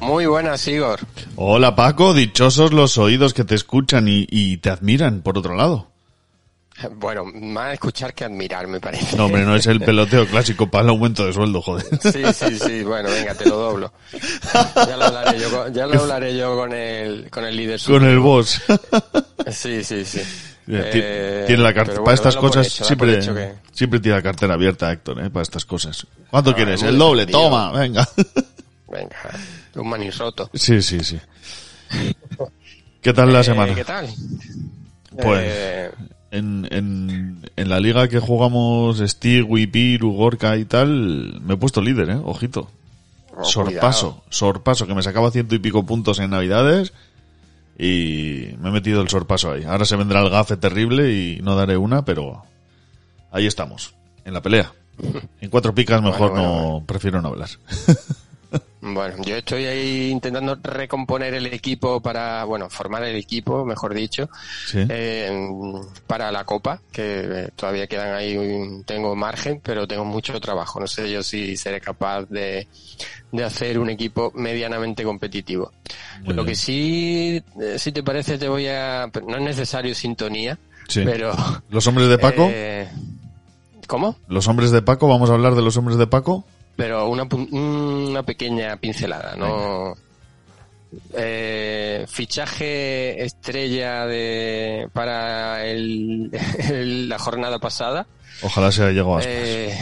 Muy buenas, Igor. Hola Paco, dichosos los oídos que te escuchan y, y te admiran, por otro lado. Bueno, más escuchar que admirar, me parece. No, hombre, no es el peloteo clásico para el aumento de sueldo, joder. Sí, sí, sí, bueno, venga, te lo doblo. Ya lo hablaré yo, con- ya lo hablaré yo con el, con el líder. Con el boss. Sí, sí, sí. Eh, tiene la carta. pero para bueno, estas cosas hecho, siempre, que- siempre tiene la cartera abierta, Héctor, ¿eh? para estas cosas. ¿Cuánto Ah, quieres? El doble, toma, venga. Venga, un. Sí, sí, sí. ¿Qué tal la Eh, semana? ¿Qué tal? Pues- Eh, En, en, en la liga que jugamos Stigui, Piru, Gorka y tal, me he puesto líder, ¿eh? Ojito. oh, sorpaso, cuidado. sorpaso, que me sacaba ciento y pico puntos en Navidades y me he metido el sorpaso ahí. Ahora se vendrá el gafe terrible y no daré una, pero ahí estamos, en la pelea. En cuatro picas mejor Bueno, no, bueno. prefiero no hablar. Bueno, yo estoy ahí intentando recomponer el equipo para, bueno, formar el equipo, mejor dicho, Sí. eh, para la Copa, que eh, todavía quedan ahí, un- tengo margen, pero tengo mucho trabajo. No sé yo si seré capaz de, de hacer un equipo medianamente competitivo. Muy Lo bien. que sí, eh, si te parece, te voy a, no es necesario sintonía, Sí. pero... Los hombres de Paco, eh, ¿Cómo? los hombres de Paco, vamos a hablar de los hombres de Paco. Pero una, una pequeña pincelada, ¿no? Eh, fichaje estrella de para el, el- la jornada pasada. Ojalá se haya llegado a Eh,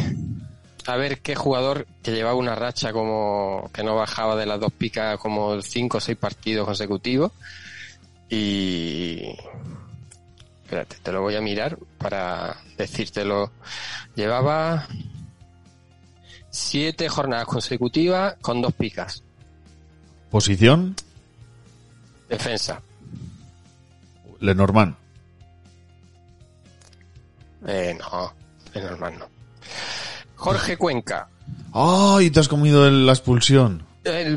a ver qué jugador que llevaba una racha como que no bajaba de las dos picas como cinco o seis partidos consecutivos y espérate, te lo voy a mirar para decírtelo. Llevaba siete jornadas consecutivas con dos picas. Posición, Defensa. Lenormand. Eh, no, es normal no. Jorge Cuenca. ¡Ay! te has comido la expulsión.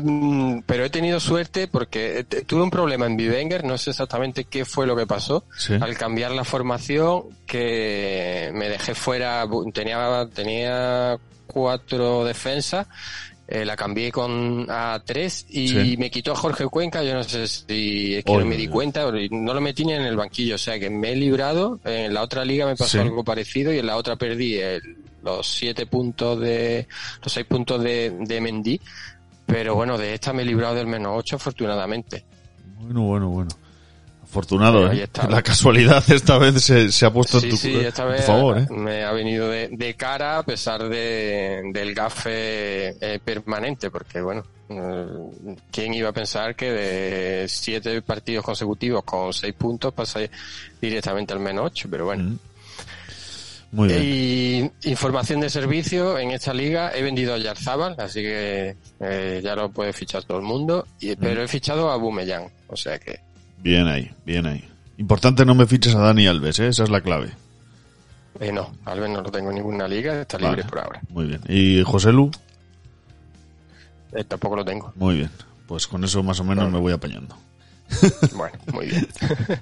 Mm, pero he tenido suerte porque eh, tuve un problema en Bivenger, no sé exactamente qué fue lo que pasó. Sí. Al cambiar la formación, que me dejé fuera, tenía, tenía cuatro defensas, eh, la cambié con a tres y Sí. me quitó a Jorge Cuenca, yo no sé si es que no me di cuenta, no lo metí ni en el banquillo, o sea que me he librado, en la otra liga me pasó Sí. algo parecido y en la otra perdí el- los siete puntos de, los seis puntos de, de Mendy, pero bueno, de esta me he librado del menos ocho afortunadamente. Bueno, bueno, bueno. Afortunado, ¿eh? La casualidad esta vez se, se ha puesto Sí, en tu, sí, esta vez favor, ¿eh? me ha venido de, de cara a pesar de, del gafe eh, permanente, porque bueno, eh, ¿quién iba a pensar que de siete partidos consecutivos con seis puntos pasa directamente al menos ocho? Pero bueno. Mm. Muy bien. Y información de servicio, en esta liga he vendido a Yarzábal, así que eh, ya lo puede fichar todo el mundo, y, pero he fichado a Bumellán, o sea que Bien ahí, bien ahí. Importante no me fiches a Dani Alves, ¿eh? Esa es la clave. eh, no, al menos no lo tengo en ninguna liga, está Vale. libre por ahora. Muy bien. ¿Y José Lu? Eh, tampoco lo tengo. Muy bien. Pues con eso más o menos me voy apañando. Bueno, muy bien.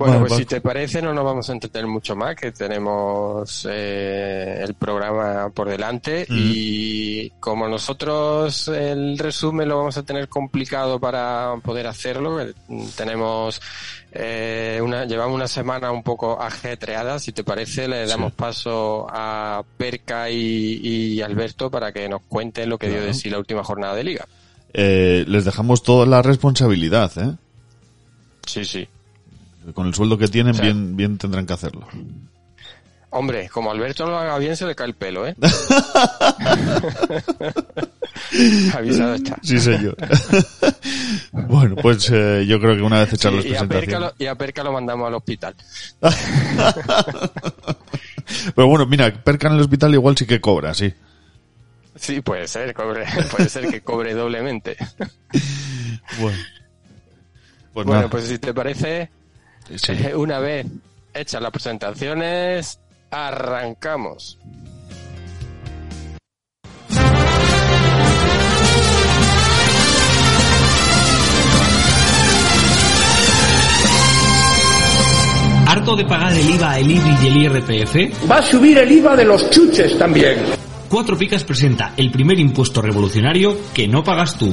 Bueno, pues si te parece, no nos vamos a entretener mucho más, que tenemos eh, el programa por delante y como nosotros el resumen lo vamos a tener complicado para poder hacerlo, eh, tenemos eh, una, llevamos una semana un poco ajetreada, si te parece, le damos paso a Perca y, y Alberto para que nos cuenten lo que dio de sí la última jornada de liga. eh, les dejamos toda la responsabilidad, ¿eh? Sí, sí. Con el sueldo que tienen, bien, bien tendrán que hacerlo. Hombre, como Alberto lo haga bien, se le cae el pelo, ¿eh? Avisado está. Sí, señor. bueno, pues eh, yo creo que una vez hechas las Sí, y, a presentaciones. lo, y a Perca lo mandamos al hospital. Pero bueno, mira, Perca en el hospital igual sí que cobra, sí. Sí, puede ser, cobre, puede ser que cobre doblemente. Bueno, pues Bueno, nada. pues si te parece, Sí. una vez hechas las presentaciones, arrancamos. ¿Harto de pagar el IVA, el IBI y el IRPF? Va a subir el IVA de los chuches también. Cuatro Picas presenta el primer impuesto revolucionario que no pagas tú.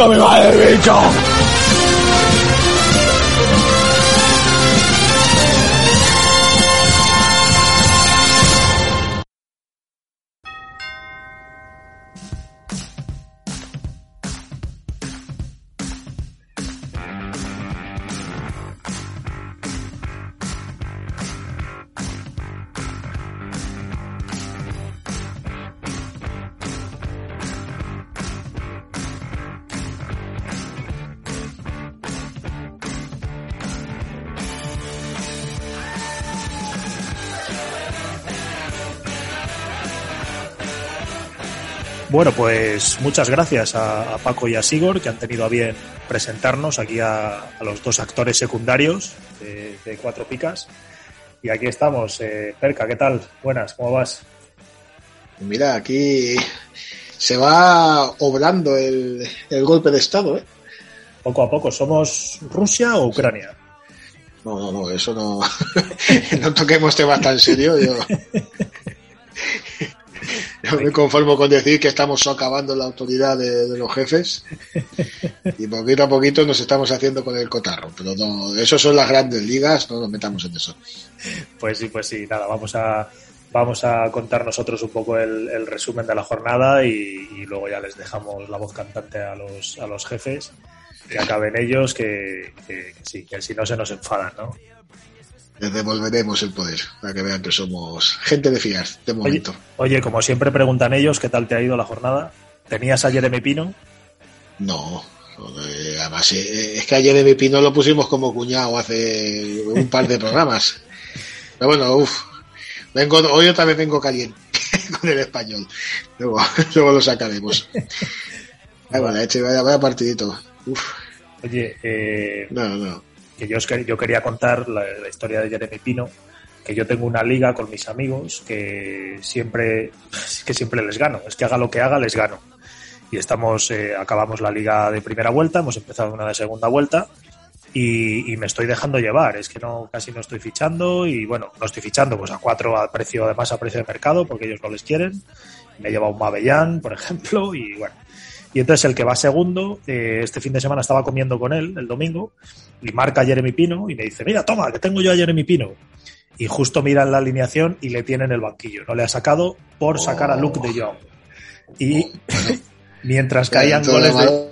me va el bicho! Bueno, pues muchas gracias a, a Paco y a Sigor que han tenido a bien presentarnos aquí a, a los dos actores secundarios de, de Cuatro Picas. Y aquí estamos. Eh, Perca, ¿qué tal? Buenas, ¿cómo vas? Mira, aquí se va obrando el, el golpe de Estado, ¿eh? Poco a poco, ¿somos Rusia o Ucrania? No, no, no, eso no. no toquemos temas tan serios. Yo, me conformo con decir que estamos socavando la autoridad de, los jefes y poquito a poquito nos estamos haciendo con el cotarro. Pero no, eso son las grandes ligas, no nos metamos en eso. Pues sí, pues sí, nada, vamos a, vamos a contar nosotros un poco el, resumen de la jornada y, y luego ya les dejamos la voz cantante a los, a los jefes, que acaben ellos, que, que- que sí, que si no se nos enfadan, ¿no? Les devolveremos el poder para que vean que somos gente de fiar, de momento. oye, como siempre preguntan ellos, ¿qué tal te ha ido la jornada? ¿Tenías a Jeremy Pino? No, eh, además eh, es que ayer de mi pino lo pusimos como cuñado hace un par de programas. Pero bueno, uff, vengo, hoy otra vez vengo caliente con el español. Luego, luego lo sacaremos. Ay, bueno, eche, vaya, vaya partidito. Uf, Oye, eh, no, no. Que yo, quería contar la, historia de Jeremy Pino, que yo tengo una liga con mis amigos que siempre, que siempre les gano. Es que haga lo que haga, les gano. Y estamos, eh, acabamos la liga de primera vuelta, hemos empezado una de segunda vuelta y, me estoy dejando llevar. Es que no, casi no estoy fichando y bueno, no estoy fichando pues a cuatro a precio, además a precio de mercado porque ellos no les quieren. Me lleva un Mavellán, por ejemplo, y bueno. Y entonces el que va segundo, eh, este fin de semana estaba comiendo con él el domingo y marca a Jeremy Pino y me dice, mira, toma, que tengo yo a Jeremy Pino. Y justo mira en la alineación y le tiene en el banquillo. No le ha sacado por sacar a Luke de Jong. Y mientras caían goles de,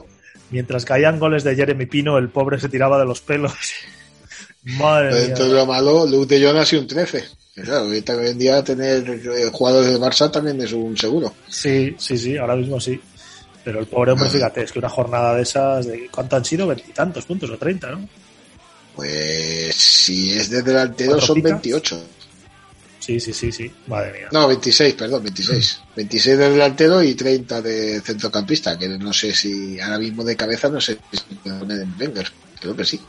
mientras caían goles de Jeremy Pino, el pobre se tiraba de los pelos. Madre mía. Dentro de lo malo, Luke de Jong ha sido un 13. Que Claro, ahorita hoy en día tener eh, jugadores de Barça también es un seguro. Sí, sí, sí, ahora mismo sí. Pero el pobre hombre, fíjate, es que una jornada de esas, de ¿cuánto han sido? Veintitantos puntos o treinta, ¿no? Pues si es de delantero ¿Cuatro son picas? 28. Sí, sí, sí, sí. Madre mía. No, 26, perdón, 26. 26 de delantero y 30 de centrocampista, que no sé si ahora mismo de cabeza no sé si poner en Wenger. Creo que sí.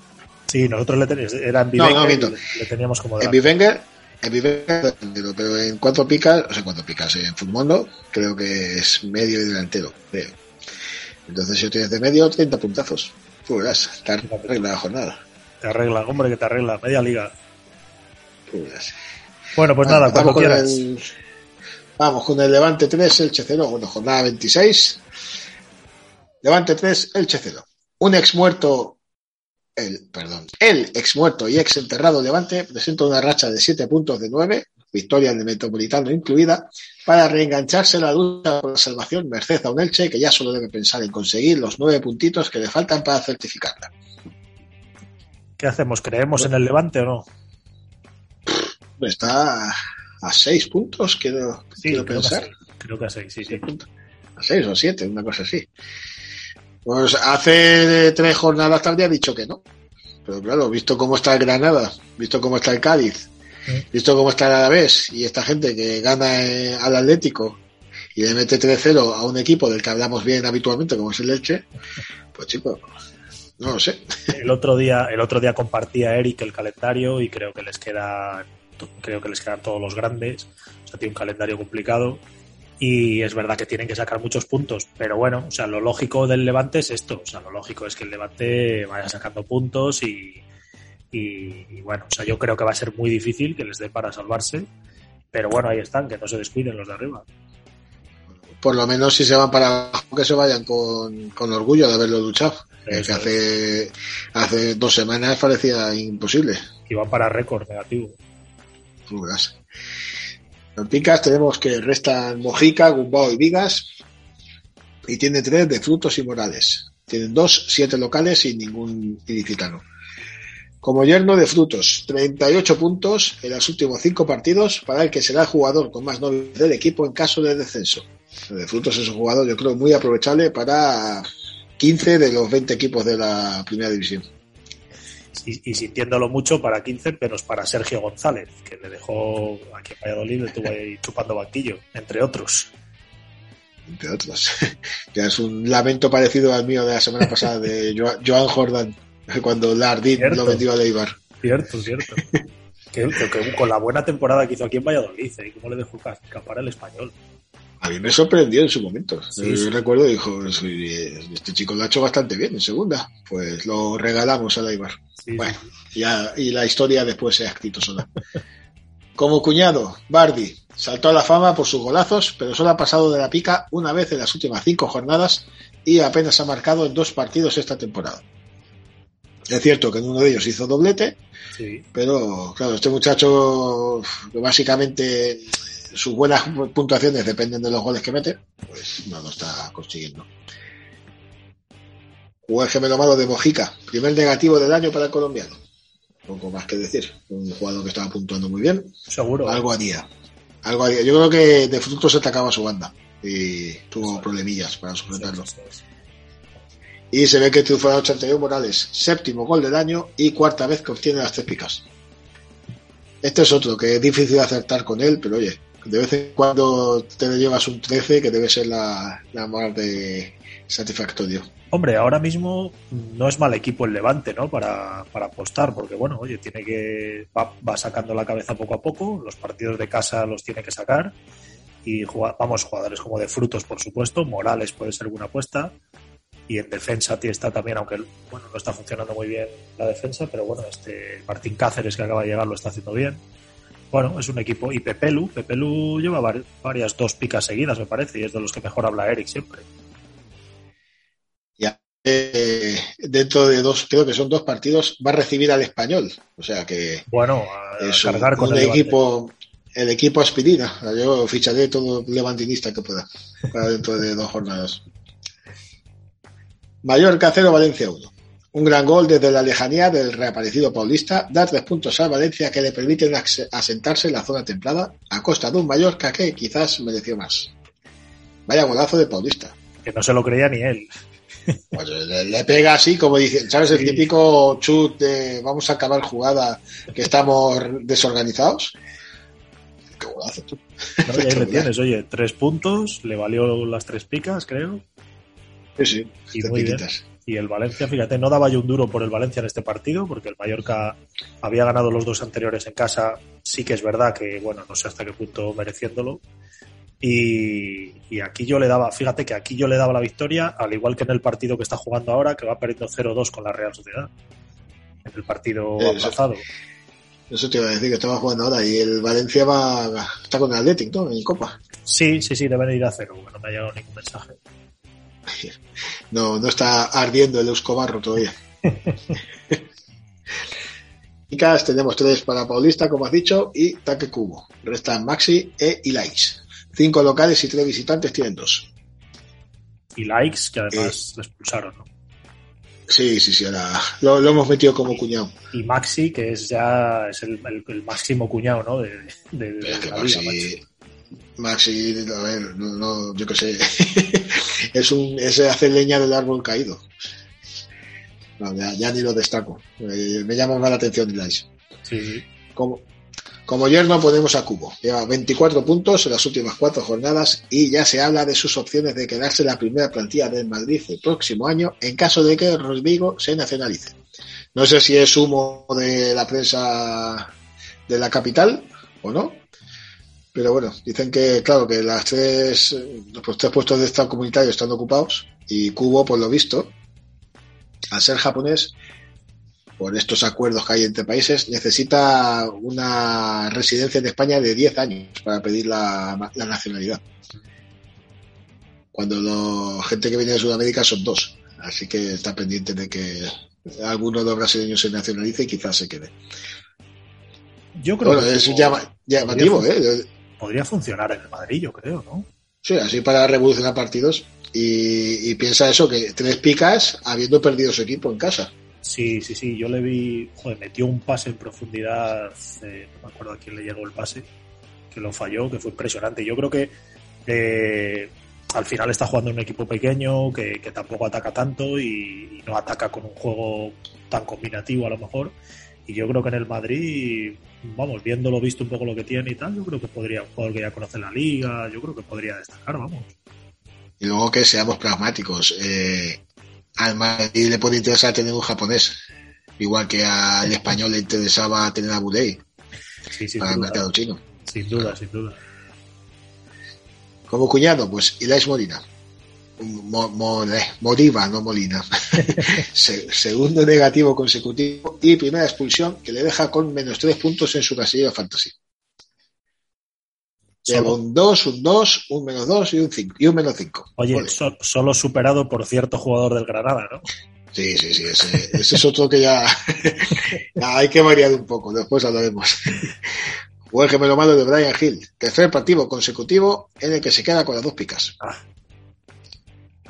Sí, nosotros le teníamos, era en No, no, le, teníamos como En delante. En Bivenger delantero, pero en cuatro picas, o sea, cuatro picas, en Futmundo creo que es medio y delantero, creo. Entonces, si tienes de medio, 30 puntazos. Tú verás, te arregla la jornada. Te arregla, hombre, que te arregla. Media liga. Bueno, pues nada, cuando quieras. el, vamos con el Levante 3, Elche 0. Bueno, jornada 26. Levante 3, Elche 0. Un ex muerto, el, perdón, el ex muerto y ex enterrado Levante presenta una racha de 7 puntos de 9, victoria del Metropolitano incluida, para reengancharse en la lucha por la salvación merced a un Elche que ya solo debe pensar en conseguir los 9 puntitos que le faltan para certificarla. ¿Qué hacemos? ¿Creemos en el Levante o no? Está a 6 puntos, quiero, Sí, quiero creo que, pensar. sí, creo que sí, sí, sí. A 6 o 7, una cosa así. Pues hace tres jornadas te habría dicho que no. Pero claro, visto cómo está el Granada, visto cómo está el Cádiz, visto cómo está el Alavés y esta gente que gana eh, al Atlético y le mete 3-0 a un equipo del que hablamos bien habitualmente, como es el Elche, pues chico, no lo sé. El otro día, el otro día compartía Eric el calendario y creo que les queda, creo que les quedan todos los grandes. O sea, tiene un calendario complicado. Y es verdad que tienen que sacar muchos puntos, pero bueno, o sea, lo lógico del Levante es esto, o sea, lo lógico es que el Levante vaya sacando puntos y, y, y bueno, o sea, yo creo que va a ser muy difícil que les dé para salvarse, pero bueno, ahí están, que no se descuiden los de arriba. Por lo menos si se van para abajo, que se vayan con, con orgullo de haberlo luchado. Es que hace, hace dos semanas parecía imposible. Van para récord negativo. Verás. En picas tenemos que restan Mojica, Gumbao y Vigas y tiene tres de frutos y morales. Tienen dos, siete locales y ningún ilicitano. Como yerno de frutos, 38 puntos en los últimos cinco partidos para el que será el jugador con más novios del equipo en caso de descenso. De frutos es un jugador, yo creo, muy aprovechable para 15 de los 20 equipos de la primera división. Y, y sintiéndolo mucho para 15, menos para Sergio González, que le dejó aquí en Valladolid, le estuvo ahí chupando banquillo, entre otros. entre otros. ya es un lamento parecido al mío de la semana pasada de Jo- Joan Jordan, cuando Lardín lo metió a Leibar. Cierto, cierto. que, que- que con la buena temporada que hizo aquí en Valladolid, ¿eh? ¿cómo le dejó ca- escapar el español? A mí me sorprendió en su momento. Sí, Yo recuerdo, dijo, "Sí, este chico lo ha hecho bastante bien en segunda. Pues lo regalamos a Leibar. Sí, Bueno, ya, y la historia después se ha escrito sola. Como cuñado, Bardi saltó a la fama por sus golazos, pero solo ha pasado de la pica una vez en las últimas cinco jornadas y apenas ha marcado en dos partidos esta temporada. Es cierto que en uno de ellos hizo doblete, sí. pero claro, este muchacho básicamente sus buenas puntuaciones dependen de los goles que mete, pues no lo está consiguiendo. Jugó el gemelo malo de Mojica, primer negativo del año para el colombiano. Poco más que decir. Un jugador que estaba puntuando muy bien. Seguro. Algo haría. Algo haría. Yo creo que de frutos se atacaba su banda y tuvo problemillas para sujetarlo. Y se ve que noche anterior Morales, séptimo gol del año y cuarta vez que obtiene las tres picas. Este es otro que es difícil acertar con él, pero oye, de vez en cuando te llevas un 13 que debe ser la, la más de satisfactorio. Hombre, ahora mismo no es mal equipo el Levante, ¿no? Para, para apostar, porque bueno, oye, tiene que va, va sacando la cabeza poco a poco, los partidos de casa los tiene que sacar y vamos, jugadores como de frutos, por supuesto, Morales puede ser buena apuesta y en defensa está también, aunque bueno, no está funcionando muy bien la defensa, pero bueno, este Martín Cáceres que acaba de llegar lo está haciendo bien. Bueno, es un equipo. Y Pepelu, Pepelu lleva var- varias dos picas seguidas, me parece, y es de los que mejor habla Eric siempre. Ya eh, dentro de dos, creo que son dos partidos, va a recibir al español. O sea que Bueno, a, es un, cargar con un el Levante. equipo, el equipo aspirina. Yo ficharé todo levantinista que pueda para dentro de dos jornadas. Mallorca 0, Valencia 1. Un gran gol desde la lejanía del reaparecido paulista da tres puntos al Valencia que le permiten asentarse en la zona templada a costa de un Mallorca que quizás mereció más. Vaya golazo de paulista. Que no se lo creía ni él. Pues le, le pega así, como dice, ¿sabes? El Sí. típico chut de vamos a acabar jugada que estamos desorganizados. Qué golazo, tú. ¿no? Ahí le tienes, oye, tres puntos, le valió las tres picas, creo. Sí, sí. Y muy bien. Y el Valencia, fíjate, no daba yo un duro por el Valencia en este partido, porque el Mallorca había ganado los dos anteriores en casa. Sí que es verdad que, bueno, no sé hasta qué punto mereciéndolo. Y, y aquí yo le daba, fíjate que aquí yo le daba la victoria, al igual que en el partido que está jugando ahora, que va perdiendo 0-2 con la Real Sociedad. En el partido aplazado. Eso te iba a decir que estaba jugando ahora y el Valencia va está con el Athletic, ¿no? En Copa. Sí, sí, sí, deben ir a cero, que no me ha llegado ningún mensaje. No, no está ardiendo el Euskobarro todavía. Chicas, tenemos tres para Paulista, como has dicho, y Taque Cubo. Restan Maxi e Ilais. Cinco locales y tres visitantes tienen dos. Y likes, que además le expulsaron, ¿no? Sí, sí, sí, ahora lo, lo hemos metido como cuñado. Y Maxi, que es ya es el, el- el máximo cuñado, ¿no? De, de- la. Maxi, Maxi, a ver, no, no, yo qué sé, es un, es hacer leña del árbol caído. No, ya, ya ni lo destaco. Eh, me llama más la atención. Sí, sí. Como, como yerno ponemos a Cubo. Lleva 24 puntos en las últimas cuatro jornadas y ya se habla de sus opciones de quedarse en la primera plantilla del Madrid el próximo año en caso de que Rodrigo se nacionalice. No sé si es humo de la prensa de la capital o no. Pero bueno, dicen que, claro, que las tres, los tres puestos de estado comunitario están ocupados y Cubo, por lo visto, al ser japonés, por estos acuerdos que hay entre países, necesita una residencia en España de 10 años para pedir la, la nacionalidad. Cuando la gente que viene de Sudamérica son dos. Así que está pendiente de que alguno de los brasileños se nacionalice y quizás se quede. Yo creo Bueno, que es como- llama- llamativo, ¿eh? Podría funcionar en el Madrid, yo creo, ¿no? Sí, así para revolucionar partidos. Y, y piensa eso, que tres picas habiendo perdido su equipo en casa. Sí, sí, sí. Yo le vi, joder, metió un pase en profundidad, eh, no me acuerdo a quién le llegó el pase, que lo falló, que fue impresionante. Yo creo que eh, al final está jugando un equipo pequeño, que, que tampoco ataca tanto y, y no ataca con un juego tan combinativo a lo mejor. Y yo creo que en el Madrid, vamos, viéndolo visto un poco lo que tiene y tal, yo creo que podría, un jugador que ya conoce la liga, yo creo que podría destacar, vamos. Y luego que seamos pragmáticos. Eh, al Madrid le puede interesar tener un japonés. Igual que al español le interesaba tener a Budei Sí, para el mercado chino. sin duda, sin duda. Como cuñado, pues Ilais Molina. Mo- Mo- eh, Moriba, no Molina. Se- segundo negativo consecutivo y primera expulsión que le deja con menos tres puntos en su casillero fantasy. Lleva un 2, un 2, un menos 2 y un 5 y un menos 5. Oye, so- solo superado por cierto jugador del Granada, ¿no? Sí, sí, sí, ese, ese es otro que ya, ya hay que variar un poco, después hablaremos. El gemelo malo de Brian Hill, tercer partido consecutivo en el que se queda con las dos picas. Ah.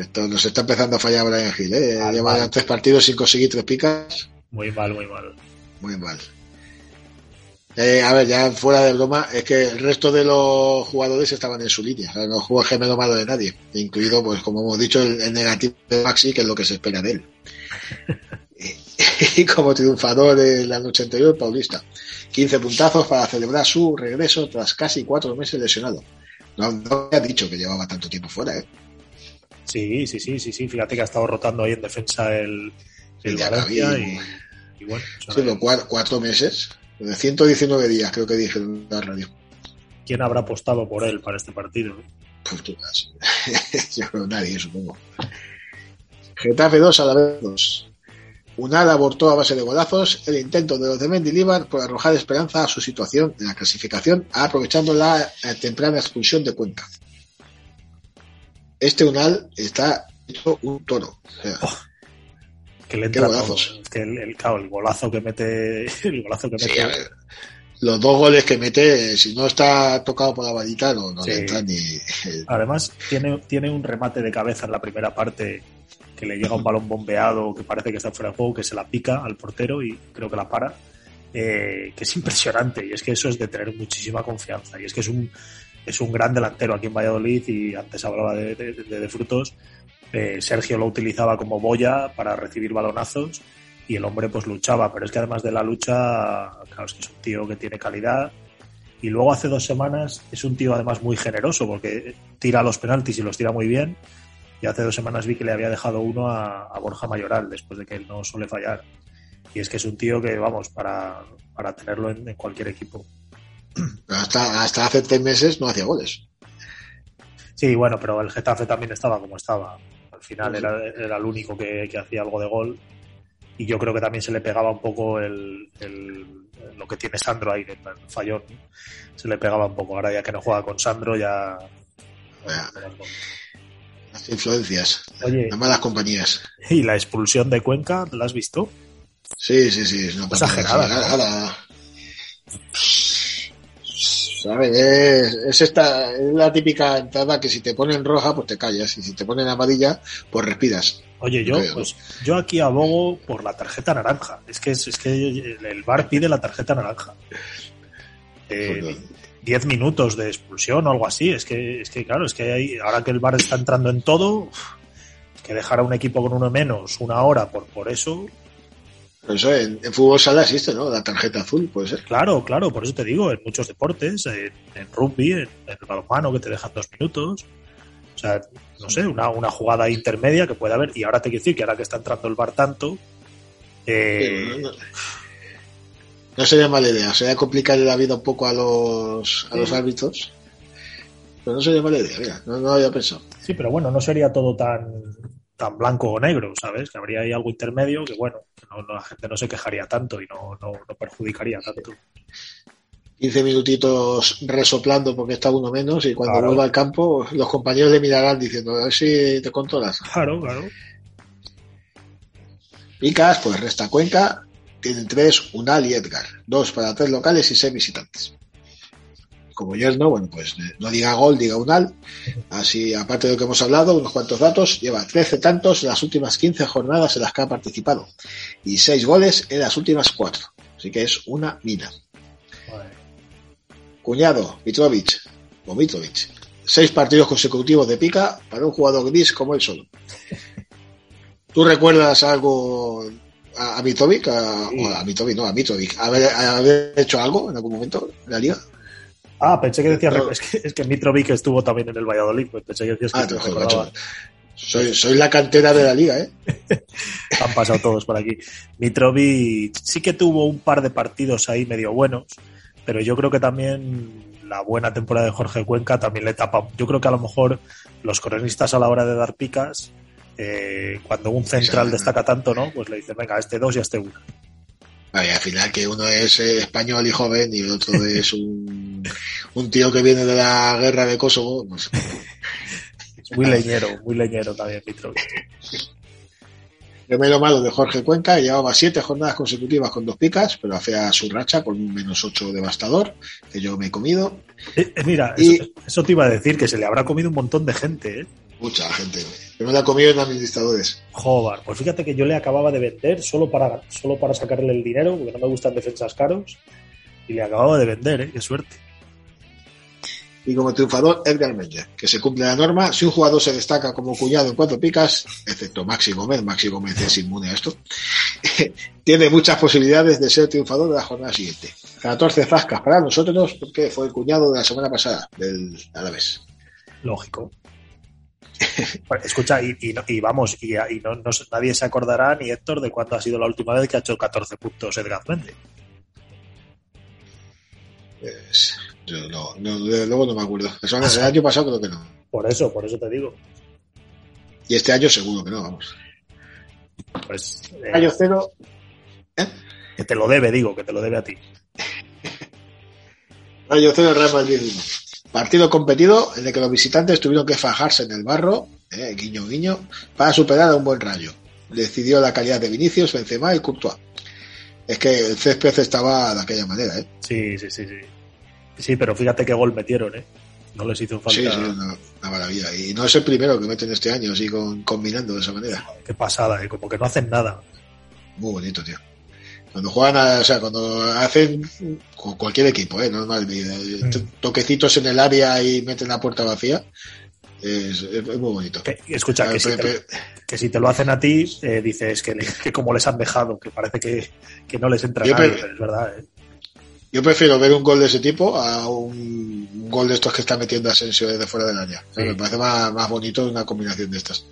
Esto nos está empezando a fallar Brian Hill, ¿eh? Mal, Lleva mal. tres partidos sin conseguir tres picas, Muy mal, muy mal. muy mal. Eh, a ver, ya fuera de broma, es que el resto de los jugadores estaban en su línea, o sea, no jugó el gemelo malo de nadie, incluido, pues como hemos dicho, el, el negativo de Maxi, que es lo que se espera de él. y como triunfador en la noche anterior, Paulista. 15 puntazos para celebrar su regreso tras casi cuatro meses lesionado. No, no me ha dicho que llevaba tanto tiempo fuera, ¿eh? Sí, sí, sí, sí, sí. Fíjate que ha estado rotando ahí en defensa el, el ya Valencia y, y bueno, o sea, Sí, pero cua- cuatro meses, de 119 días, creo que dije en la radio. ¿quién habrá apostado por él para este partido? Pues tú. Yo creo nadie, supongo. Getafe 2 a la vez 2. Unal abortó a base de golazos el intento de los de Mendilibar por arrojar esperanza a su situación en la clasificación, aprovechando la eh, temprana expulsión de Cuenca. Este Unal está hecho un toro. O sea, Que le Qué entra golazos. todo. Es que el, el, claro, el golazo que mete, el golazo que sí, mete. a ver, los dos goles que mete, si no está tocado por la varita, no, no Sí. le entra ni. Además, tiene, tiene un remate de cabeza en la primera parte que le llega un balón bombeado que parece que está fuera de juego, que se la pica al portero y creo que la para. eh, que es impresionante y es que eso es de tener muchísima confianza y es que es un, es un gran delantero aquí en Valladolid y antes hablaba de, de, frutos. Eh, Sergio lo utilizaba como boya para recibir balonazos y el hombre pues luchaba, pero es que además de la lucha, claro, es que es un tío que tiene calidad. Y luego hace dos semanas es un tío además muy generoso porque tira los penaltis y los tira muy bien. Y hace dos semanas vi que le había dejado uno a, Borja Mayoral después de que él no suele fallar. Y es que es un tío que vamos para, para tenerlo en, en cualquier equipo hasta, hasta hace tres meses no hacía goles. Sí, bueno, pero el Getafe también estaba como estaba. Al final era, era el único que, que hacía algo de gol. Y yo creo que también se le pegaba un poco el, el- lo que tiene Sandro ahí, el fallón. Se le pegaba un poco. Ahora ya que no juega con Sandro, ya. Las influencias, Oye, las malas compañías. ¿y la expulsión de Cuenca, la has visto? Sí, sí, sí. Es una Exagerada, ¿no? ¿Sabes? Es, es esta, es la típica entrada que si te ponen roja, pues te callas. Y si te ponen amarilla, pues respiras. Oye, yo, Creo. pues, yo aquí abogo por la tarjeta naranja. Es que, es, es que el, VAR pide la tarjeta naranja. Eh, 10 minutos de expulsión o algo así. Es que, es que claro, es que hay, ahora que el VAR está entrando en todo, que dejar a un equipo con uno menos una hora por, por eso, Pero eso en, en fútbol sala existe, ¿no? La tarjeta azul, puede ser. claro, claro, por eso te digo, en muchos deportes, en, en rugby, en, el balonmano, que te dejan dos minutos. O sea, no sé, una, una jugada intermedia que puede haber. Y ahora te quiero decir que ahora que está entrando el VAR tanto, eh, no, no- no sería mala idea. Sería complicarle la vida un poco a los, a los árbitros. Pero no sería mala idea, mira. No, no lo había pensado. Sí, pero bueno, no sería todo tan, tan blanco o negro, ¿sabes? Que habría ahí algo intermedio que, bueno, que no, no- la gente no se quejaría tanto y no, no, no perjudicaría tanto. 15 minutitos resoplando porque está uno menos y cuando Claro. vuelva al campo los compañeros le mirarán diciendo a ver si te controlas. Claro, claro. Picas, pues resta Cuenca, tienen tres, Unal y Edgar, dos para tres locales y seis visitantes. Como yerno, bueno, pues eh, no diga gol, diga Unal. Así, aparte de lo que hemos hablado, unos cuantos datos, lleva 13 tantos en las últimas 15 jornadas en las que ha participado y seis goles en las últimas cuatro. Así que es una mina. Cuñado, Mitrovic, o Mitrovic. Seis partidos consecutivos de pica para un jugador gris como él solo. ¿Tú recuerdas algo a, a Mitrovic? A, o a Mitrovic, no, a Mitrovic. ¿Haber, haber hecho algo en algún momento en la liga? Ah, pensé que decías, es que, es que Mitrovic estuvo también en el Valladolid, pues pensé que decías que Ah, te joder. Soy, soy la cantera de la liga, ¿eh? Han pasado todos por aquí. Mitrovic sí que tuvo un par de partidos ahí medio buenos, pero yo creo que también la buena temporada de Jorge Cuenca también le tapa. Yo creo que a lo mejor los cronistas a la hora de dar picas, eh, cuando un central destaca tanto, ¿no? Pues le dicen, venga, este dos y este uno. Vaya, al final que uno es eh, español y joven y el otro es un, un tío que viene de la guerra de Kosovo. Pues, Es muy leñero, muy leñero también Mitrovic. Primero malo de Jorge Cuenca, llevaba siete jornadas consecutivas con dos picas, pero hacía su racha con un menos ocho devastador, que yo me he comido. Eh, eh, mira, Y- eso, eso te iba a decir, que se le habrá comido un montón de gente, ¿eh? Mucha gente. Yo me la he comido en administradores. Joder, pues fíjate que yo le acababa de vender solo para, solo para sacarle el dinero, porque no me gustan defensas caros, y le acababa de vender, ¿eh? Qué suerte. Y como triunfador, Edgar Menger, que se cumple la norma. Si un jugador se destaca como cuñado en cuatro picas, excepto Maxi Gómez, Maxi Gómez es inmune a esto, tiene muchas posibilidades de ser triunfador de la jornada siguiente. 14 zascas para nosotros, porque fue el cuñado de la semana pasada, del Alavés. Lógico. Bueno, Escucha, y, y no- y vamos, y, y no, no- nadie se acordará, ni Héctor, de cuándo ha sido la última vez que ha hecho 14 puntos Edgar Méndez. Pues, yo no, no, desde luego no me acuerdo. El año pasado creo que no. Por eso, por eso te digo. Y este año seguro que no, vamos. Pues eh, Año cero, que te lo debe, digo, que te lo debe a ti. Rayo cero, Real Madrid 1. Partido competido en el que los visitantes tuvieron que fajarse en el barro, eh, guiño guiño, para superar a un buen rayo. Decidió la calidad de Vinicius, Benzema y Courtois. Es que el césped estaba de aquella manera, ¿eh? Sí, sí, sí, sí. Sí, pero fíjate qué gol metieron, ¿eh? No les hizo falta. Sí, sí, una, una maravilla. Y no es el primero que meten este año, así con, combinando de esa manera. Qué pasada, ¿eh? Como que no hacen nada. Muy bonito, tío. Cuando juegan, a- o sea, cuando hacen con cualquier equipo, ¿eh? Normal, Mm. to- toquecitos en el área y meten la puerta vacía, es, es muy bonito. Que- escucha, que si, te, pe- que si te lo hacen a ti, eh, dices que, le- que como les han dejado, que parece que, que no les entra Yo nadie, pero es verdad, ¿eh? Yo prefiero ver un gol de ese tipo a un, gol de estos que está metiendo Asensio desde fuera del área. Sí. Me parece más, más bonito una combinación de estas.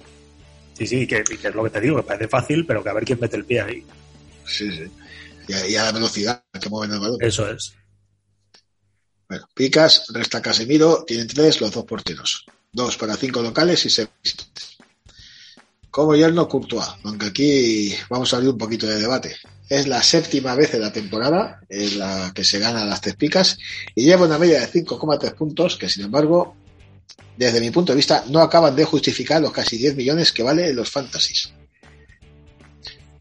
Sí, sí, que, es lo que te digo, que parece fácil, pero que a ver quién mete el pie ahí. Sí, sí. Y a, y a la velocidad que mueven el balón. Eso es. Bueno, Picas, resta Casemiro, tienen tres los dos porteros. dos para cinco locales y seis visitantes. Como yerno Courtois, aunque aquí vamos a abrir un poquito de debate. Es la séptima vez en la temporada en la que se gana las tres picas y lleva una media de 5,3 puntos que, sin embargo, desde mi punto de vista, no acaban de justificar los casi 10 millones que vale los fantasies.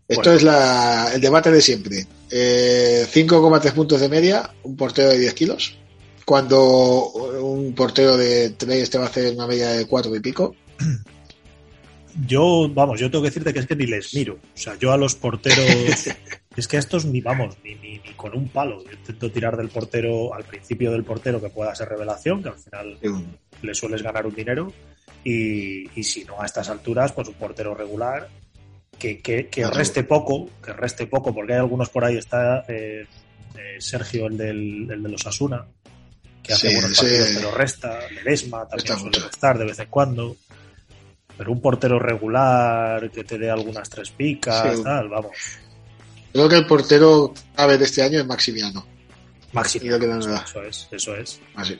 Esto Bueno. es la- el debate de siempre. Eh, 5,3 puntos de media, un portero de 10 kilos. Cuando un portero de 3 te va a hacer una media de 4 y pico. Yo, vamos, yo tengo que decirte que es que ni les miro. O sea, yo a los porteros. es que a estos ni vamos, ni, ni, ni con un palo. Yo intento tirar del portero al principio del portero que pueda ser revelación, que al final le sueles ganar un dinero. Y, y si no a estas alturas, pues un portero regular que, que, que reste poco, que reste poco, porque hay algunos por ahí. Está eh, eh, Sergio, el, del, el de los Asuna, que hace Sí, buenos sí. partidos, pero resta. Ledesma también suele restar de vez en cuando. Pero un portero regular que te dé algunas tres picas, Sí. tal, vamos. Creo que el portero clave de este año es Maximiano. Lo que no Eso, eso es, eso es. Así.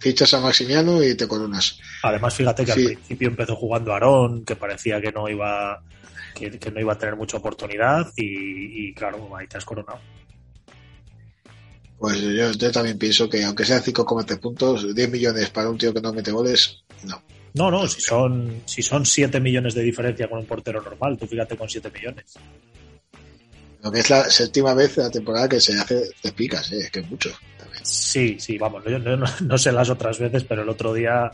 Fichas a Maximiano y te coronas. Además, fíjate que Sí. al principio empezó jugando Aarón, que parecía que no iba que, que no iba a tener mucha oportunidad y, y, claro, ahí te has coronado. Pues yo, yo también pienso que aunque sean 5,3 puntos, 10 millones para un tío que no mete goles, no. No, no, si son si son 7 millones de diferencia con un portero normal, tú fíjate con 7 millones. Lo que es la séptima vez de la temporada que se hace de picas, ¿eh? es que es mucho. también. Sí, sí, vamos, yo no, no- no sé las otras veces, pero el otro día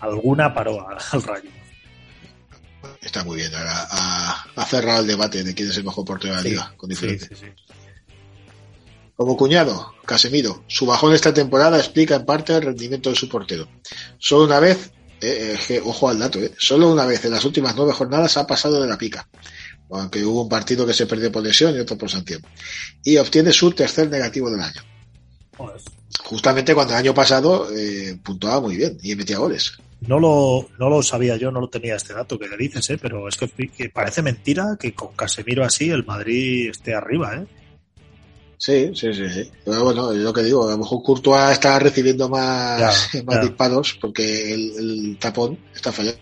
alguna paró al rayo. Está muy bien. Ahora ha, ha cerrado el debate de quién es el mejor portero de la Sí, liga, con sí, diferencia. sí, sí. Como cuñado, Casemiro, su bajón esta temporada explica en parte el rendimiento de su portero. Solo una vez, eh, que- ojo al dato, eh, solo una vez en las últimas nueve jornadas ha pasado de la pica, aunque hubo un partido que se perdió por lesión y otro por sanción, y obtiene su tercer negativo del año. Justamente cuando el año pasado eh, puntuaba muy bien y metía goles. No lo, no lo sabía yo, no lo tenía este dato que le dices, ¿eh? pero es que, que parece mentira que con Casemiro así el Madrid esté arriba. ¿eh? Sí, sí, sí, sí. Pero bueno, es lo que digo, a lo mejor Courtois está recibiendo más, Ya, más ya. disparos porque el, el tapón está fallando.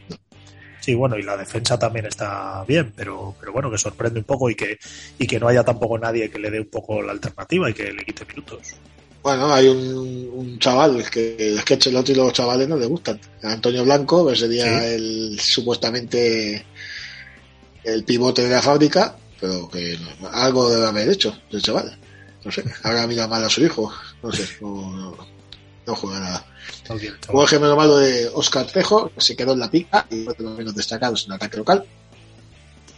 Sí, bueno, y la defensa también está bien, pero, pero bueno, que sorprende un poco y que, y que no haya tampoco nadie que le dé un poco la alternativa y que le quite minutos. Bueno, hay un, un chaval que es que Chelotti y los chavales no le gustan. Antonio Blanco, que sería Sí. el supuestamente el pivote de la fábrica, pero que algo debe haber hecho el chaval. No sé, ahora mira mal a su hijo, no sé, no, no, no juega nada. Está bien, chaval. Hubo el gemelo malo de Oscar Trejo, que se quedó en la pica y fue de los menos destacados en el ataque local.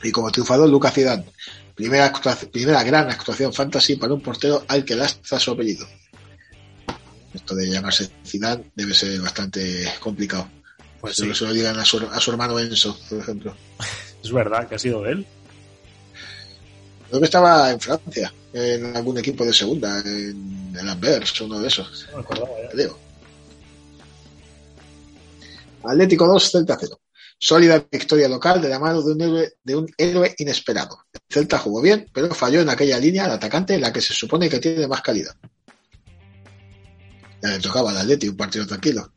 Y como triunfador, Lucas Zidane. Primera, primera gran actuación fantasy para un portero al que lastra su apellido. Esto de llamarse Zidane debe ser bastante complicado. Pues sí, lo- se lo digan a su, a su hermano Enzo, por ejemplo. es verdad que ha sido él. Creo que estaba en Francia, en algún equipo de segunda, en el Anvers, uno de esos. No me acordaba. Te digo. Atlético 2, Celta 0. Sólida victoria local de la mano de un héroe, de un héroe inesperado. El Celta jugó bien, pero falló en aquella línea al atacante, la que se supone que tiene más calidad. Ya le tocaba al Atleti un partido tranquilo.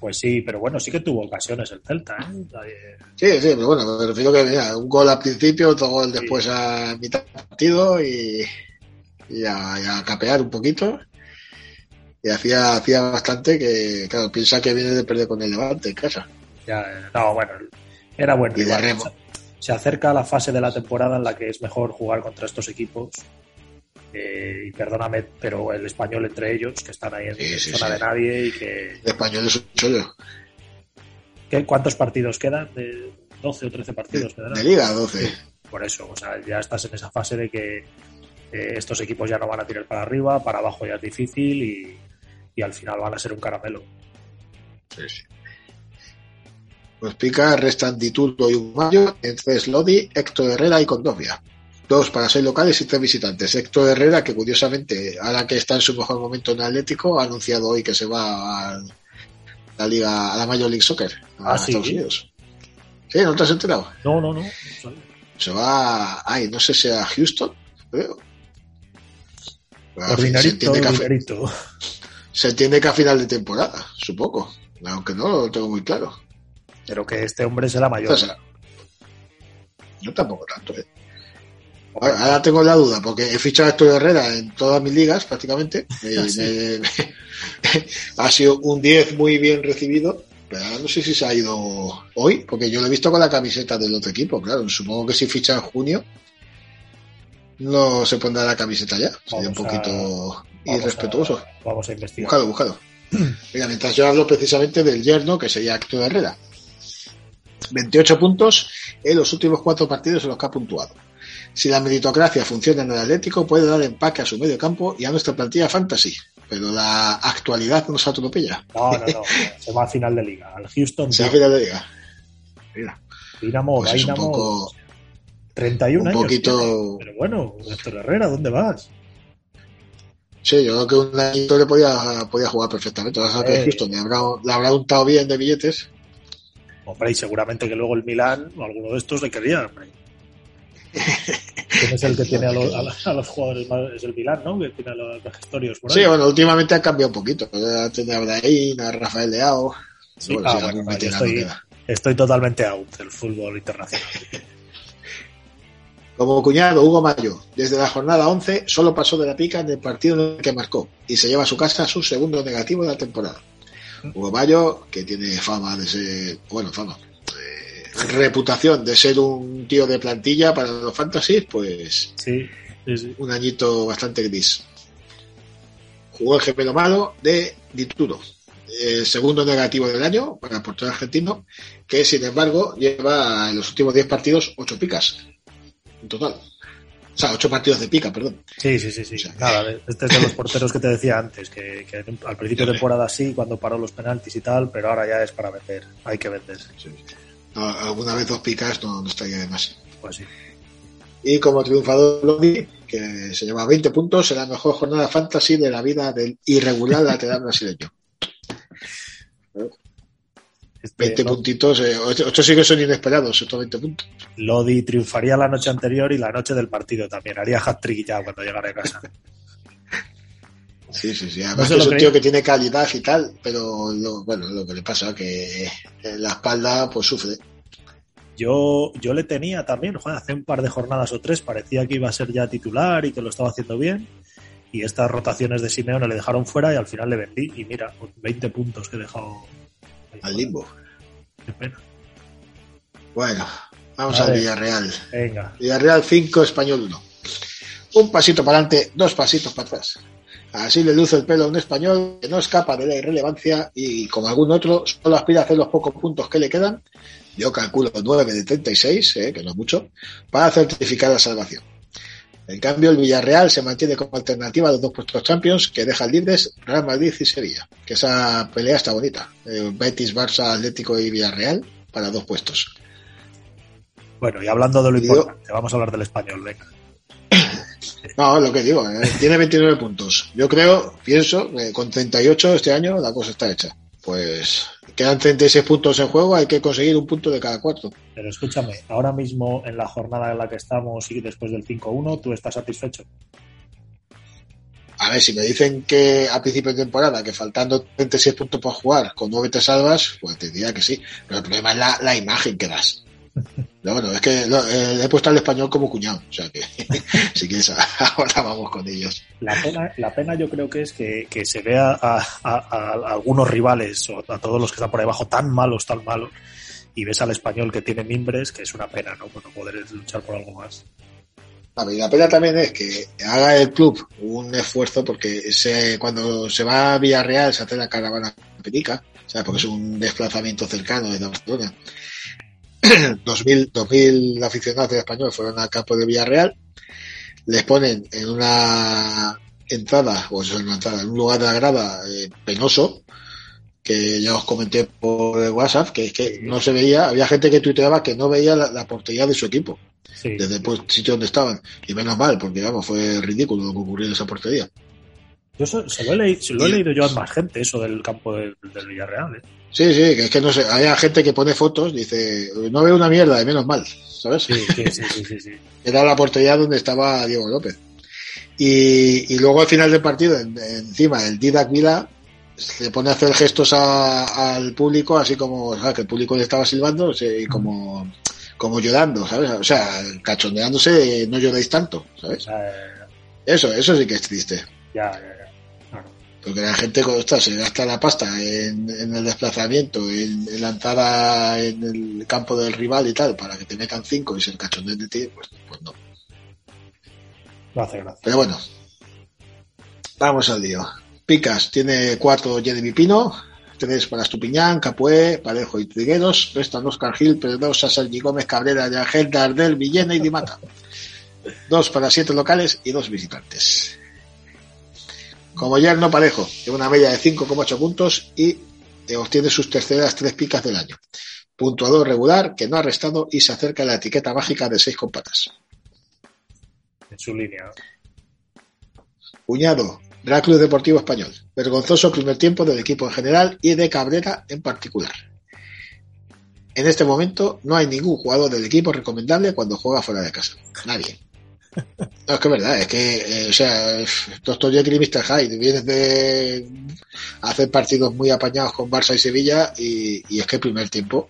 Pues sí, pero bueno, sí que tuvo ocasiones el Celta. ¿eh? Sí, sí, pero bueno, me refiero que mira, un gol al principio, otro gol después a mitad del partido y, y a, y a capear un poquito. Y hacía, hacía bastante que, claro, piensa que viene de perder con el Levante en casa. Ya, no, bueno, era bueno. Y remo. Se- Se acerca la fase de la temporada en la que es mejor jugar contra estos equipos. Eh, y perdóname, pero el español entre ellos, que están ahí en Sí, sí, zona sí. de nadie y que... El español es un chollo. ¿qué- ¿Cuántos partidos quedan? De 12 o 13 partidos quedarán. De Liga 12. Por eso, o sea, ya estás en esa fase de que eh, estos equipos ya no van a tirar para arriba, para abajo ya es difícil y, y al final van a ser un caramelo. Pues pica, restan Dituro y Humayo, entre Slodi, Héctor Herrera y Condovia. Dos para seis locales y tres visitantes. Héctor Herrera, que curiosamente, ahora que está en su mejor momento en Atlético, ha anunciado hoy que se va a la Liga, a la Major League Soccer, a Ah, ¿sí? Estados Unidos. Sí, ¿no te has enterado? No, no, no. Se va, ay, no sé si a Houston, creo. Por se, entiende a, dinerito. se entiende que a final de temporada, supongo. Aunque no lo tengo muy claro. Pero que este hombre será mayor. Entonces, yo tampoco tanto, ¿eh? Ahora, tengo la duda, porque he fichado a Héctor Herrera en todas mis ligas, prácticamente. Me- me- ha sido un 10 muy bien recibido, pero ahora no sé si se ha ido hoy, porque yo lo he visto con la camiseta del otro equipo, claro. Supongo que si ficha en junio, no se pondrá la camiseta ya. Sería un Vamos a- poquito vamos irrespetuoso. a- vamos a investigar. Buscado, buscado. Mira, mientras yo hablo precisamente del yerno, que sería Héctor Herrera. 28 puntos en los últimos cuatro partidos en los que ha puntuado. Si la meritocracia funciona en el Atlético, puede dar empaque a su medio campo y a nuestra plantilla fantasy. Pero la actualidad nos atropella. No, no, no. Se va a final de liga. Al Houston Se Dynamo, final de liga. Mira, Dinamo, pues es un Dynamo, poco, 31 un años. poquito. tiene. Pero bueno, Héctor Herrera, ¿dónde vas? Sí, yo creo que un añito le podía, podía jugar perfectamente. Vas a Eh. Houston le habrá, le habrá untado bien de billetes. Hombre, y seguramente que luego el Milán o alguno de estos le quería, hombre. ¿Quién es el que tiene a los, a los- a los jugadores más? Es el Milán, ¿no? Que tiene a los gestorios por ahí. Sí, bueno, últimamente ha cambiado un poquito. Tiene a Brahim, a Rafael Leao. Sí, Bueno, ah, bueno, vale, veterano estoy, estoy totalmente out del fútbol internacional. Como cuñado, Hugo Mayo, desde la jornada 11, solo pasó de la pica en el partido en el que marcó y se lleva a su casa su segundo negativo de la temporada. Hugo Mayo, que tiene fama de ser, bueno, fama, reputación de ser un tío de plantilla para los fantasies, pues Sí, sí, sí. un añito bastante gris. Jugó el gemelo malo de Dituro, el segundo negativo del año para el portero argentino, que sin embargo lleva en los últimos 10 partidos 8 picas en total. O sea, 8 partidos de pica, perdón. Sí, sí, sí, sí. O sea, Nada, este es de los porteros que te decía antes, que, que al principio de temporada sí, cuando paró los penaltis y tal, pero ahora ya es para vender. Hay que venderse. No, alguna vez dos picas no, no estaría de más. Pues sí. Y como triunfador Lodi, que se lleva 20 puntos en la mejor jornada fantasy de la vida del irregular lateral brasileño. Este, 20 Lo- puntitos, 8 sí que son inesperados, estos 20 puntos. Lodi triunfaría la noche anterior y la noche del partido también. Haría hat-trick ya cuando llegara a casa. Sí, sí, sí. Además es un creí. tío que tiene calidad y tal, pero lo, bueno, lo que le pasa es que en la espalda pues sufre. Yo, yo le tenía también, joder, hace un par de jornadas o tres, parecía que iba a ser ya titular y que lo estaba haciendo bien. Y estas rotaciones de Simeone le dejaron fuera y al final le vendí. Y mira, 20 puntos que he dejado ahí Al limbo. Qué pena. Bueno, vamos A al. Villarreal. Venga. Villarreal 5, Español 1. Un pasito para adelante, dos pasitos para atrás. Así le luce el pelo a un español que no escapa de la irrelevancia y, como algún otro, solo aspira a hacer los pocos puntos que le quedan. Yo calculo 9 de 36, eh, que no es mucho, para certificar la salvación. En cambio, el Villarreal se mantiene como alternativa a los dos puestos Champions que dejan libres Real Madrid y Sevilla. Que esa pelea está bonita. Eh, Betis, Barça, Atlético y Villarreal para dos puestos. Bueno, y hablando de lo Y yo- importante, vamos a hablar del español, venga. No, lo que digo, eh, tiene 29 puntos. Yo creo, pienso, que con 38 este año la cosa está hecha. Pues quedan 36 puntos en juego, hay que conseguir un punto de cada cuarto. Pero escúchame, ahora mismo en la jornada en la que estamos y después del 5-1, ¿tú estás satisfecho? A ver, si me dicen que a principio de temporada, que faltando 36 puntos por jugar, con 9 te salvas, pues te diría que sí. Pero el problema es la, la imagen que das. Pero bueno, es que eh, he puesto al español como cuñado. O sea que, si quieres, ahora vamos con ellos. La pena, la pena yo creo que es que, que se vea a, a- a algunos rivales o a todos los que están por ahí abajo tan malos, tan malos, y ves al español que tiene mimbres, que es una pena, ¿no? Por no poder luchar por algo más. Y la pena también es que haga el club un esfuerzo porque se, cuando se va a Villarreal se hace la caravana petica, ¿sabes? porque es un desplazamiento cercano desde Barcelona. 2000, 2000 aficionados del español fueron al campo de Villarreal, les ponen en una entrada, o sea, en una entrada, en un lugar de la grada eh, penoso, que ya os comenté por WhatsApp, que es que no se veía, había gente que tuiteaba que no veía la, la portería de su equipo Sí, desde el pues, sitio donde estaban. Y menos mal, porque vamos, fue ridículo lo que ocurrió en esa portería. yo se, se lo he, leído, se lo he leído yo a más gente, eso del campo del, del Villarreal. ¿eh? Sí, sí, que es que no sé, hay gente que pone fotos, dice, no veo una mierda, de menos mal, ¿sabes? Sí, sí, sí, sí, sí, sí. Era la portería donde estaba Diego López. Y, y luego al final del partido, en- encima, el Didac Vila se pone a hacer gestos a- al público, así como, ¿sabes? que el público le estaba silbando, y como, como llorando, ¿sabes? O sea, cachondeándose, no lloréis tanto, ¿sabes? Eso, eso sí que es triste. Ya, ya. Porque la gente ostras, se gasta la pasta en, en el desplazamiento, en, en la entrada en el campo del rival y tal, para que te metan cinco y se cachondeen de ti, pues, pues no. No hace gracia. Pero bueno, vamos al lío. Picas tiene cuatro Jeremy Pino, tres para Estupiñán, Capué, Parejo y Trigueros, restan Oscar Gil, Pedrosa, Sergi Gómez, Cabrera, Yangel, Dardel, Villena y Dimata. Dos para siete locales y dos visitantes. Como ya no parejo, lleva una media de 5,8 puntos y eh, obtiene sus terceras tres picas del año. Puntuador regular que no ha restado y se acerca a la etiqueta mágica de 6 con patas. En su línea. Cuñado, Real Club Deportivo Español. Vergonzoso primer tiempo del equipo en general y de Cabrera en particular. En este momento no hay ningún jugador del equipo recomendable cuando juega fuera de casa. Nadie. No, es que es verdad, es que, eh, o sea, Doctor Jekyll y Mr. Hyde, vienes de hacer partidos muy apañados con Barça y Sevilla y, y es que el primer tiempo,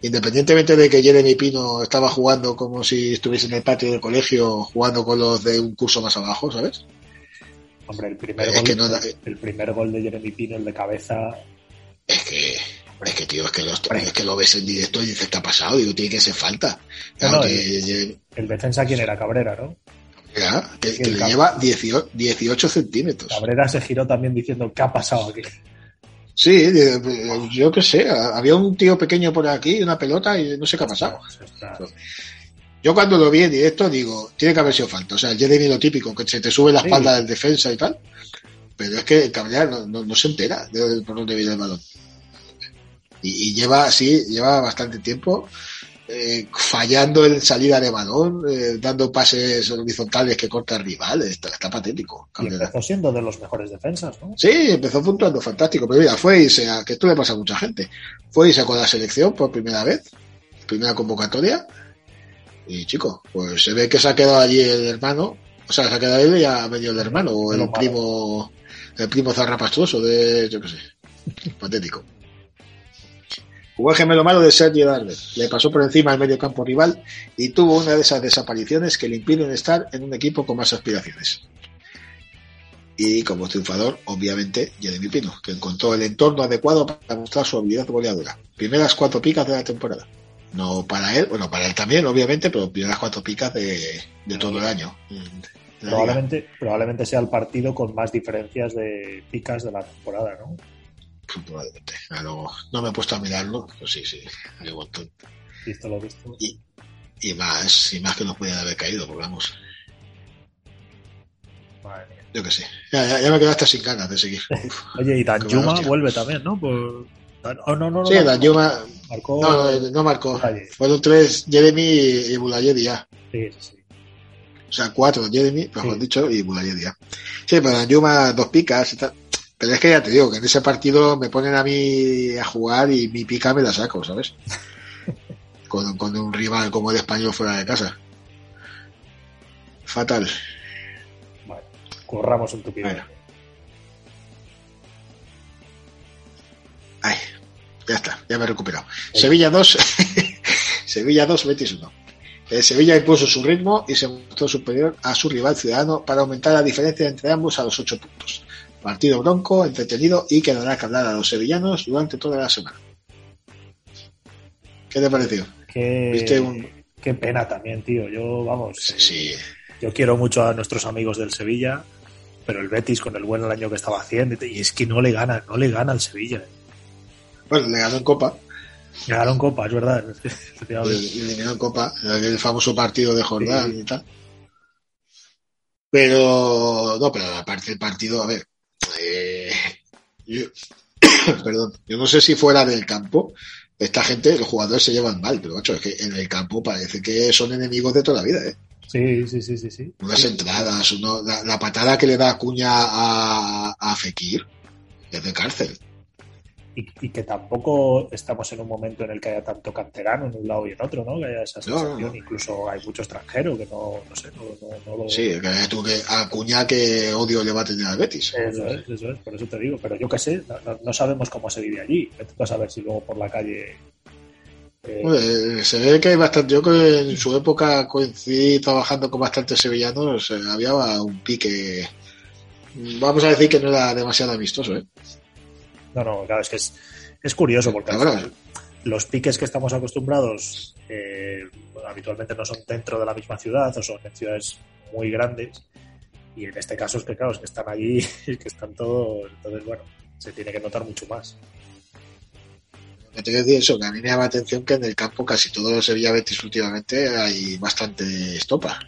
independientemente de que Jeremy Pino estaba jugando como si estuviese en el patio del colegio jugando con los de un curso más abajo, ¿sabes? Hombre, el primer, Es gol, que no da- el primer gol de Jeremy Pino, el de cabeza. Es que, es que tío, es que, lo, es que lo ves en directo y dices, ¿qué ha pasado? Digo, tiene que ser falta. Claro, No, no, que, El defensa, ¿quién era? Cabrera, ¿no? ya, que- le lleva 18, 18 centímetros. Cabrera se giró también diciendo, ¿qué ha pasado aquí? Sí, yo qué sé, había un tío pequeño por aquí, una pelota y no sé qué ha pasado. Yo cuando lo vi en directo digo, tiene que haber sido falta. O sea, el Jeremy lo típico, que se te sube la Sí. espalda del defensa y tal. Pero es que el Cabrera no, no- no se entera de por dónde viene el balón. Y, y lleva así, lleva bastante tiempo eh, fallando en salida de balón, eh, dando pases horizontales que corta el rival. Está, está patético. Y empezó siendo de los mejores defensas, ¿no? Sí, empezó puntuando fantástico, pero mira, fue y se, que esto le pasa a mucha gente. Fue y sacó la selección por primera vez, primera convocatoria. Y chico, pues se ve que se ha quedado allí el hermano, o sea, se ha quedado él y ha venido el hermano, o el primo, el primo zarrapastroso de, yo qué sé, patético. Jugó el gemelo malo de Sergio Darder, le pasó por encima al medio campo rival y tuvo una de esas desapariciones que le impiden estar en un equipo con más aspiraciones. Y como triunfador, obviamente, Jeremy Pino, que encontró el entorno adecuado para mostrar su habilidad goleadora. Primeras cuatro picas de la temporada. No para él, bueno, para él también, obviamente, pero primeras cuatro picas de, de todo el año. liga. Probablemente, probablemente sea el partido con más diferencias de picas de la temporada, ¿no? Probablemente. Ah, No, no me he puesto a mirarlo, pues sí, sí, hay un montón. Visto lo visto. Y, y más, y más que nos podían haber caído, porque vamos, Madre mía. yo qué sé. Ya, ya, ya me quedo hasta sin ganas de seguir. Uf. Oye, y Qué Danjuma vuelve también, ¿no? Por... Oh, no, no, no. Sí, no, Danjuma, Marcó. no, no, no marcó. Bulaye. Fueron tres, Jeremy y Bulayedi ya. Sí, sí, sí. O sea, cuatro Jeremy, mejor Sí. dicho, y Bulayedi ya. Sí, pero Yuma dos picas y tal. Pero es que ya te digo que en ese partido me ponen a mí a jugar y mi pica me la saco, ¿sabes? Con, con un rival como el español fuera de casa. Fatal. Vale. Curramos en tu pie. Bueno. Ay, ya está, ya me he recuperado. Sevilla 2, Sevilla 2, Betis 1. El Sevilla impuso su ritmo y se mostró superior a su rival ciudadano para aumentar la diferencia entre ambos a los 8 puntos. Partido bronco, entretenido y que dará que hablar a los sevillanos durante toda la semana. ¿Qué te pareció? Qué, ¿Viste un- qué pena también, tío. Yo, vamos, Sí, sí. yo quiero mucho a nuestros amigos del Sevilla, pero el Betis con el buen año que estaba haciendo, y es que no le gana, no le gana al Sevilla. eh. Bueno, le ganó en Copa, Ganaron Copa, es verdad. le en Copa, el famoso partido de Jordán y tal. Pero, no, pero aparte del partido, a ver, eh, yo, perdón, yo no sé si fuera del campo, esta gente, los jugadores se llevan mal, pero macho, es que en el campo parece que son enemigos de toda la vida, ¿eh? Sí, sí, sí, sí, sí. Unas entradas, uno, la, la patada que le da Acuña a, a Fekir es de cárcel. Y, y que tampoco estamos en un momento en el que haya tanto canterano en un lado y en otro, ¿no? Que haya esa no, sensación. no. Incluso hay mucho extranjero que no, no sé, no, no, no lo... Sí, que tú que a Cuña que odio le va a tener al Betis. Eso es, eso es, por eso te digo. Pero yo qué sé, no, sabemos cómo se vive allí. Vete a saber si luego por la calle. eh, Pues, se ve que hay bastante. Yo que en su época coincidí trabajando con bastantes sevillanos, eh, había un pique. Vamos a decir que no era demasiado amistoso, ¿eh? No, no, claro, es que es, es curioso porque final los piques que estamos acostumbrados eh, habitualmente no son dentro de la misma ciudad o son en ciudades muy grandes. Y en este caso es que, claro, es que están allí, es que están todos. Entonces, bueno, se tiene que notar mucho más. me tengo que decir eso, que a mí me llama la atención que en el campo casi todos los Sevilla Betis últimamente hay bastante estopa.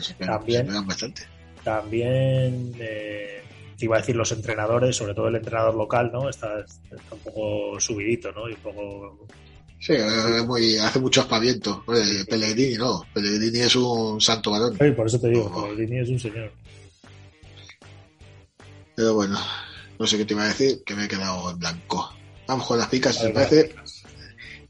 Se pegan, También. se pegan bastante. También eh, te iba a decir los entrenadores, sobre todo el entrenador local, ¿no? Está, está un poco subidito, ¿no? Y un poco. Sí, es muy, hace mucho aspaviento. Oye, Pellegrini no, Pellegrini es un santo varón. Ay, por eso te digo, Pellegrini es un señor. Pero bueno, no sé qué te iba a decir, que me he quedado en blanco. Vamos con las picas, si te parece.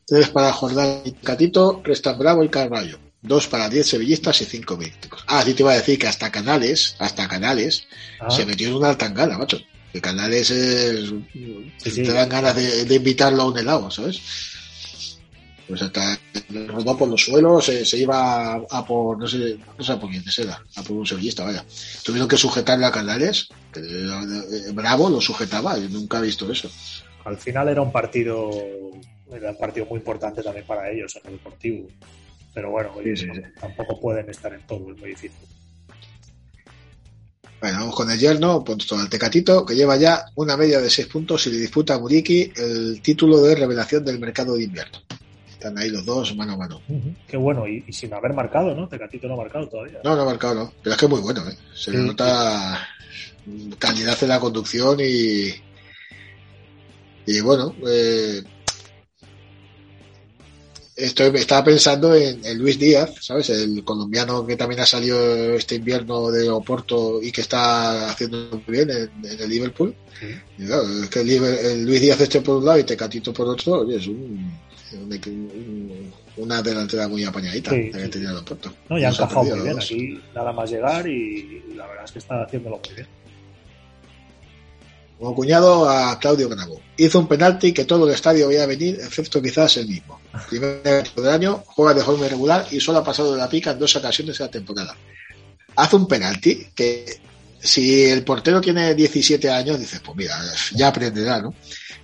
Tres para Jordán y Catito, restan Bravo y Carballo. Dos para diez sevillistas y cinco míticos. Ah, sí te iba a decir que hasta Canales, hasta Canales, Ah, se metió en una tangana, macho. Que Canales es... Sí, sí. te dan ganas de, de invitarlo a un helado, ¿sabes? Pues hasta rodó por los suelos, se, se iba a, a por, no sé, no sé por quién era, a por un sevillista, vaya. Tuvieron que sujetarle a Canales, que eh, Bravo lo sujetaba, yo nunca he visto eso. al final era un partido. Era un partido muy importante también para ellos en el deportivo. Pero bueno, oye, Sí, sí, sí. tampoco pueden estar en todo, es muy difícil. Bueno, vamos con el yerno, puesto al Tecatito, que lleva ya una media de seis puntos y le disputa a Muriki el título de revelación del mercado de invierno. Están ahí los dos mano a mano. Qué bueno, y, y sin haber marcado, ¿no? Tecatito no ha marcado todavía. No, no ha marcado, no. Pero es que es muy bueno, ¿eh? Se le Sí, nota calidad en la conducción y. Y bueno, eh, estoy, estaba pensando en, en Luis Díaz, ¿sabes? El colombiano que también ha salido este invierno de Oporto y que está haciendo muy bien en, en el Liverpool. Y claro, es que el, el Luis Díaz este por un lado y Tecatito por otro, oye, es un, un- un- una delantera muy apañadita Sí, la que sí. tenía el Oporto. No, ya ha Nos ha encajado perdido muy bien. Aquí nada más llegar y, y la verdad es que está haciéndolo muy bien. Como cuñado a Claudio Bravo. Hizo un penalti que todo el estadio veía venir, excepto quizás el mismo. Primer del año, juega de forma irregular y solo ha pasado de la pica en dos ocasiones en la temporada. Hace un penalti que si el portero tiene 17 años, dices, pues mira, ya aprenderá, ¿no?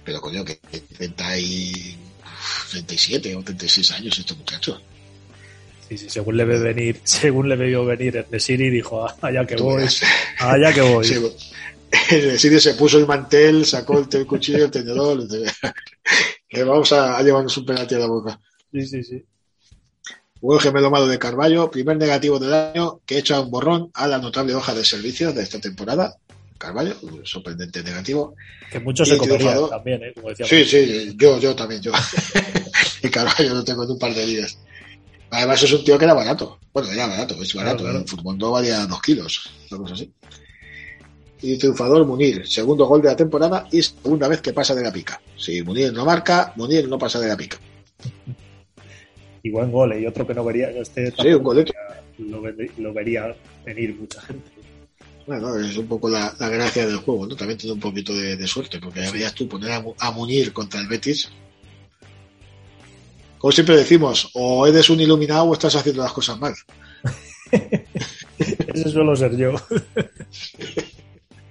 Pero coño, que 30 y 37 o 36 años este muchacho. Sí, sí, según le ve venir, según le veo venir en Nesiri, dijo, "Ah, allá que voy, allá que voy. Sí, el sitio se puso el mantel, sacó el, el cuchillo, el tenedor, que vamos a, a llevarnos un penalti a la boca. Sí, sí, sí. Hubo el gemelo malo de Carballo, primer negativo del año, que echa un borrón a la notable hoja de servicios de esta temporada. Carballo, un sorprendente negativo. Que muchos se comerían también, ¿eh? Como. Sí, sí, yo, yo también, yo. y Carballo lo tengo en un par de días. Además es un tío que era barato. Bueno, era barato, es barato. Claro, claro. El fútbol no valía dos kilos, una cosa así. Y triunfador Munir, segundo gol de la temporada y segunda vez que pasa de la pica. Si Munir no marca, Munir no pasa de la pica. Y buen gol, ¿eh? y otro que no vería, este Sí, un golete. lo, lo vería venir mucha gente. Bueno, es un poco la, la gracia del juego, ¿no? También tiene un poquito de, de suerte, porque ya veías tú poner a, a Munir contra el Betis. Como siempre decimos, o eres un iluminado o estás haciendo las cosas mal. Ese suelo ser yo.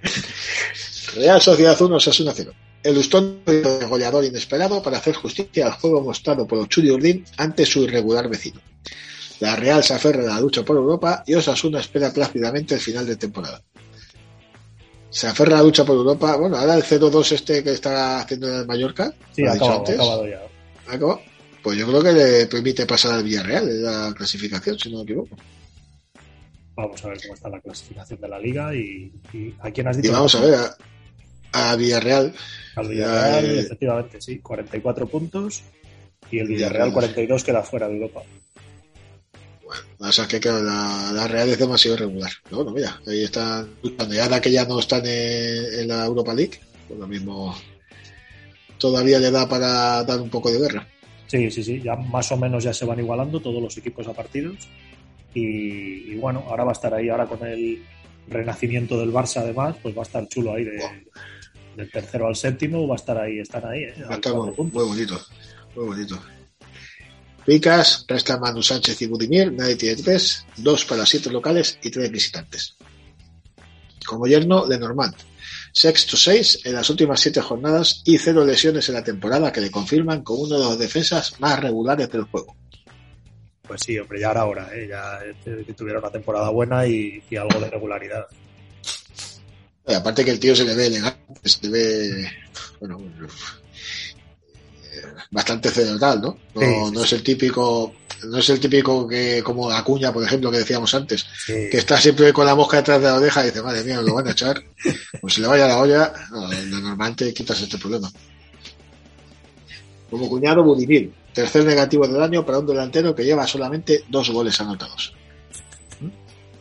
Real Sociedad 1, Osasuna 0. El Lustón de goleador inesperado para hacer justicia al juego mostrado por Ochuri Urdín ante su irregular vecino. La Real se aferra a la lucha por Europa y Osasuna espera plácidamente el final de temporada. Se aferra a la lucha por Europa. Bueno, ahora el 0-2 este que está haciendo en Mallorca. Sí, lo dicho acabado, antes. ya. Pues yo creo que le permite pasar al Villarreal en la clasificación, si no me equivoco. Vamos a ver cómo está la clasificación de la liga y, y a quién has Y dicho. vamos a ver a, a Villarreal. Al Villarreal, Eh, efectivamente, sí, 44 puntos. Y el Villarreal. Villarreal 42 queda fuera de Europa. O sea que claro, la, la Real es demasiado irregular. Pero bueno, mira, ahí están luchando. Y ahora que ya no están en, en la Europa League, pues lo mismo todavía le da para dar un poco de guerra. Sí, sí, sí, ya más o menos ya se van igualando todos los equipos a partidos. Y, y bueno, ahora va a estar ahí, ahora con el renacimiento del Barça además, pues va a estar chulo ahí de, del tercero al séptimo, va a estar ahí, están ahí. ¿eh? Va a Al estar cuatro muy, bonito, muy bonito. Picas, resta Manu Sánchez y Budimir, nadie tiene tres, dos para siete locales y tres visitantes. Como yerno, Lenormand. Sexto seis en las últimas siete jornadas y cero lesiones en la temporada que le confirman como uno de los defensas más regulares del juego. Pues sí, hombre, ya era hora, ¿eh? ya eh, que tuviera una temporada buena y, y algo de regularidad. Aparte que el tío se le ve elegante, se le ve, bueno, bastante cerebral, ¿no? No, Sí, sí, no es el típico, no es el típico que, como Acuña, por ejemplo, que decíamos antes, Sí. que está siempre con la mosca detrás de la oreja y dice, madre mía, lo van a echar. Pues si le vaya la olla, no, lo normal te quitas este problema. Como cuñado, Budimir, tercer negativo del año para un delantero que lleva solamente dos goles anotados.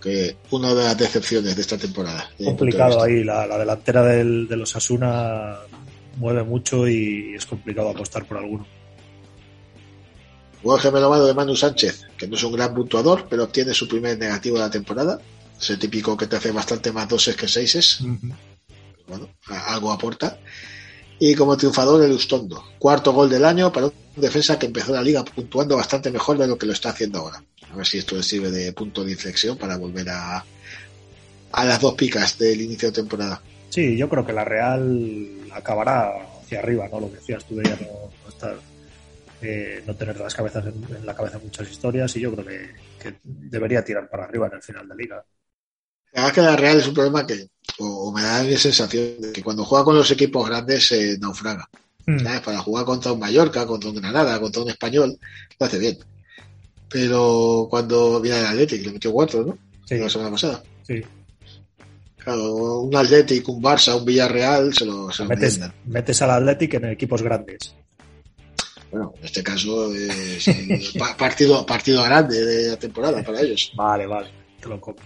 Que una de las decepciones de esta temporada. complicado ahí, la, la delantera del, de los Asuna mueve mucho y es complicado apostar por alguno. Juego gemelo malo de Manu Sánchez, que no es un gran puntuador, pero obtiene su primer negativo de la temporada. Es el típico que te hace bastante más doses que seises. Bueno, a- algo aporta. Y como triunfador, el Ustondo. Cuarto gol del año para un defensa que empezó la liga puntuando bastante mejor de lo que lo está haciendo ahora. A ver si esto le sirve de punto de inflexión para volver a, a las dos picas del inicio de temporada. Sí, yo creo que la Real acabará hacia arriba, ¿no? Lo que decías tú de ella, no, estar, eh, no tener las cabezas en, en la cabeza muchas historias y yo creo que, que debería tirar para arriba en el final de liga. La verdad es que la Real es un problema que, o, o me da la sensación de que cuando juega con los equipos grandes se naufraga. ¿sabes? Para jugar contra un Mallorca, contra un Granada, contra un Español, lo hace bien. Pero cuando viene el Athletic, le metió cuatro, ¿no? Sí. La semana pasada. Sí. Claro, un Athletic, un Barça, un Villarreal, se lo, se Metes, metes al Athletic en equipos grandes. Bueno, en este caso es el pa- partido, partido grande de la temporada para ellos. Vale, vale, te lo compro.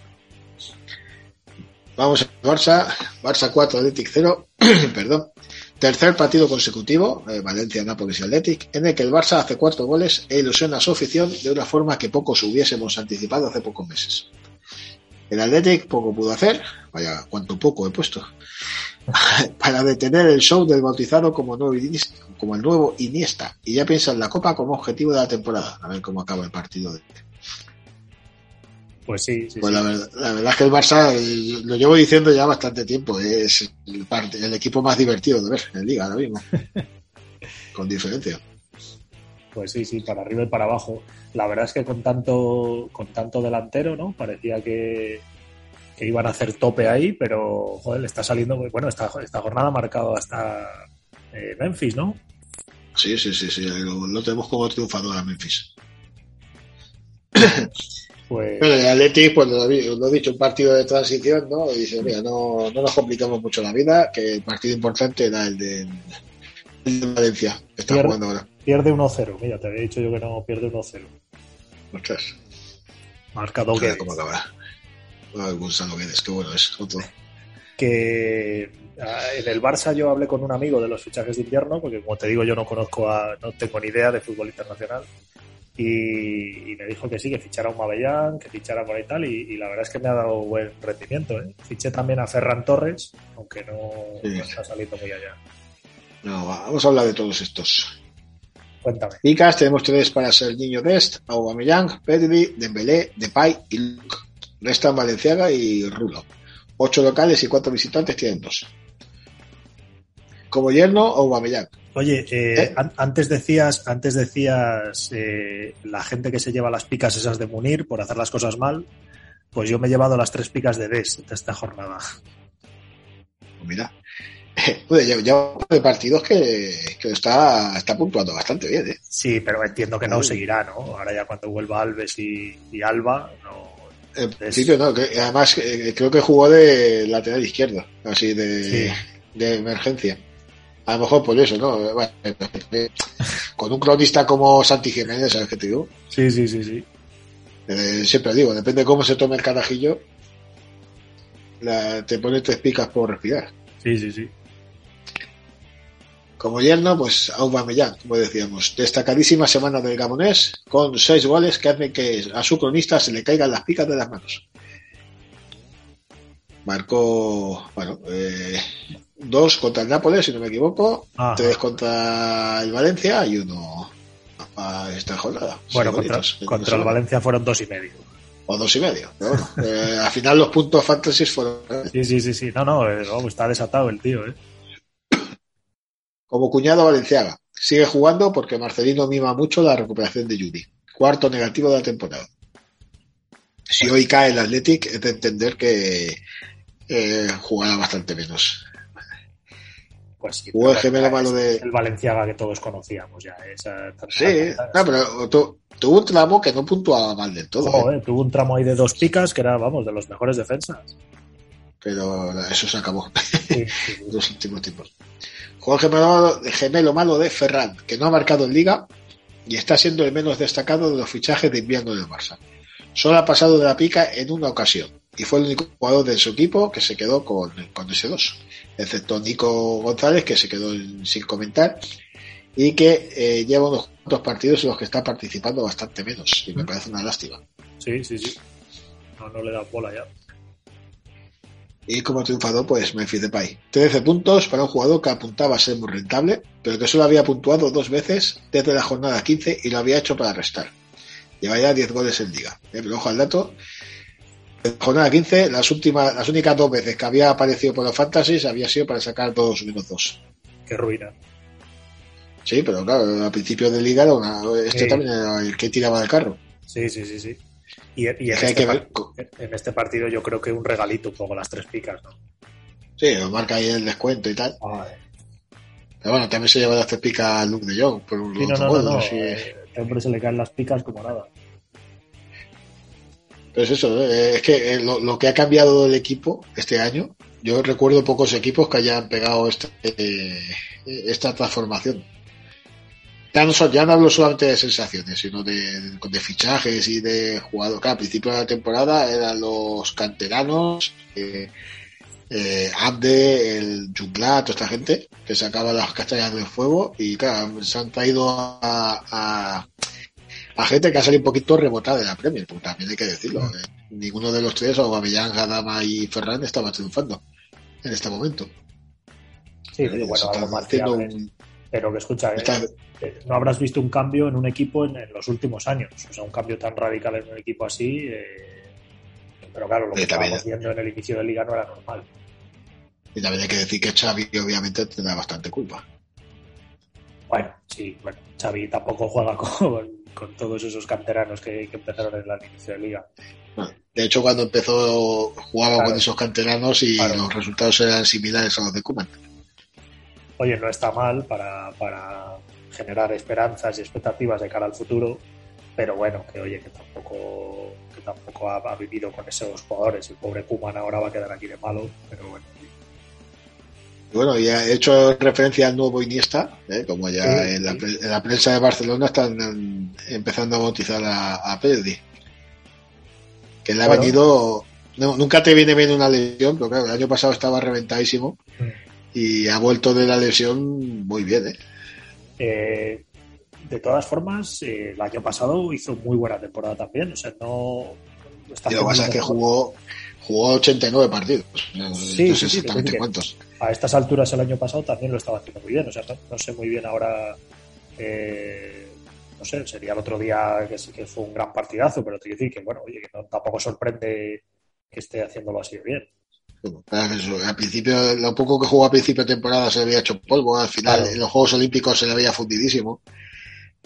Vamos a Barça, Barça 4, Athletic 0, perdón. Tercer partido consecutivo, eh, Valencia, Nápoles y Athletic, en el que el Barça hace cuatro goles e ilusiona su afición de una forma que pocos hubiésemos anticipado hace pocos meses. El Athletic poco pudo hacer, vaya, cuánto poco he puesto, para detener el show del bautizado como, nuevo Iniesta- como el nuevo Iniesta, y ya piensa en la Copa como objetivo de la temporada, a ver cómo acaba el partido de Pues sí, sí, pues sí. la verdad, la verdad es que el Barça, lo llevo diciendo ya bastante tiempo, es el, parte- el equipo más divertido de ver en Liga ahora mismo. Con diferencia. Pues sí, sí, para arriba y para abajo. La verdad es que con tanto, con tanto delantero, ¿no? Parecía que, que iban a hacer tope ahí, pero joder, le está saliendo bueno. Esta, esta jornada ha marcado hasta eh, Memphis, ¿no? Sí, sí, sí, sí, lo, lo tenemos como triunfador a Memphis. Pues Bueno, el Athletic, pues lo, he- dicho, un partido de transición, ¿no? Dice, mira, no, no nos complicamos mucho la vida, que el partido importante era el de, el de Valencia, que está Pierde. jugando ahora. pierde 1-0. Mira, te había dicho yo que no pierde 1-0. Ostras, Marcado a ver que, cómo acaba. Ah, Gonzalo Guedes, qué bueno es, otro. que ah, en el Barça yo hablé con un amigo de los fichajes de invierno, porque como te digo, yo no conozco a, no tengo ni idea de fútbol internacional. Y, y me dijo que sí, que fichara a un Mabellán, que fichara por ahí tal, y, y la verdad es que me ha dado buen rendimiento. ¿eh? Fiché también a Ferran Torres, aunque no, Sí. no está saliendo muy allá. No, va, vamos a hablar de todos estos. Cuéntame. Picas, tenemos tres para ser niño Dest, Aubameyang, Pedri, Dembélé, Depay y Luke. Restan Valenciaga y Rulo. Ocho locales y cuatro visitantes tienen dos. Como yerno, Aubameyang. Oye, eh, ¿Eh? an- antes decías, antes decías eh, la gente que se lleva las picas esas de Munir por hacer las cosas mal, pues yo me he llevado las tres picas de Des de esta jornada. Pues mira, ya, ya de partidos que, que está, está puntuando bastante bien, ¿eh? Sí, pero entiendo que no Uy. seguirá, ¿no? Ahora ya cuando vuelva Alves y, y Alba, no. En principio no, que además eh, creo que jugó de lateral izquierdo, así de, Sí. de emergencia. A lo mejor por eso, ¿no? Bueno, eh, con un cronista como Santi Jiménez, ¿sabes qué te digo? Sí, sí, sí, sí. Eh, siempre digo, depende de cómo se tome el carajillo, la- te pone tres picas por respirar. Sí, sí, sí. Como yerno, pues Aubameyang, como decíamos. Destacadísima semana del Gabonés, con seis goles que hacen que a su cronista se le caigan las picas de las manos. Marcó, bueno, eh, dos contra el Nápoles, si no me equivoco, Ajá. tres contra el Valencia y uno a esta jornada. Bueno, contra, contra el Valencia fueron dos y medio. O dos y medio. Pero bueno, eh, al final los puntos fantasy fueron. Sí, sí, sí, sí. No, no, eh, vamos, está desatado el tío, ¿eh? Como cuñado Valenciaga. Sigue jugando porque Marcelino mima mucho la recuperación de Yuri. Cuarto negativo de la temporada. Si hoy cae el Athletic, es de entender que eh, jugará bastante menos. Pues sí, gemelo malo de. El Valenciaga que todos conocíamos ya. Esa, Sí, no, pero tu- tuvo un tramo que no puntuaba mal del todo. ¿eh? Joder, tuvo un tramo ahí de dos picas que era, vamos, de los mejores defensas. Pero eso se acabó Sí, en los últimos tiempos. El gemelo, gemelo malo de Ferran, que no ha marcado en Liga y está siendo el menos destacado de los fichajes de invierno del Barça. Solo ha pasado de la pica en una ocasión y fue el único jugador de su equipo que se quedó con, con ese dos, excepto Nico González, que se quedó sin comentar y que eh, lleva unos cuantos partidos en los que está participando bastante menos y me parece una lástima. sí, sí. sí. No, no le da bola ya. Y como triunfador, pues Memphis Depay. 13 puntos para un jugador que apuntaba a ser muy rentable, pero que solo había puntuado dos veces desde la jornada 15 y lo había hecho para restar. Lleva ya 10 goles en liga. Eh, Pero ojo al dato. En jornada 15, las últimas, las únicas dos veces que había aparecido por los fantasies había sido para sacar dos menos dos. Qué ruina. Sí, pero claro, al principio de liga era una, este Sí. también era el que tiraba del carro. Sí, sí, sí, sí. Y, y en, Es que hay este, que en este partido yo creo que un regalito un poco las tres picas, ¿no? Sí, lo marca ahí el descuento y tal. Pero bueno, también se lleva las tres picas a Luke de Jong por un Sí, no, no, no, no. así. eh, hombre se le caen las picas como nada. Pero es eso, eh, es que eh, lo, que ha cambiado el equipo este año, yo recuerdo pocos equipos que hayan pegado este, eh, esta transformación. Ya no, ya no hablo solamente de sensaciones, sino de, fichajes y de jugadores. Claro, al principio de la temporada eran los canteranos, eh, Abde, el Jungla, toda esta gente que sacaba las castañas del fuego y claro, se han traído a, a gente que ha salido un poquito rebotada de la Premier, porque también hay que decirlo. eh, ninguno de los tres, Aubameyang, Adama y Ferran, estaba triunfando en este momento. Sí, Eh, bueno, algo más un- Pero que escucha, eh, está- eh, no habrás visto un cambio en un equipo en, en los últimos años. O sea, un cambio tan radical en un equipo así. eh, pero claro, lo que Eh, estábamos viendo en el inicio de liga no era normal. y también hay que decir que Xavi obviamente tendrá bastante culpa. Bueno, sí, bueno, Xavi tampoco juega con, con todos esos canteranos que, que empezaron en el inicio de liga. Bueno, de hecho, cuando empezó jugaba Claro. con esos canteranos y Claro. los resultados eran similares a los de Kuman. Oye, no está mal para, para generar esperanzas y expectativas de cara al futuro, pero bueno, que oye, que tampoco, que tampoco ha, ha vivido con esos jugadores. El pobre Kuman ahora va a quedar aquí de malo, pero bueno. Bueno, ya he hecho referencia al nuevo Iniesta, ¿eh? como ya Sí, en, la, sí. en la prensa de Barcelona están em, empezando a bautizar a, a Pedri. Que le ha Bueno. venido. no, nunca te viene bien una lesión, pero claro, el año pasado estaba reventadísimo y ha vuelto de la lesión muy bien, ¿eh? Eh, de todas formas, eh, el año pasado hizo muy buena temporada también. O sea, no. está Y lo que pasa es que jugó, jugó 89 partidos. No sé sí, exactamente cuántos. A estas alturas el año pasado también lo estaba haciendo muy bien. O sea, no, no sé muy bien ahora. eh, no sé, sería el otro día que sí que fue un gran partidazo, pero te quiero decir que, bueno, oye, que no- tampoco sorprende que esté haciéndolo así de bien. Eso, al principio, lo poco que jugó a principio de temporada se le había hecho polvo, al final Claro. en los Juegos Olímpicos se le había fundidísimo.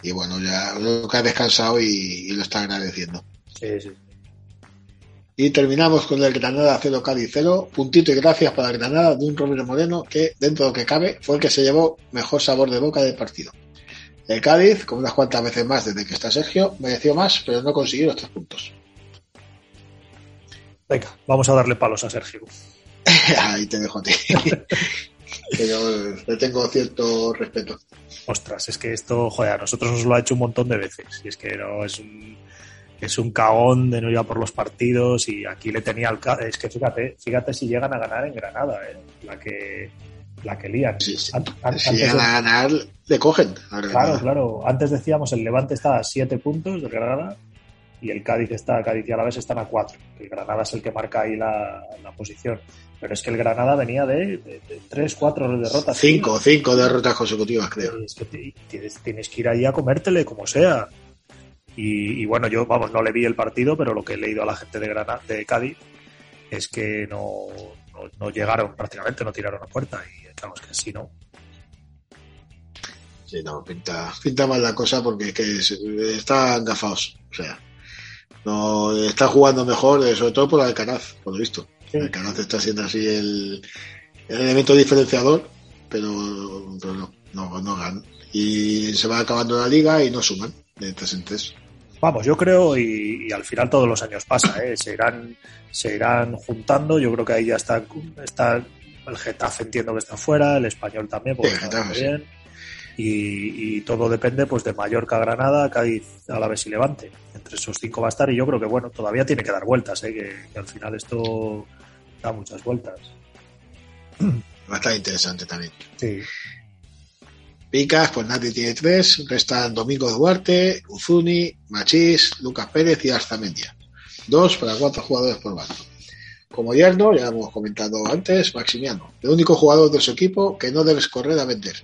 Y bueno, ya lo que ha descansado y, y lo está agradeciendo. Sí, sí. Y terminamos con el Granada 0 Cádiz 0. Puntito y gracias para Granada de un Roberto Moreno que, dentro de lo que cabe, fue el que se llevó mejor sabor de boca del partido. El Cádiz, como unas cuantas veces más desde que está Sergio, mereció más, pero no consiguió los tres puntos. Venga, vamos a darle palos a Sergio. Ahí te dejo a ti. que yo le tengo cierto respeto. Ostras, es que esto, joder, a nosotros nos lo ha hecho un montón de veces. Y es que no, es un, es un cagón de no ir a por los partidos. Y aquí le tenía al Es que fíjate, fíjate si llegan a ganar en Granada, ¿eh? La que, la que lían. Sí, sí. Si llegan de- a ganar, le cogen. a. Claro, claro. Antes decíamos el Levante está a 7 puntos del Granada y el Cádiz está, Cádiz y Alavés están a 4. El Granada es el que marca ahí la, la posición. Pero es que el Granada venía de 3, 4 derrotas. Cinco, cinco derrotas consecutivas, creo. Es que ti- tienes, tienes que ir ahí a comértele como sea. Y, y bueno, yo, vamos, no le vi el partido, pero lo que he leído a la gente de, Granada, de Cádiz es que no, no, no llegaron prácticamente, no tiraron a puerta. Y claro, es que así no. Sí, no, pinta, pinta mal la cosa porque es que es- están gafados. O sea, no está jugando mejor, eh, sobre todo por Alcaraz, por lo visto. Sí. Alcaraz está siendo así el, el elemento diferenciador, pero, pero no, no, no ganan. Y se va acabando la liga y no suman de tres en tres. Vamos, yo creo, y, y al final todos los años pasa, ¿eh? se, irán, se irán juntando. Yo creo que ahí ya está, está el Getafe, entiendo que está fuera, el español también, porque está Getafe, muy bien. Y, y todo depende pues de Mallorca, Granada, Cádiz, Alavés y Levante. Entre esos cinco va a estar, y yo creo que bueno, todavía tiene que dar vueltas, ¿eh? que, que al final esto da muchas vueltas. Va a estar interesante también. Sí, Picas, pues nadie tiene tres. Restan Domingo Duarte, Uzuni, Machís, Lucas Pérez y Arzamendia. Dos para cuatro jugadores por bando. Como yerno, ya hemos comentado antes, Maximiano, el único jugador de su equipo que no debes correr a vender.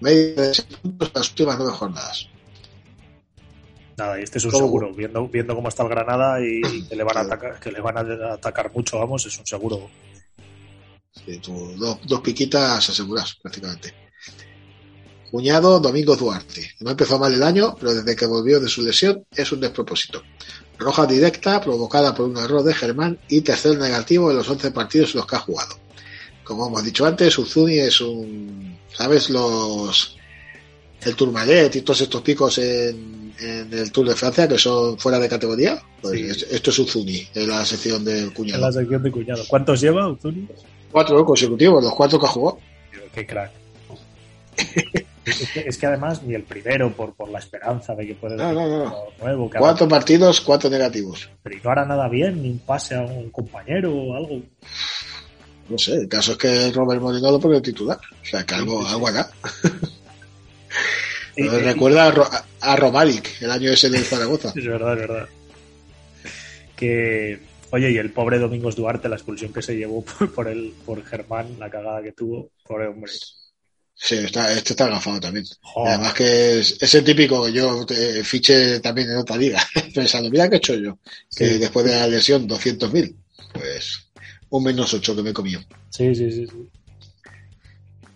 Medio de puntos las últimas nueve jornadas. nada, y este es un ¿Cómo? seguro. Viendo, viendo cómo está el Granada y, y que le van a atacar, que le van a atacar mucho, vamos, es un seguro. Sí, tú, dos, dos piquitas aseguras, prácticamente. Cuñado, Domingo Duarte. No empezó mal el año, pero desde que volvió de su lesión es un despropósito. Roja directa provocada por un error de Germán y tercer negativo en los 11 partidos en los que ha jugado. Como hemos dicho antes, Uzuni es un... ¿Sabes los... El Tourmalet y todos estos picos en, en el Tour de Francia que son fuera de categoría? Pues Sí. es- esto es Uzuni, en la sección del En cuñado. la sección de cuñado. ¿Cuántos lleva, Uzuni? Cuatro consecutivos, los cuatro que ha jugado. Qué crack. es, que, es que además ni el primero por, por la esperanza de que puede No, no, no. algo nuevo Cuatro partidos, cuatro negativos. pero y no hará nada bien ni un pase a un compañero o algo No sé, el caso es que Robert Moreno lo pone titular. O sea, que algo, algo hará. Y- Me y- recuerda a, Ro- a Romalic, el año ese del Zaragoza. es verdad es verdad que oye y el pobre Domingos Duarte la expulsión que se llevó por, por el por Germán la cagada que tuvo pobre hombre Sí, está, este está agafado también. Joder. además que es, es el típico que yo te fiché también en otra liga, pensando, mira qué he hecho yo. Que Sí. después de la lesión, 200.000. Pues un menos 8 que me comió. sí sí sí, sí.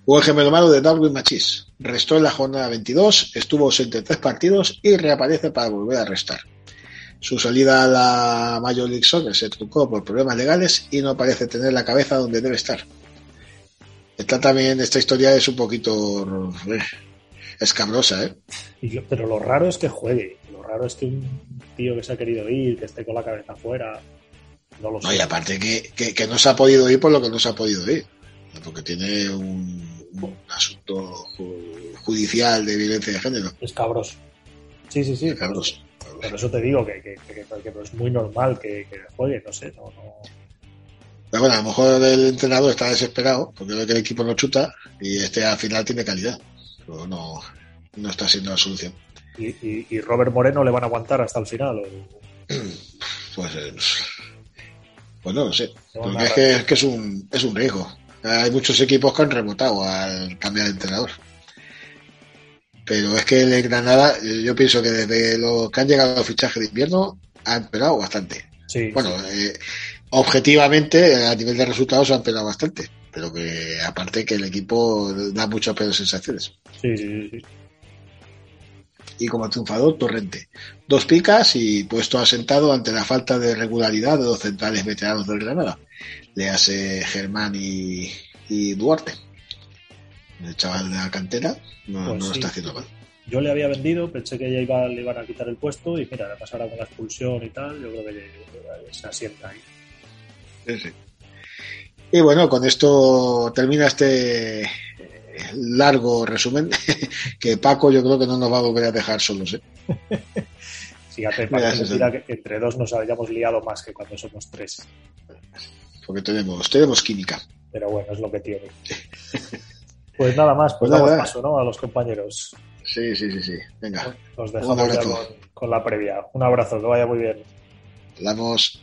Hubo el gemelo malo de Darwin Machís. Restó en la jornada 22, estuvo ausente en tres partidos y reaparece para volver a restar. Su salida a la Major League Soccer se truncó por problemas legales y no parece tener la cabeza donde debe estar. Está también, esta historia es un poquito eh, escabrosa, ¿eh? Lo- pero lo raro es que juegue lo raro es que un tío que se ha querido ir que esté con la cabeza afuera no lo sé No, y aparte que, que, que no se ha podido ir por lo que no se ha podido ir. Porque tiene un, un asunto ju- judicial de violencia de género. es cabroso sí sí sí Escabroso. Por eso te digo que, que, que- que no es muy normal que, que juegue, no sé, no, no. Pero bueno, a lo mejor el entrenador está desesperado porque ve que el equipo no chuta y este al final tiene calidad. Pero no, no está siendo la solución. Y, y, y Robert Moreno le van a aguantar hasta el final. o- Pues, eh, pues no lo sé. No, Porque nada. es que, es que es un, es un riesgo. Hay muchos equipos que han rebotado al cambiar de entrenador. Pero es que el Granada, eh, yo pienso que desde los que han llegado al fichaje de invierno, ha empeorado bastante. Sí, Bueno, eh, objetivamente, a nivel de resultados, ha empeorado bastante. Pero que aparte que el equipo da muchas peores sensaciones. sí, sí, sí. Y como triunfador, Torrente. Dos picas y puesto asentado ante la falta de regularidad de los centrales veteranos del Granada. Le hace Germán y, y Duarte. El chaval de la cantera no, Pues no lo está haciendo mal. Yo le había vendido, pensé que ya iba, le iban a quitar el puesto y mira, además ahora con la expulsión y tal, yo creo que se asienta ahí. Sí, sí. Y bueno, con esto termina este eh, largo resumen que Paco yo creo que no nos va a volver a dejar solos. ¿eh? Fíjate, mentira que entre dos nos hayamos liado más que cuando somos tres. Porque tenemos, tenemos química. Pero bueno, es lo que tiene. Pues nada más, pues, Pues damos nada. paso, ¿no? A los compañeros. Sí, sí, sí, sí. Venga, Nos dejamos ya con, con la previa. Un abrazo, que vaya muy bien. hablamos.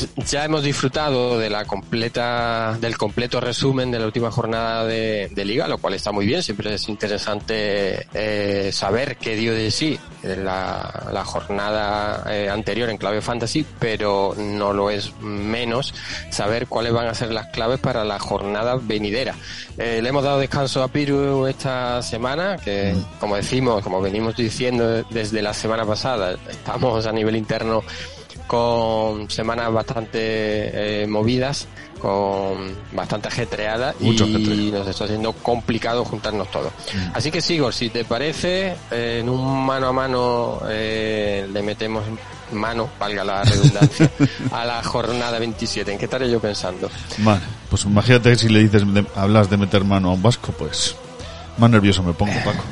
Pues ya hemos disfrutado de la completa, del completo resumen de la última jornada de, liga, lo cual está muy bien. Siempre es interesante eh, saber qué dio de sí la, la jornada eh, anterior en clave fantasy, pero no lo es menos saber cuáles van a ser las claves para la jornada venidera. Eh, le hemos dado descanso a Piru esta semana, que como decimos, como venimos diciendo desde la semana pasada, estamos a nivel interno con semanas bastante eh, movidas, con bastante ajetreadas Mucho y nos está siendo complicado juntarnos todos. Así que Sigor, si te parece, eh, en un mano a mano eh, le metemos mano, valga la redundancia, a la jornada 27. ¿En qué estaré yo pensando? Vale, pues imagínate si le dices, de- hablas de meter mano a un vasco, pues más nervioso me pongo, Paco.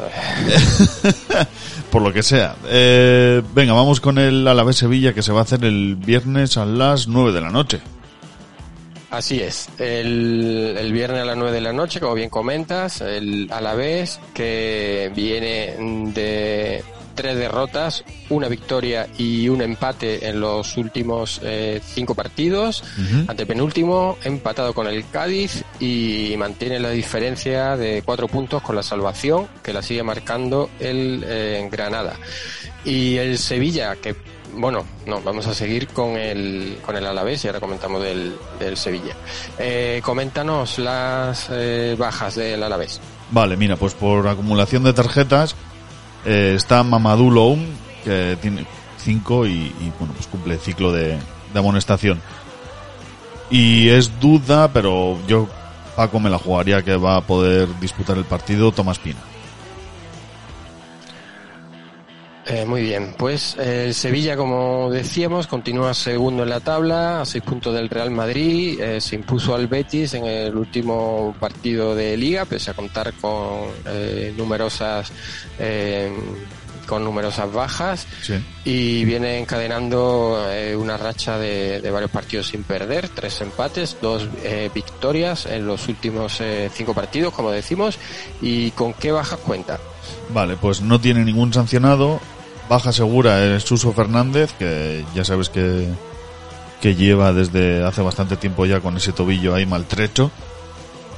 Por lo que sea. Eh, venga, vamos con el Alavés Sevilla que se va a hacer el viernes a las 9 de la noche. Así es, el, el viernes a las 9 de la noche, como bien comentas, el Alavés que viene de tres derrotas, una victoria y un empate en los últimos eh, cinco partidos, ante penúltimo, empatado con el Cádiz y mantiene la diferencia de cuatro puntos con la salvación que la sigue marcando el eh, Granada. Y el Sevilla, que bueno, no, vamos a seguir con el, con el Alavés y ahora comentamos del, del Sevilla. Eh, coméntanos las eh, bajas del Alavés. Vale, mira, pues por acumulación de tarjetas eh, está Mamadou Loum, que tiene 5 y, bueno, pues cumple el ciclo de, de amonestación. Y es duda, pero yo, Paco, me la jugaría que va a poder disputar el partido Tomás Pina. Eh, muy bien, pues eh, el Sevilla, como decíamos, continúa segundo en la tabla, a seis puntos del Real Madrid, eh, se impuso al Betis en el último partido de Liga, pese a contar con eh, numerosas eh, con numerosas bajas Sí. y viene encadenando eh, una racha de, de varios partidos sin perder, tres empates, dos eh, victorias en los últimos eh, cinco partidos, como decimos, y con qué bajas cuenta. Vale, pues no tiene ningún sancionado. Baja segura es Suso Fernández, que ya sabes que, que lleva desde hace bastante tiempo ya con ese tobillo ahí maltrecho.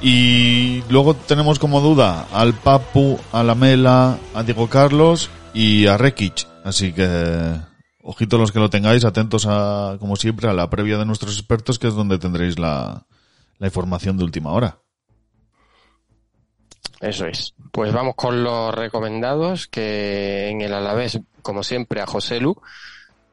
Y luego tenemos como duda al Papu, a Lamela, a Diego Carlos y a Rekic. Así que, ojito los que lo tengáis, atentos a, como siempre, a la previa de nuestros expertos, que es donde tendréis la, la información de última hora. Eso es. Pues vamos con los recomendados, que en el Alavés, como siempre, a José Lu,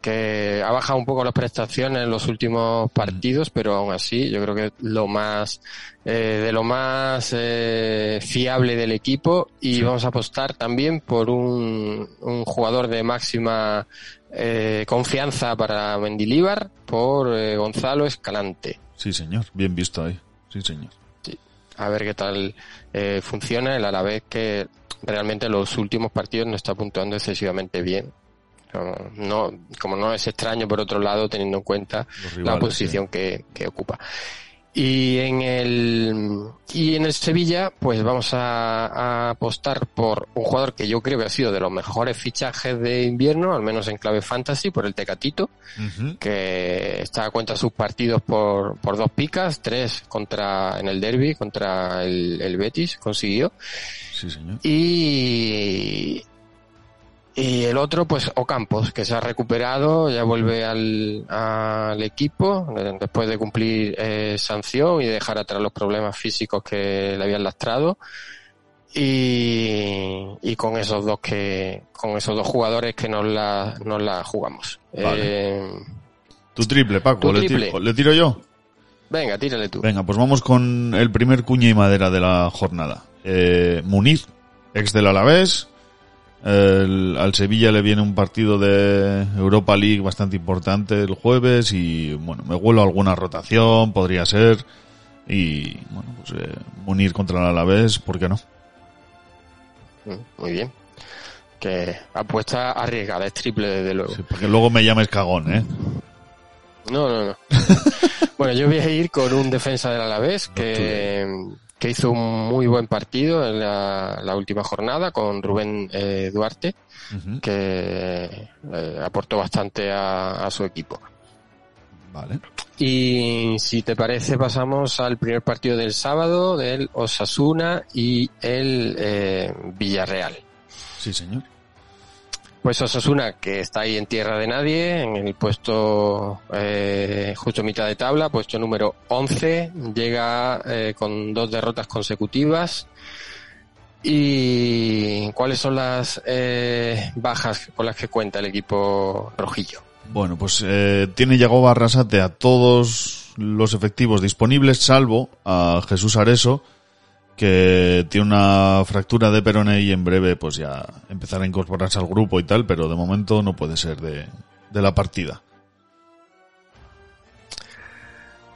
que ha bajado un poco las prestaciones en los últimos partidos, pero aún así yo creo que es lo más eh, de lo más eh, fiable del equipo y vamos a apostar también por un, un jugador de máxima eh, confianza para Mendilíbar, por eh, Gonzalo Escalante. Sí, señor. Bien visto ahí. Sí, señor. A ver qué tal eh, funciona. El Alavés que realmente en los últimos partidos no está puntuando excesivamente bien. Como no, como no es extraño por otro lado teniendo en cuenta la posición que, que ocupa y en el y en el Sevilla pues vamos a, a apostar por un jugador que yo creo que ha sido de los mejores fichajes de invierno al menos en clave fantasy por el Tecatito que está a cuenta sus partidos por, por dos picas, tres contra en el derby contra el, el Betis consiguió Sí, señor. y y el otro pues Ocampos que se ha recuperado ya vuelve al, al equipo después de cumplir eh, sanción y dejar atrás los problemas físicos que le habían lastrado y, y con esos dos que con esos dos jugadores que nos la, nos la jugamos Vale. Eh, Tu triple, Paco. Tu ¿Le, triple. Tiro, ¿Le tiro yo? Venga, tírale tú. Venga, pues vamos con el primer cuña y madera de la jornada. Eh, Muniz, ex del Alavés. El- al Sevilla le viene un partido de Europa League bastante importante el jueves y bueno, me huelo a alguna rotación, podría ser. Y bueno, pues eh, Munir contra el Alavés, ¿por qué no? Mm, Muy bien. Que apuesta arriesgada, es triple desde luego. Sí, porque luego me llames cagón, ¿eh? No, no, no. bueno, yo voy a ir con un defensa del Alavés que, que hizo un muy buen partido en la, la última jornada con Rubén eh, Duarte, que eh, aportó bastante a, a su equipo. Vale. Y si te parece, pasamos al primer partido del sábado, del Osasuna y el eh, Villarreal. Sí, señor. Pues Osasuna, que está ahí en tierra de nadie, en el puesto eh, justo mitad de tabla, puesto número 11, llega eh, con dos derrotas consecutivas. ¿Y cuáles son las eh, bajas con las que cuenta el equipo rojillo? Bueno, pues eh, tiene Yagoba Arrasate a todos los efectivos disponibles, salvo a Jesús Areso, que tiene una fractura de peroné y en breve pues ya empezará a incorporarse al grupo y tal, pero de momento no puede ser de, de la partida.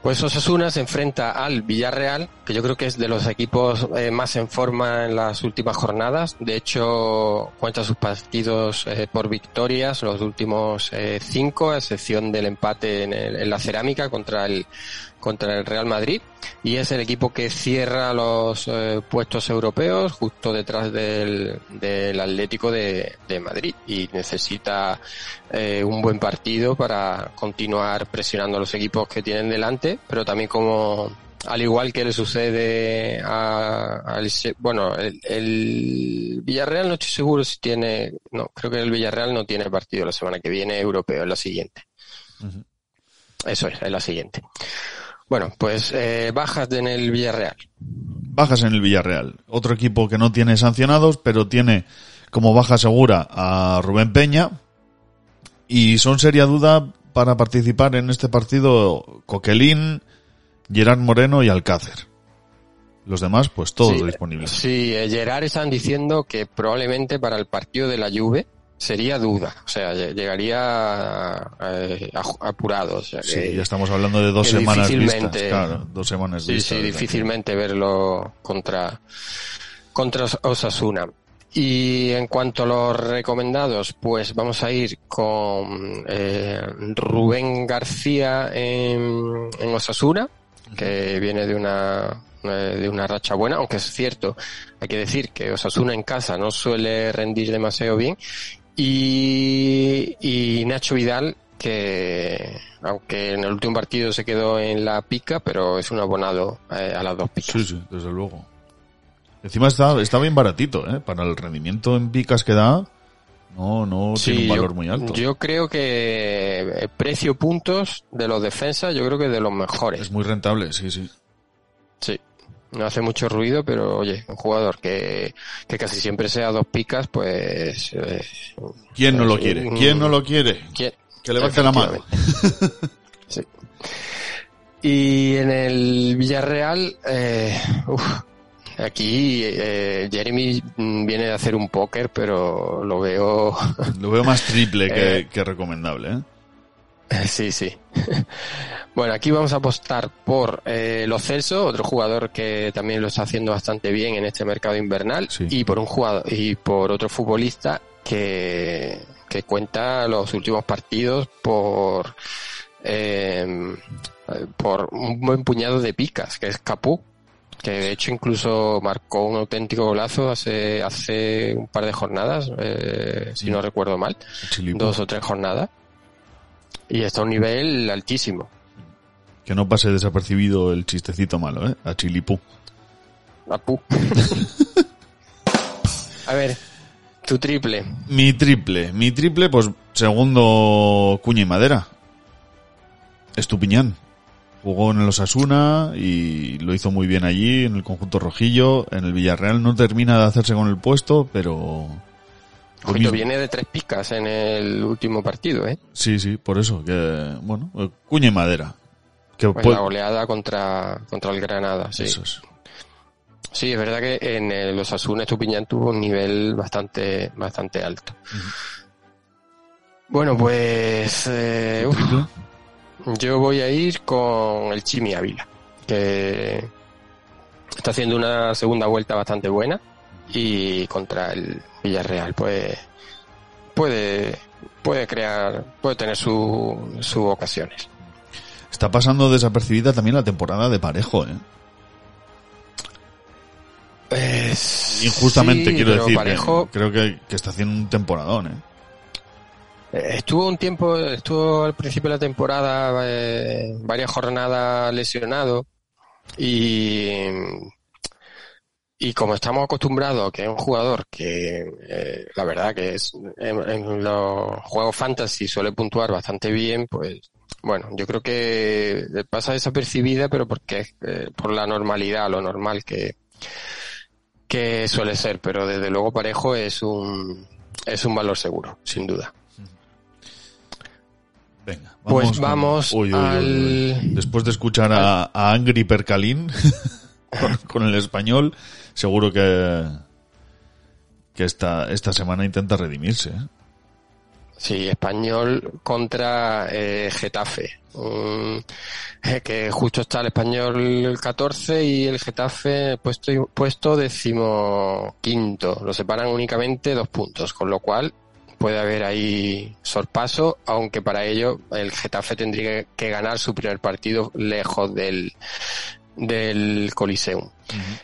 Pues Osasuna se enfrenta al Villarreal, que yo creo que es de los equipos eh, más en forma en las últimas jornadas. De hecho, cuenta sus partidos eh, por victorias, los últimos eh, cinco, a excepción del empate en, el- en la cerámica contra el contra el Real Madrid. Y es el equipo que cierra los eh, puestos europeos justo detrás del, del Atlético de, de Madrid. Y necesita eh, un buen partido para continuar presionando a los equipos que tienen delante, pero también como al igual que le sucede a, al bueno el, el Villarreal no estoy seguro si tiene no creo que el Villarreal no tiene partido la semana que viene europeo es la siguiente eso es es la siguiente bueno pues eh, bajas en el Villarreal Bajas en el Villarreal. Otro equipo que no tiene sancionados, pero tiene como baja segura a Rubén Peña. Y son seria duda para participar en este partido Coquelín, Gerard Moreno y Alcácer. Los demás, pues todos Sí, disponibles. Sí, eh, Gerard están diciendo que probablemente para el partido de la Juve sería duda, o sea, lle- llegaría eh, apurado. O sea, Sí, que- ya estamos hablando de dos semanas vistas. Claro, dos semanas Sí, vistas. sí, difícilmente verlo contra, contra Os- Osasuna. Y en cuanto a los recomendados, pues vamos a ir con eh, Rubén García en, en Osasuna, que viene de una eh, de una racha buena, aunque es cierto, hay que decir que Osasuna en casa no suele rendir demasiado bien. Y, y Nacho Vidal, que aunque en el último partido se quedó en la pica, pero es un abonado eh, a las dos picas. Sí, sí, desde luego. Encima está, está bien baratito, ¿eh? Para el rendimiento en picas que da, no, no Sí, tiene un valor yo, muy alto. Yo creo que eh, precio puntos de los defensas, yo creo que de los mejores. Es muy rentable, sí, sí. Sí. No hace mucho ruido, pero oye, un jugador que, que casi siempre sea dos picas, pues... eh, ¿Quién no lo quiere? mm. ¿Quién no lo quiere? ¿quién? Que levante la mano. Sí. Y en el Villarreal, eh, uf, aquí eh, Jeremy mm, viene de hacer un póker, pero lo veo... Lo veo más triple que, Eh. que recomendable, ¿eh? Sí, sí. Bueno, aquí vamos a apostar por eh, Lo Celso, otro jugador que también lo está haciendo bastante bien en este mercado invernal, Sí. y por un jugador y por otro futbolista que, que cuenta los últimos partidos por eh, por un buen puñado de picas, que es Capú, que de hecho incluso marcó un auténtico golazo hace hace un par de jornadas, eh, si no recuerdo mal Chilipo. dos o tres jornadas. Y está a un nivel altísimo. Que no pase desapercibido el chistecito malo, ¿eh? A Chilipú. Apu. a ver, tu triple. Mi triple. Mi triple, pues, segundo cuña y madera. Estupiñán. Jugó en el Osasuna y lo hizo muy bien allí, en el conjunto rojillo. En el Villarreal no termina de hacerse con el puesto, pero... mismo. viene de tres picas en el último partido, ¿eh? Sí, sí, por eso. Que, bueno, eh, cuña y madera. que en puede- la goleada contra, contra el Granada. Sí. Eso es. Sí, es verdad que en el Osasuna Estupiñán tuvo un nivel bastante, bastante alto. Bueno, pues eh, uf, yo voy a ir con el Chimi Ávila, que está haciendo una segunda vuelta bastante buena y contra el Villarreal, pues puede, puede crear, puede tener su, sus ocasiones. Está pasando desapercibida también la temporada de Parejo, ¿eh? Pues, Injustamente sí, quiero decir. que Parejo, creo que, que está haciendo un temporadón, ¿eh? Eh, Estuvo un tiempo, estuvo al principio de la temporada eh, varias jornadas lesionado y, y como estamos acostumbrados a que es un jugador que eh, la verdad que es en, en los juegos fantasy suele puntuar bastante bien, pues bueno, yo creo que pasa desapercibida, pero porque es eh, por la normalidad, lo normal que, que suele ser, pero desde luego Parejo es un, es un valor seguro, sin duda. Venga, Pues vamos Uy, uy, uy, uy. al- Después de escuchar a, a Angry Percalín con, con el español, seguro que que esta, esta semana intenta redimirse. ¿eh? Sí, español contra eh, Getafe. Eh, que justo está el español el 14 y el Getafe puesto, puesto decimoquinto. Lo separan únicamente dos puntos, con lo cual puede haber ahí sorpaso, aunque para ello el Getafe tendría que ganar su primer partido lejos del, del Coliseum.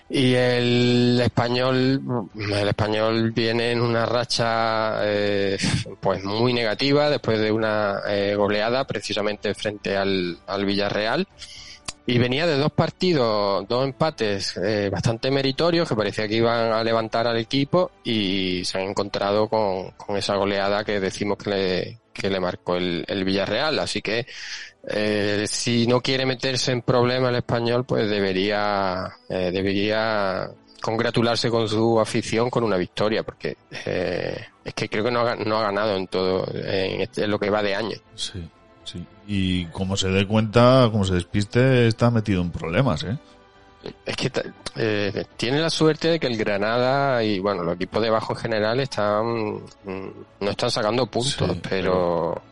Y el español, el español viene en una racha eh, pues muy negativa después de una eh, goleada precisamente frente al, al Villarreal. Y venía de dos partidos, dos empates eh, bastante meritorios que parecía que iban a levantar al equipo y se han encontrado con, con esa goleada que decimos que le, que le marcó el, el Villarreal. Así que eh, si no quiere meterse en problemas el español, pues debería, eh, debería congratularse con su afición con una victoria, porque eh, es que creo que no ha, no ha ganado en todo, en, este- en lo que va de año. Sí, sí. Y como se dé cuenta, como se despiste, está metido en problemas, ¿eh? Es que eh, tiene la suerte de que el Granada y bueno, los equipos de abajo en general están mm, no están sacando puntos, Sí, pero, Pero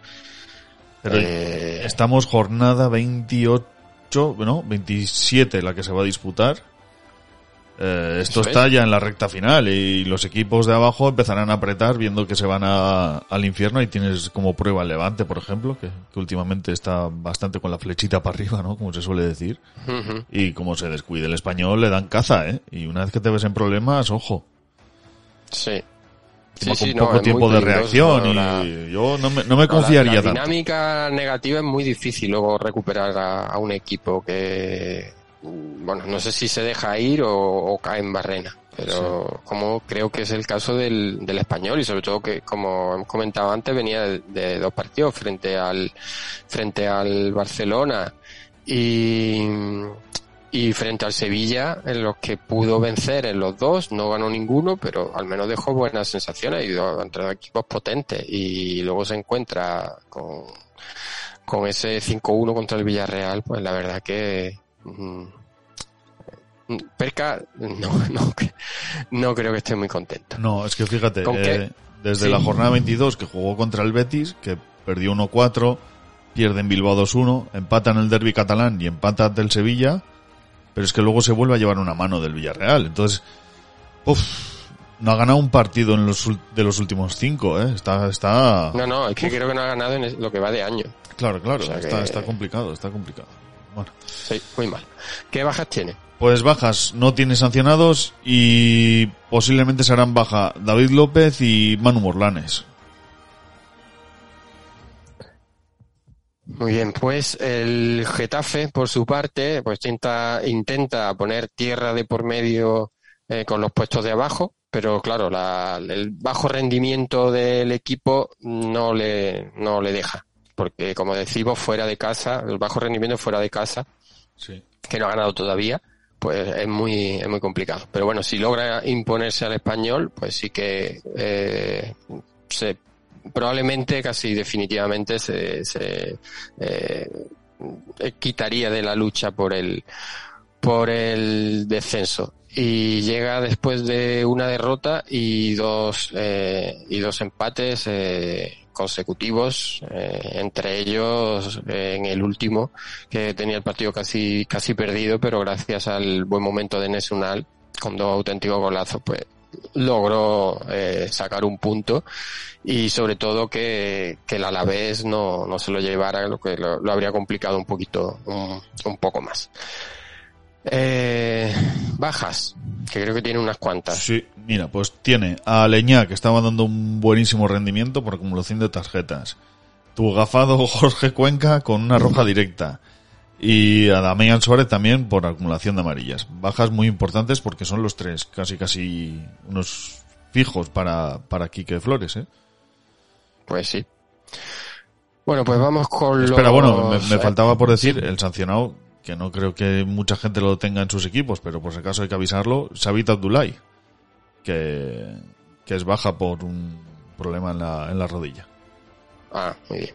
eh, estamos jornada 28, no, 27 la que se va a disputar. Eh, esto Eso está es. ya en la recta final y los equipos de abajo empezarán a apretar viendo que se van a- al infierno y tienes como prueba el Levante, por ejemplo, que, que últimamente está bastante con la flechita para arriba, ¿no? Como se suele decir. Y como se descuide el español, le dan caza, ¿eh? Y una vez que te ves en problemas, ojo. sí. Sí, sí, con poco tiempo de reacción la- y yo no me, no me No, la- confiaría la, tanto. dinámica negativa es muy difícil luego recuperar a, a un equipo que, bueno, no sé si se deja ir o, o cae en barrena, pero como creo que es el caso del, del español y sobre todo que, como hemos comentado antes, venía de, de dos partidos frente al, frente al Barcelona y, y frente al Sevilla, en los que pudo vencer en los dos, no ganó ninguno, pero al menos dejó buenas sensaciones y dos, entre dos equipos potentes. Y luego se encuentra con, con ese 5-1 contra el Villarreal, pues la verdad que. mm, Perca, no, no, no creo que esté muy contento. No, es que fíjate, ¿Con eh, desde Sí. la jornada 22 que jugó contra el Betis, que perdió 1-4, pierde en Bilbao 2-1, empata en el derby catalán y empata ante el Sevilla, pero es que luego se vuelve a llevar una mano del Villarreal. Entonces, uff, no ha ganado un partido en los, de los últimos cinco, ¿eh? Está, está, No, no, es que creo que no ha ganado en lo que va de año. claro, claro, o sea está, que- está complicado, está complicado. Bueno. Sí, muy mal. ¿Qué bajas tiene? Pues bajas, no tiene sancionados y posiblemente serán baja David López y Manu Morlanes. Muy bien, pues el Getafe, por su parte, pues intenta, intenta poner tierra de por medio eh, con los puestos de abajo, pero claro, la- el bajo rendimiento del equipo no le, no le deja, porque como decimos, fuera de casa, el bajo rendimiento fuera de casa, Sí. que no ha ganado todavía, pues es muy, es muy complicado. Pero bueno, si logra imponerse al español, pues sí que eh, se probablemente casi definitivamente se, se, eh, eh, quitaría de la lucha por el por el descenso. Y llega después de una derrota y dos eh, y dos empates eh, consecutivos eh, entre ellos eh, en el último que tenía el partido casi casi perdido pero gracias al buen momento de Nesunal con dos auténticos golazos pues logró eh, sacar un punto y sobre todo que, el Alavés no, no se lo llevara lo que lo, habría complicado un poquito un, un poco más eh, bajas, que creo que tiene unas cuantas. Sí, mira, pues tiene a Leñá, que estaba dando un buenísimo rendimiento por acumulación de tarjetas. Tu gafado Jorge Cuenca con una roja directa. Y a Damián Suárez también por acumulación de amarillas. Bajas muy importantes porque son los tres, casi casi unos fijos para, para Quique Flores, ¿eh? Pues sí. Bueno, pues vamos con Espera, los... bueno, me, me faltaba por decir, el sancionado que no creo que mucha gente lo tenga en sus equipos, pero por si acaso hay que avisarlo, Sabit Abdulay, que, que es baja por un problema en la, en la rodilla. Ah, muy bien.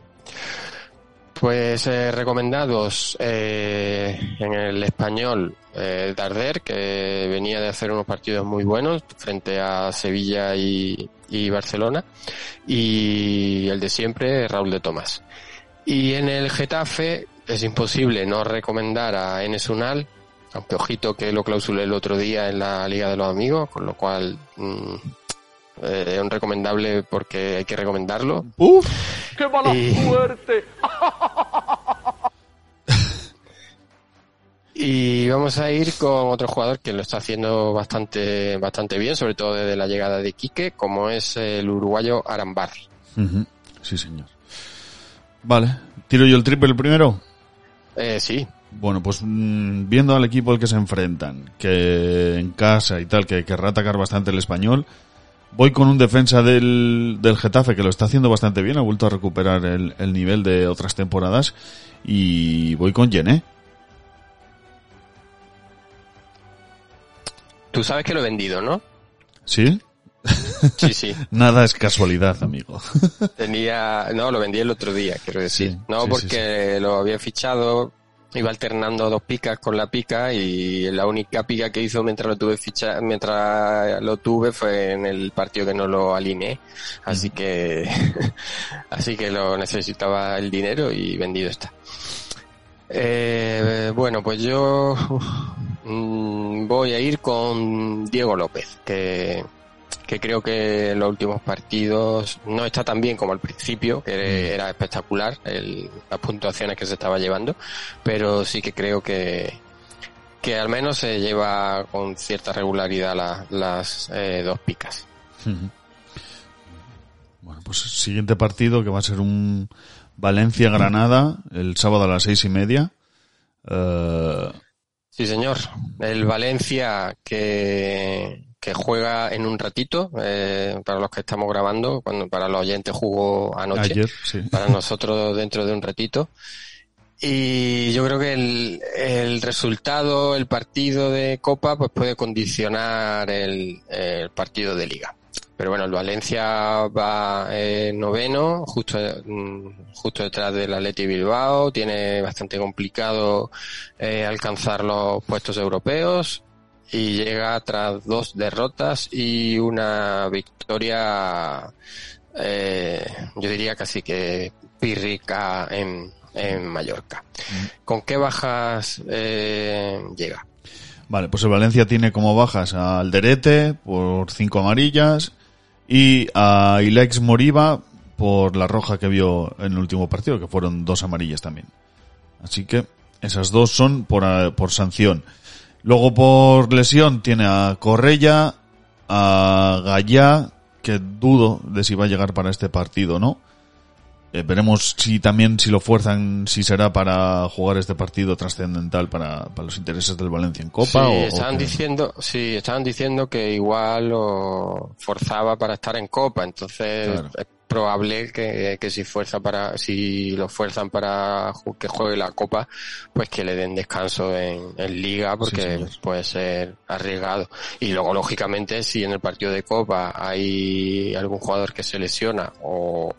Pues eh, recomendados eh, en el español eh, Darder, que venía de hacer unos partidos muy buenos frente a Sevilla y, Barcelona, y el de siempre Raúl de Tomás. Y en el Getafe es imposible no recomendar a Enes Unal, aunque ojito que lo clausulé el otro día en la Liga de los Amigos, con lo cual mmm, eh, es un recomendable porque hay que recomendarlo. ¡Uf! ¡Qué mala Y- suerte! Y vamos a ir con otro jugador que lo está haciendo bastante, bastante bien, sobre todo desde la llegada de Quique, como es el uruguayo Arambarri. Ujú. Sí, señor. Vale, tiro yo el triple el primero. Eh, sí, Bueno, pues mm, viendo al equipo al que se enfrentan, que en casa y tal, que querrá atacar bastante el español, voy con un defensa del, del Getafe que lo está haciendo bastante bien, ha vuelto a recuperar el, el nivel de otras temporadas, y voy con Yené. tú sabes que lo he vendido, ¿no? ¿Sí? Sí, sí. Nada es casualidad, amigo. Tenía, no, lo vendí el otro día, quiero decir. Sí, no, sí, porque lo había fichado, iba alternando dos picas con la pica y la única pica que hizo mientras lo tuve ficha, mientras lo tuve fue en el partido que no lo alineé. Así que, así que lo necesitaba el dinero y vendido está. Eh, bueno, pues yo mm, voy a ir con Diego López, que, que creo que en los últimos partidos no está tan bien como al principio, que era espectacular el- las puntuaciones que se estaba llevando, pero sí que creo que, que al menos se lleva con cierta regularidad la- las eh, dos picas. Bueno, pues siguiente partido que va a ser un Valencia-Granada el sábado a las seis y media. Eh, Sí, señor. El Valencia que, que juega en un ratito, eh, para los que estamos grabando, cuando para los oyentes jugó anoche, ayer, sí. para nosotros dentro de un ratito. Y yo creo que el, el resultado, el partido de Copa, pues puede condicionar el, el partido de Liga. Pero bueno, el Valencia va eh, noveno, justo, mm, justo detrás del Atleti Bilbao, tiene bastante complicado eh, alcanzar los puestos europeos y llega tras dos derrotas y una victoria, eh, yo diría casi que pírrica en, en Mallorca. ¿Con qué bajas eh, llega? Vale, pues el Valencia tiene como bajas a Alderete por cinco amarillas y a Ilex Moriba por la roja que vio en el último partido, que fueron dos amarillas también. Así que esas dos son por, por sanción. Luego por lesión tiene a Correia, a Gallá, que dudo de si va a llegar para este partido no. Eh, veremos si también si lo fuerzan, si será para jugar este partido trascendental para, para los intereses del Valencia en Copa. sí, o- o estaban diciendo, sí, estaban diciendo que igual lo forzaba para estar en Copa, entonces Claro. es probable que, que si fuerza para, si lo fuerzan para que juegue la Copa, pues que le den descanso en, en Liga, porque puede ser arriesgado. Y luego, lógicamente, si en el partido de Copa hay algún jugador que se lesiona o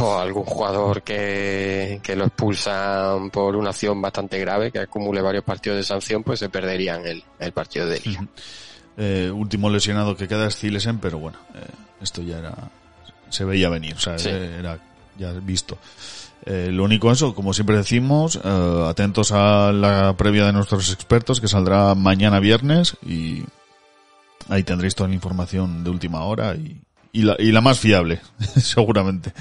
o algún jugador que, que lo expulsan por una acción bastante grave, que acumule varios partidos de sanción, pues se perderían el, el partido de liga. Eh, último lesionado que queda es Zilesen, pero bueno, eh, esto ya era, se veía venir, o sea, Sí. era ya visto. Eh, lo único eso, como siempre decimos, eh, atentos a la previa de nuestros expertos que saldrá mañana viernes y ahí tendréis toda la información de última hora y, y, la, y la más fiable, seguramente.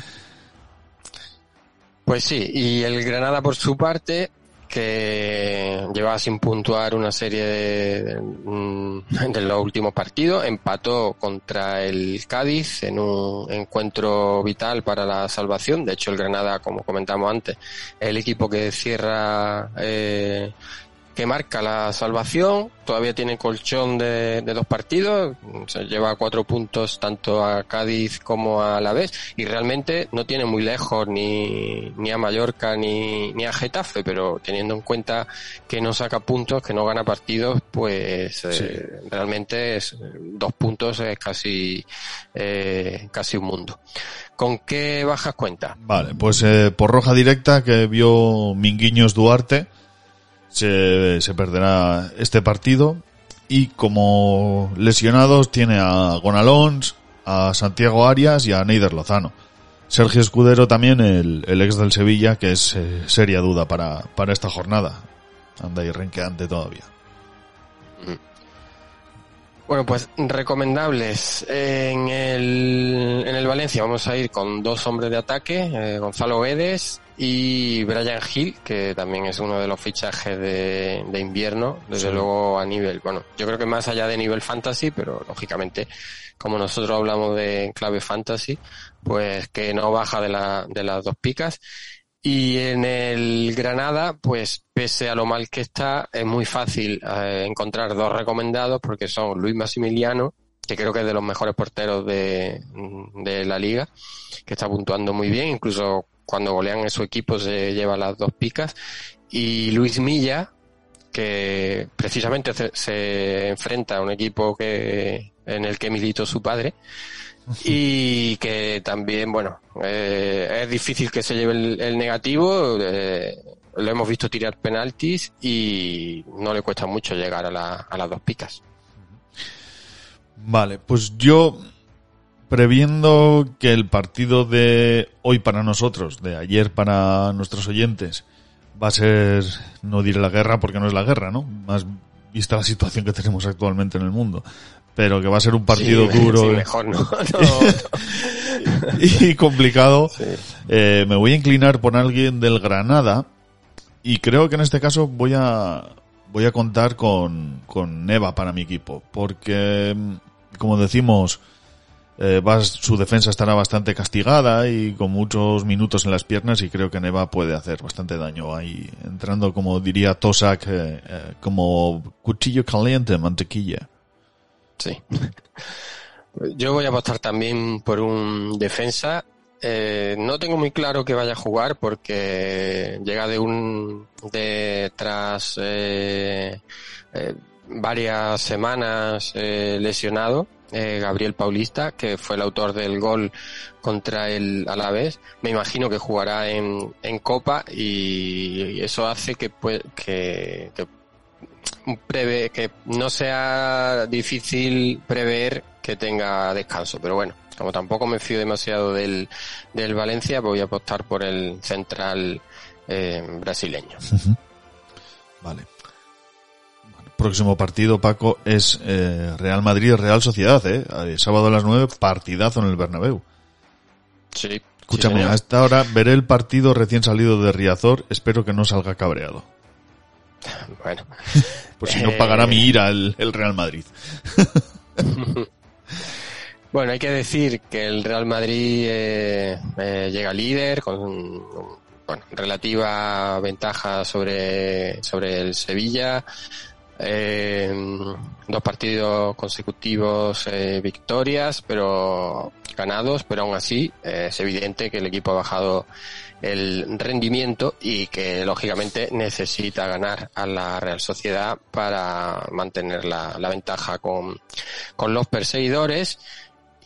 Pues sí, y el Granada por su parte, que llevaba sin puntuar una serie de, mm, de los últimos partidos, empató contra el Cádiz en un encuentro vital para la salvación. De hecho, el Granada, como comentamos antes, es el equipo que cierra, eh, que marca la salvación. Todavía tiene colchón de, de dos partidos. Se lleva cuatro puntos tanto a Cádiz como a la vez. Y realmente no tiene muy lejos ni, ni a Mallorca ni, ni a Getafe, pero teniendo en cuenta que no saca puntos, que no gana partidos, pues eh, realmente es, dos puntos es casi, eh, casi un mundo. ¿Con qué bajas cuenta? Vale, pues eh, por roja directa que vio Minguiños Duarte, se, perderá este partido. Y como lesionados tiene a Gonalons, a Santiago Arias y a Neider Lozano. Sergio Escudero también, el, ex del Sevilla, que es eh, seria duda para, para esta jornada. Anda ahí renqueante todavía. Bueno, pues recomendables. En el, en el Valencia vamos a ir con dos hombres de ataque, eh, Gonzalo Guedes y Brian Hill, que también es uno de los fichajes de, de invierno, desde Sí. luego a nivel, bueno, yo creo que más allá de nivel fantasy, pero lógicamente, como nosotros hablamos de clave fantasy, pues que no baja de, la, de las dos picas. Y en el Granada, pues pese a lo mal que está, es muy fácil eh, encontrar dos recomendados porque son Luis Massimiliano, que creo que es de los mejores porteros de, de la liga, que está puntuando muy bien, incluso cuando golean en su equipo se lleva las dos picas, y Luis Milla, que precisamente se, se enfrenta a un equipo que en el que militó su padre y que también, bueno, eh, es difícil que se lleve el, negativo. eh, lo hemos visto tirar penaltis y no le cuesta mucho llegar a, la- a las dos picas. Vale, pues yo previendo que el partido de hoy para nosotros, de ayer para nuestros oyentes, va a ser, no diré la guerra porque no es la guerra, ¿no? Más vista la situación que tenemos actualmente en el mundo. Pero que va a ser un partido Sí, duro sí, mejor no. no. y complicado. Eh, me voy a inclinar por alguien del Granada y creo que en este caso voy a voy a contar con, con Neva para mi equipo porque mm, como decimos eh, va- su defensa estará bastante castigada y con muchos minutos en las piernas y creo que Neva puede hacer bastante daño ahí entrando como diría Tosak eh, eh, como cuchillo caliente mantequilla Sí. Yo voy a apostar también por un defensa. Eh, no tengo muy claro que vaya a jugar porque llega de un de tras eh, eh, varias semanas eh, lesionado. eh, Gabriel Paulista, que fue el autor del gol contra el Alavés, me imagino que jugará en, en Copa y eso hace que, pue- que, que prevé que no sea difícil prever que tenga descanso, pero bueno, como tampoco me fío demasiado del, del Valencia, voy a apostar por el central eh, brasileño. Vale. Bueno, próximo partido, Paco, es eh, Real Madrid-Real Sociedad, ¿eh? Sábado a las 9, partidazo en el Bernabéu. Sí. Escúchame, sí, señor. a esta hora veré el partido recién salido de Riazor, espero que no salga cabreado. Bueno. Pues si no Eh, pagará mi ira el, el Real Madrid. Bueno, hay que decir que el Real Madrid eh, eh, llega líder con bueno, relativa ventaja sobre, sobre el Sevilla. Eh, dos partidos consecutivos eh, victorias, pero ganados, pero aún así es evidente que el equipo ha bajado el rendimiento y que lógicamente necesita ganar a la Real Sociedad para mantener la, la ventaja con, con los perseguidores.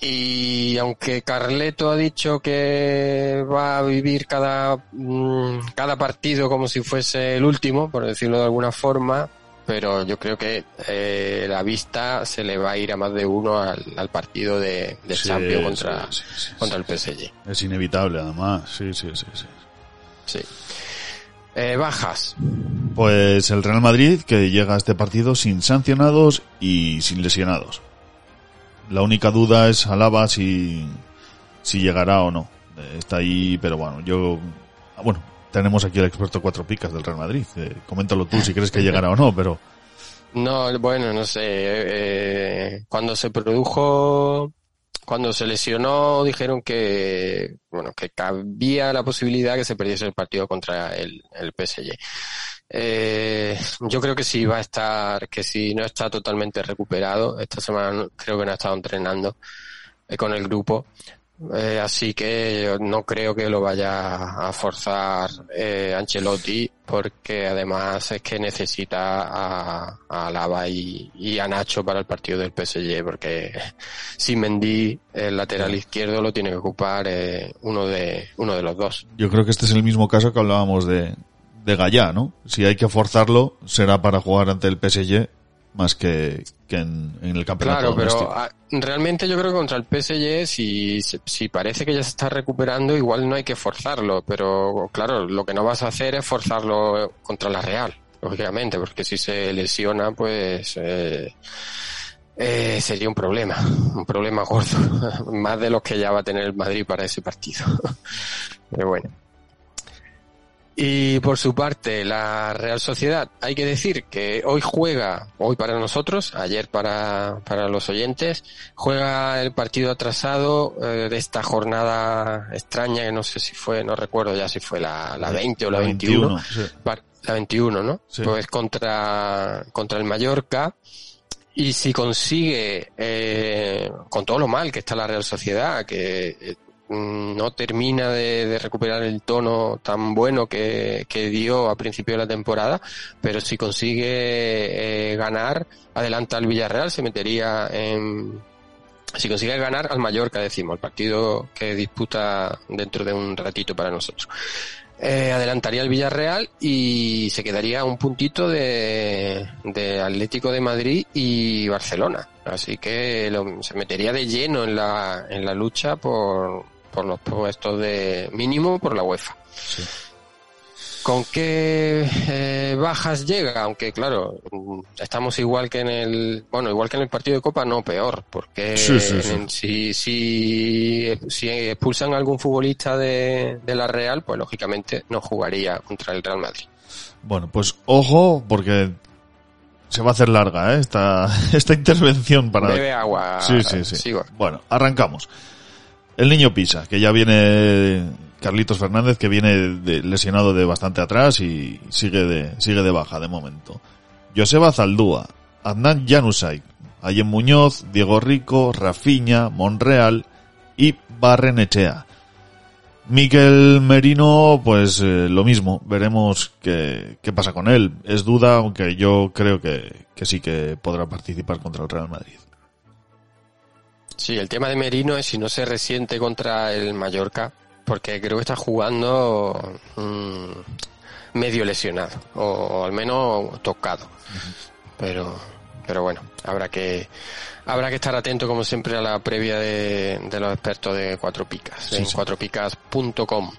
Y aunque Carleto ha dicho que va a vivir cada, mm, cada partido como si fuese el último, por decirlo de alguna forma, pero yo creo que eh, la vista se le va a ir a más de uno al, al partido de, de Sí, Champions contra, sí, sí, sí, contra el PSG. Es inevitable, además. Sí, sí, sí, sí. Sí. Eh, bajas. Pues el Real Madrid que llega a este partido sin sancionados y sin lesionados. La única duda es Alaba si, si llegará o no. Eh, Está ahí, pero bueno, yo... Bueno, tenemos aquí el experto cuatro picas del Real Madrid. Eh, coméntalo tú si crees que llegará o no, pero... No, bueno, no sé. eh, cuando se produjo, cuando se lesionó, dijeron que, bueno, que cabía la posibilidad que se perdiese el partido contra el, el PSG. Eh, yo creo que sí va a estar, que si no está totalmente recuperado, esta semana creo que no ha estado entrenando eh, con el grupo. Eh, así que no creo que lo vaya a forzar eh, Ancelotti porque además es que necesita a, a Alaba y, y a Nacho para el partido del PSG porque sin Mendy el lateral izquierdo lo tiene que ocupar eh, uno de uno de los dos. Yo creo que este es el mismo caso que hablábamos de, de Gallá, ¿no? Si hay que forzarlo, será para jugar ante el PSG más que, que en, en el campeonato Claro, pero ah, realmente yo creo que contra el PSG, si, si parece que ya se está recuperando, igual no hay que forzarlo, pero claro, lo que no vas a hacer es forzarlo contra la Real, lógicamente, porque si se lesiona, pues eh, eh, sería un problema, un problema gordo, más de los que ya va a tener el Madrid para ese partido. Pero bueno. Y por su parte, la Real Sociedad, hay que decir que hoy juega, hoy para nosotros, ayer para, para los oyentes, juega el partido atrasado eh, de esta jornada extraña, que no sé si fue, no recuerdo ya si fue la, la 20 o la, 21. sí. Par- La 21, ¿no? Sí. Pues contra, contra el Mallorca. Y si consigue, eh, con todo lo mal que está la Real Sociedad, que eh, no termina de, recuperar el tono tan bueno que, que dio a principio de la temporada, pero si consigue eh, ganar, adelanta al Villarreal, se metería en, si consigue ganar al Mallorca, decimos, el partido que disputa dentro de un ratito para nosotros. Eh, adelantaría el Villarreal y se quedaría un puntito de, de Atlético de Madrid y Barcelona. Así que lo- se metería de lleno en la, en la lucha por, por los puestos de mínimo por la UEFA. ¿Con qué eh, bajas llega? Aunque claro, estamos igual que en el, bueno, igual que en el partido de Copa, no peor, porque Sí, sí, sí. en- si, si, si expulsan a algún futbolista de, de la Real, pues lógicamente no jugaría contra el Real Madrid. Bueno, pues ojo, porque se va a hacer larga ¿eh? esta, esta intervención para... Bebe agua. Sí, sí, sí. Sigo. Bueno, arrancamos. El niño Pisa, que ya viene Carlitos Fernández, que viene lesionado de bastante atrás y sigue de, sigue de baja de momento. Joseba Zaldúa, Adnan Janusay, Ayen Muñoz, Diego Rico, Rafiña, Monreal y Barrenechea. Miquel Merino, pues eh, lo mismo, veremos qué, qué pasa con él. Es duda, aunque yo creo que, que sí que podrá participar contra el Real Madrid. Sí, el tema de Merino es si no se resiente contra el Mallorca, porque creo que está jugando mm, medio lesionado, o, al menos tocado. Pero, pero bueno, habrá que, habrá que estar atento como siempre a la previa de, de los expertos de Cuatro Picas, Sí, en sí. cuatropicas.com.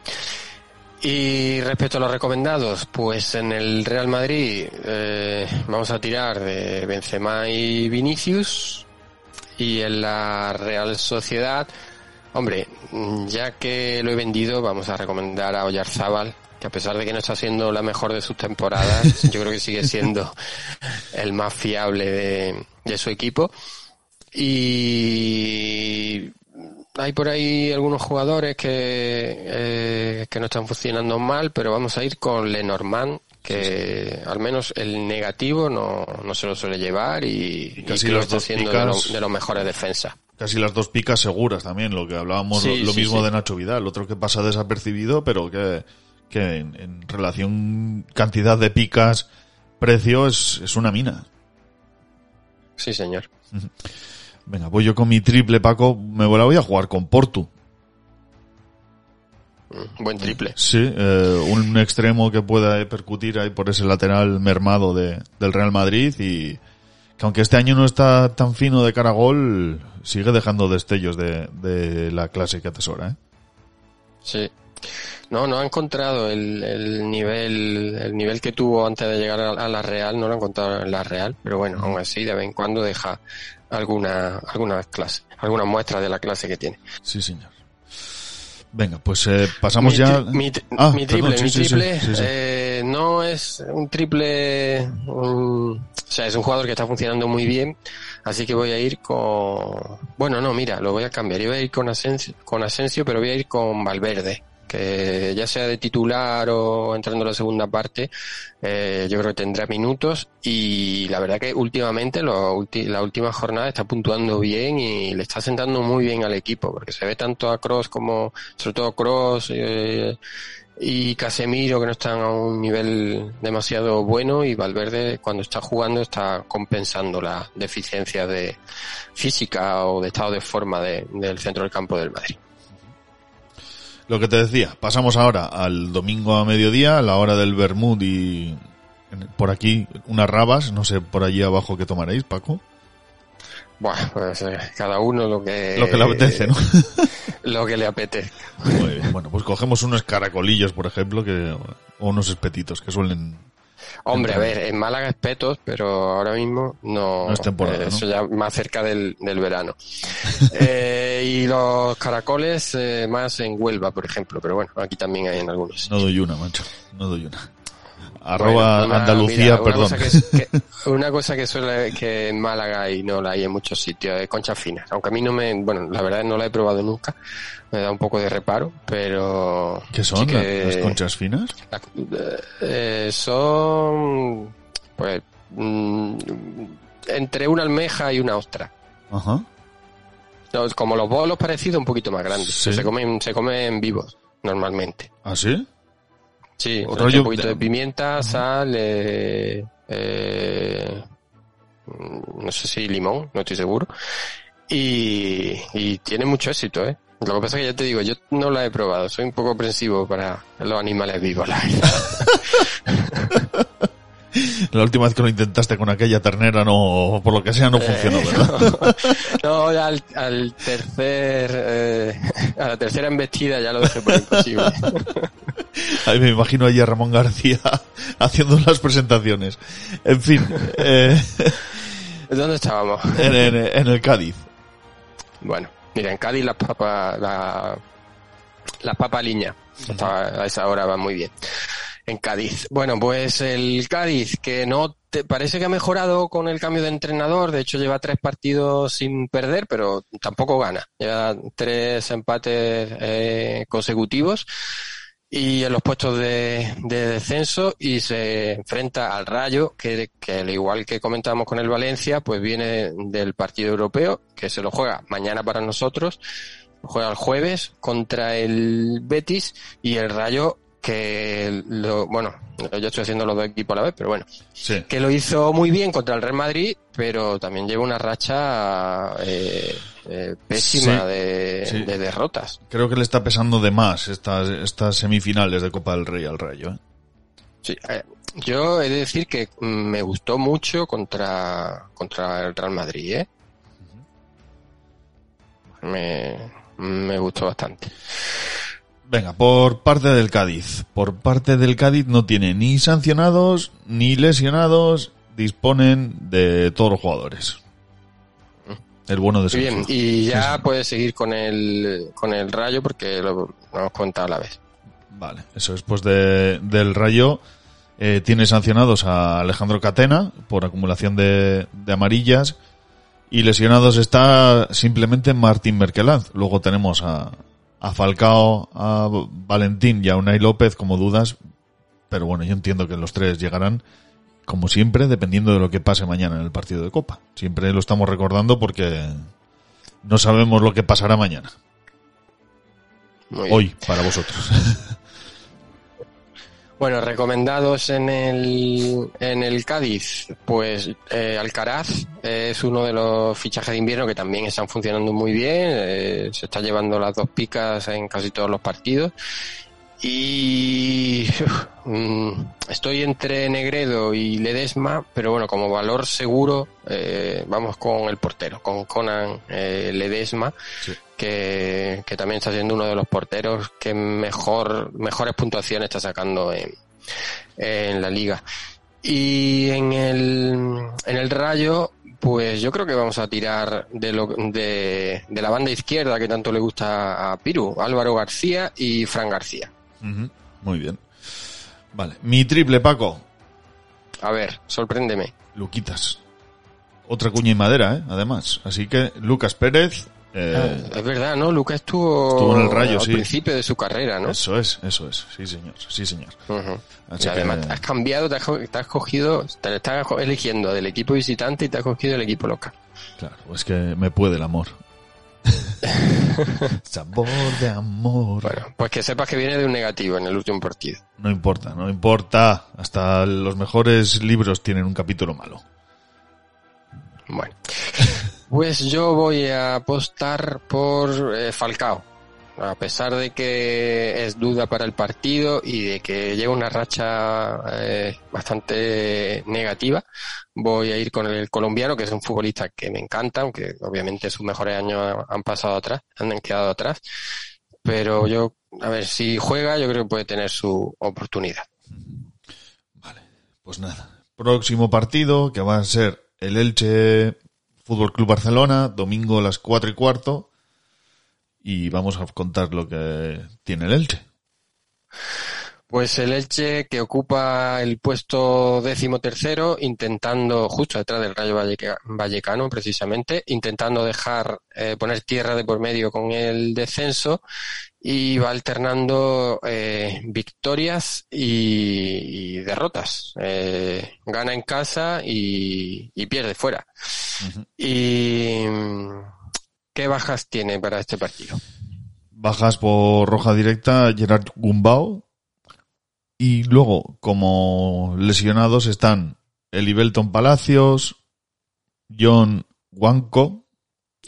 Y respecto a los recomendados, pues en el Real Madrid eh, vamos a tirar de Benzema y Vinicius y en la Real Sociedad, hombre, mm, ya que lo he vendido, vamos a recomendar a Oyarzábal, que a pesar de que no está siendo la mejor de sus temporadas, yo creo que sigue siendo el más fiable de, de su equipo. Y hay por ahí algunos jugadores que, eh, que no están funcionando mal, pero vamos a ir con Lenormand, que al menos el negativo no, no se lo suele llevar y, y casi creo las que está dos siendo de, picas- lo- de los mejores defensas. Casi las dos picas seguras también, lo que hablábamos, Sí, lo, lo sí, mismo sí. de Nacho Vidal, otro que pasa desapercibido, pero que, que en, en relación cantidad de picas, precio, es, es una mina. Sí, señor. Venga, voy yo con mi triple, Paco. Me la voy a jugar con Portu. Mm, Buen triple. Sí, eh, un extremo que pueda percutir ahí por ese lateral mermado de, del Real Madrid y que aunque este año no está tan fino de cara a gol, sigue dejando destellos de, de la clase que atesora. ¿eh? Sí. No, no ha encontrado el, el nivel el nivel que tuvo antes de llegar a, a la Real, no lo ha encontrado en la Real, pero bueno, aún así de vez en cuando deja alguna alguna clase, alguna muestra de la clase que tiene. Sí, señor. Venga, pues eh, pasamos Mi ya. Mi, Ah, mi perdón, triple, sí, mi triple sí, sí. eh, no es un triple, un- o sea, es un jugador que está funcionando muy bien, así que voy a ir con, bueno, no, mira, lo voy a cambiar, yo voy a ir con Asensio, con Asensio, pero voy a ir con Valverde, que ya sea de titular o entrando en la segunda parte, eh, yo creo que tendrá minutos y la verdad que últimamente, la última jornada está puntuando bien y le está sentando muy bien al equipo, porque se ve tanto a Cross como, sobre todo Cross, eh, y Casemiro que no están a un nivel demasiado bueno y Valverde cuando está jugando está compensando la deficiencia de física o de estado de forma de- del centro del campo del Madrid. Lo que te decía, pasamos ahora al domingo a mediodía, a la hora del Bermud y por aquí unas rabas, no sé por allí abajo que tomaréis, Paco. Bueno, pues eh, cada uno lo que Lo que le apetece, ¿no? lo que le bien. Bueno, pues cogemos unos caracolillos, por ejemplo, que o unos espetitos que suelen. Hombre, a ver, en Málaga es petos, pero ahora mismo no. No es temporada, eh. Eso ya más cerca del, del verano. Eh, y los caracoles eh, más en Huelva, por ejemplo, pero bueno, aquí también hay en algunos. No doy una, macho. No doy una. Arroba Bueno, Andalucía, mira, una perdón. Cosa que, que- una cosa que suele que en Málaga y no la hay en muchos sitios es conchas finas. Aunque a mí no me, bueno, la verdad no la he probado nunca. Me da un poco de reparo, pero ¿Qué son sí la- que- las conchas finas? la- eh, son pues mm, entre una almeja y una ostra. Ajá. No, como los bolos parecidos, un poquito más grandes. Sí. Se comen, se comen vivos normalmente. ¿Ah, sí? Sí, O rollo un poquito de- de pimienta, sal, eh, eh, mm, no sé si limón, no estoy seguro. Y, y tiene mucho éxito, ¿eh? Lo que pasa es que ya te digo, yo no la he probado, soy un poco aprensivo para los animales vivos, la verdad. La última vez que lo intentaste con aquella ternera, no, por lo que sea, no funcionó, Eh, ¿verdad? No, ya al, al tercer, eh, a la tercera embestida ya lo dejé por imposible. Ahí me imagino allí a Ramón García haciendo las presentaciones. En fin, eh, ¿Dónde estábamos? en, en- en el Cádiz. Bueno, mira, en Cádiz las papas, la, las papas liña, a esa hora va muy bien. En Cádiz. Bueno, pues el Cádiz, que no te, parece que ha mejorado con el cambio de entrenador, de hecho lleva tres partidos sin perder, pero tampoco gana. Lleva tres empates eh, consecutivos y en los puestos de, de descenso y se enfrenta al Rayo, que, que al igual que comentábamos con el Valencia, pues viene del partido europeo, que se lo juega mañana para nosotros, juega el jueves contra el Betis y el Rayo que lo, bueno, yo estoy haciendo los dos equipos a la vez, pero bueno, Sí. que lo hizo muy bien contra el Real Madrid, pero también lleva una racha eh, eh, pésima Sí, de, sí. de derrotas. Creo que le está pesando de más estas, estas semifinales de Copa del Rey al Rayo. ¿eh? Sí, eh, yo he de decir que me gustó mucho contra, contra el Real Madrid, ¿eh? Me, me gustó bastante. Venga, por parte del Cádiz. Por parte del Cádiz no tiene ni sancionados ni lesionados. Disponen de todos los jugadores. El bueno de bien, y ya puedes seguir con el, con el rayo porque lo, lo hemos contado a la vez. Vale, eso después de, del Rayo eh, tiene sancionados a Alejandro Catena por acumulación de, de amarillas y lesionados está simplemente Martín Merkelanz. Luego tenemos a, a Falcao, a Valentín y a Unai López como dudas, pero bueno, yo entiendo que los tres llegarán como siempre dependiendo de lo que pase mañana en el partido de Copa. Siempre lo estamos recordando porque no sabemos lo que pasará mañana. Hoy, para vosotros. Bueno, recomendados en el, en el Cádiz, pues eh, Alcaraz es uno de los fichajes de invierno que también están funcionando muy bien, eh, se está llevando las dos picas en casi todos los partidos y mm, estoy entre Negredo y Ledesma, pero bueno, como valor seguro eh, vamos con el portero, con Conan eh, Ledesma, que, que también está siendo uno de los porteros que mejor mejores puntuaciones está sacando en, en la liga. Y en el, en el Rayo, pues yo creo que vamos a tirar de, lo, de, de la banda izquierda que tanto le gusta a Piru, Álvaro García y Fran García. Ujú, Muy bien. Vale. Mi triple, Paco. A ver, sorpréndeme. Luquitas. Otra cuña y madera, ¿eh? Además. Así que Lucas Pérez. eh, Ah, es verdad, ¿no? Lucas estuvo, Estuvo en el Rayo, al sí. principio de su carrera, ¿no? Eso es, eso es. Sí, señor. Sí, señor. Ujú. Así y además que- te has cambiado, te has, te has cogido, te estás eligiendo del equipo visitante y te has cogido del equipo local. Claro, es que me puede el amor. Sabor de amor. Bueno, pues que sepas que viene de un negativo en el último partido. No importa, no importa. Hasta los mejores libros tienen un capítulo malo. Bueno. Pues yo voy a apostar por eh, Falcao. A pesar de que es duda para el partido y de que lleva una racha eh, bastante negativa, voy a ir con el colombiano, que es un futbolista que me encanta, aunque obviamente sus mejores años han pasado atrás, han quedado atrás. Pero yo, a ver, si juega, yo creo que puede tener su oportunidad. Pues nada. Próximo partido, que va a ser el Elche Fútbol Club Barcelona, domingo a las cuatro y cuarto. Y vamos a contar lo que tiene el Elche. Pues el Elche que ocupa el puesto décimo tercero, intentando, justo detrás del Rayo Valleca- Vallecano precisamente, intentando dejar, eh, poner tierra de por medio con el descenso y va alternando eh, victorias y, y derrotas. Eh, gana en casa y, y pierde fuera. ¿Y mm, qué bajas tiene para este partido? Bajas por roja directa Gerard Gumbau. Y luego, como lesionados, están Eli Belton Palacios, John Wanko,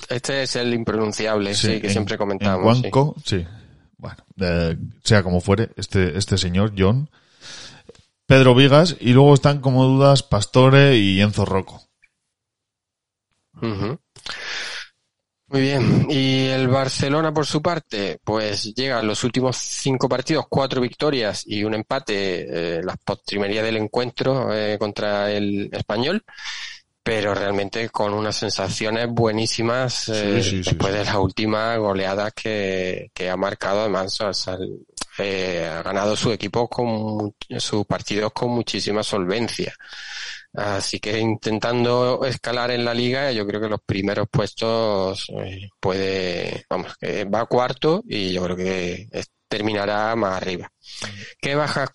Este es el impronunciable, sí, que en- siempre en comentamos. sí. Wanko, sí. Bueno, eh, sea como fuere, este, este señor, John. Pedro Vigas, y luego están como dudas Pastore y Enzo Rocco. Ujú. Muy bien. Y el Barcelona, por su parte, pues llega a los últimos cinco partidos, cuatro victorias y un empate, eh, las postrimerías del encuentro eh, contra el español, pero realmente con unas sensaciones buenísimas eh, sí, sí, después sí. de las últimas goleadas que, que ha marcado. Además, o sea, el- eh, ha ganado su equipo con sus partidos con muchísima solvencia. Así que intentando escalar en la liga, yo creo que los primeros puestos eh, puede, vamos, que va cuarto y yo creo que terminará más arriba. ¿Qué bajas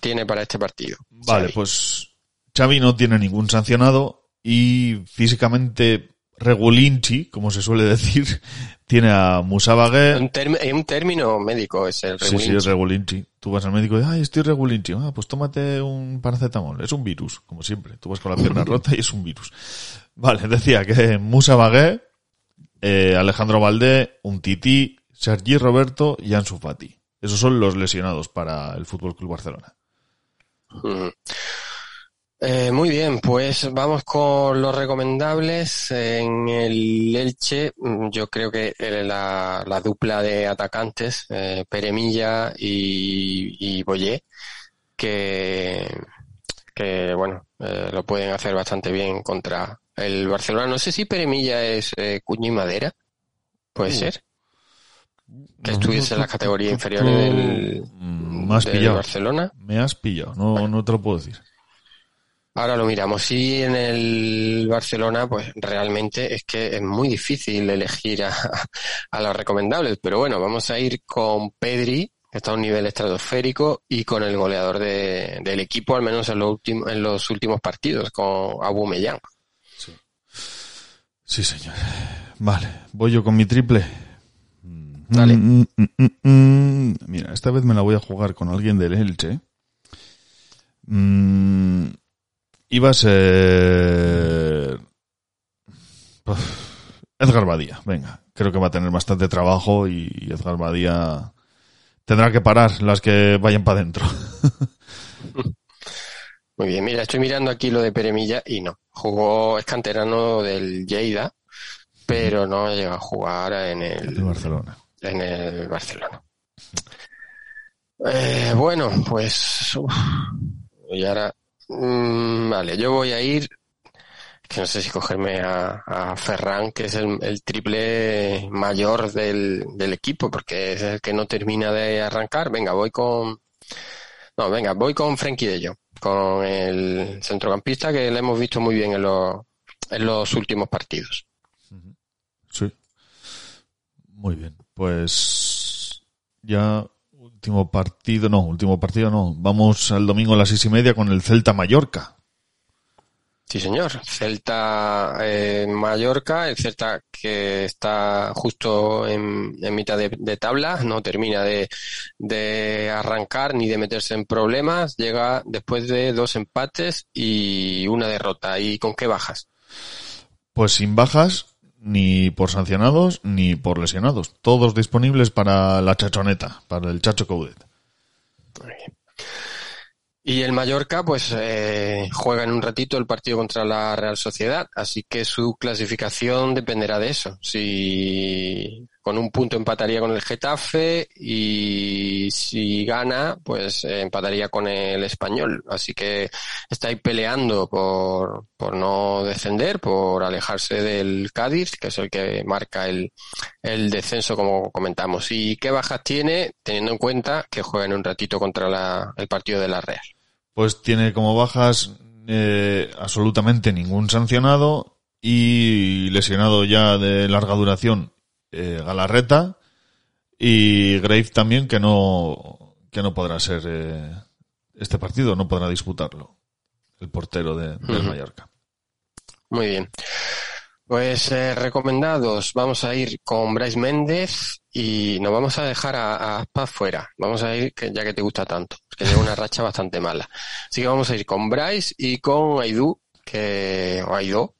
tiene para este partido? Vale, Xavi? pues Xavi no tiene ningún sancionado y físicamente regulinchi, como se suele decir, tiene a Musa Bagué. Un, un término médico es el Sí, sí, regulinchi. es regulinchi. Tú vas al médico y ay, estoy regulinchi. Ah, pues tómate un paracetamol. Es un virus, como siempre. Tú vas con la pierna rota y es un virus. Vale, decía que Musa Bagué, eh, Alejandro Valdé, un Tití, Sergi Roberto y Ansu Fati. Esos son los lesionados para el Fútbol Club Barcelona. Eh, muy bien, pues vamos con los recomendables. En el Elche, mm, yo creo que eh, la, la dupla de atacantes, eh, Peremilla y, y Boyé, que, que bueno, eh, lo pueden hacer bastante bien contra el Barcelona. No sé si Peremilla es eh, cuño y madera, puede Uh. ser. Que estuviese en las categorías inferiores del, Me has del pillado. Barcelona. Me has pillado. No, no te lo puedo decir. Ahora lo miramos. Sí, en el Barcelona, pues realmente es que es muy difícil elegir a, a los recomendables. Pero bueno, vamos a ir con Pedri, que está a un nivel estratosférico, y con el goleador de- del equipo, al menos en, los últimos en los últimos partidos, con Aubameyang. Sí, señor. Vale, voy yo con mi triple. Dale. Mm, mm, mm. Mira, esta vez me la voy a jugar con alguien del Elche. Iba a ser... Edgar Badía, venga. Creo que va a tener bastante trabajo y Edgar Badía tendrá que parar las que vayan para adentro. Muy bien, mira, estoy mirando aquí lo de Peremilla y no. Jugó, es canterano del Lleida, pero no llega a jugar en el, de Barcelona. en el Barcelona. Eh, bueno, pues. uf, y ahora. Mm, vale, yo voy a ir. Que no sé si cogerme a, Ferran, que es el, el triple mayor del, del equipo, porque es el que no termina de arrancar. Venga, voy con. No, venga, voy con Frenkie de Jong, con el centrocampista que le hemos visto muy bien en los, en los últimos partidos. Sí. Muy bien. Pues ya último partido, no, último partido no. Vamos al domingo a las seis y media con el Celta Mallorca. Sí, señor. Celta eh, Mallorca, el Celta que está justo en, en mitad de, de tabla, no termina de, de arrancar ni de meterse en problemas, llega después de dos empates y una derrota. ¿Y con qué bajas? Pues sin bajas, ni por sancionados, ni por lesionados. Todos disponibles para la chachoneta, para el Chacho Coudet. Y el Mallorca, pues eh, juega en un ratito el partido contra la Real Sociedad, así que su clasificación dependerá de eso. Si con un punto empataría con el Getafe y si gana, pues eh, empataría con el Español. Así que está ahí peleando por, por no descender, por alejarse del Cádiz, que es el que marca el, el descenso, como comentamos. ¿Y qué bajas tiene, teniendo en cuenta que juega en un ratito contra la, el partido de la Real? Pues tiene como bajas eh, absolutamente ningún sancionado y lesionado ya de larga duración eh, Galarreta y Grave también que no que no podrá ser eh, este partido, no podrá disputarlo el portero de, del. Mallorca. Muy bien. Pues eh, recomendados, vamos a ir con Bryce Méndez y nos vamos a dejar a, a Aspas fuera. Vamos a ir, que, ya que te gusta tanto, que lleva una racha bastante mala. Así que vamos a ir con Bryce y con Aidú, que, o Aidó,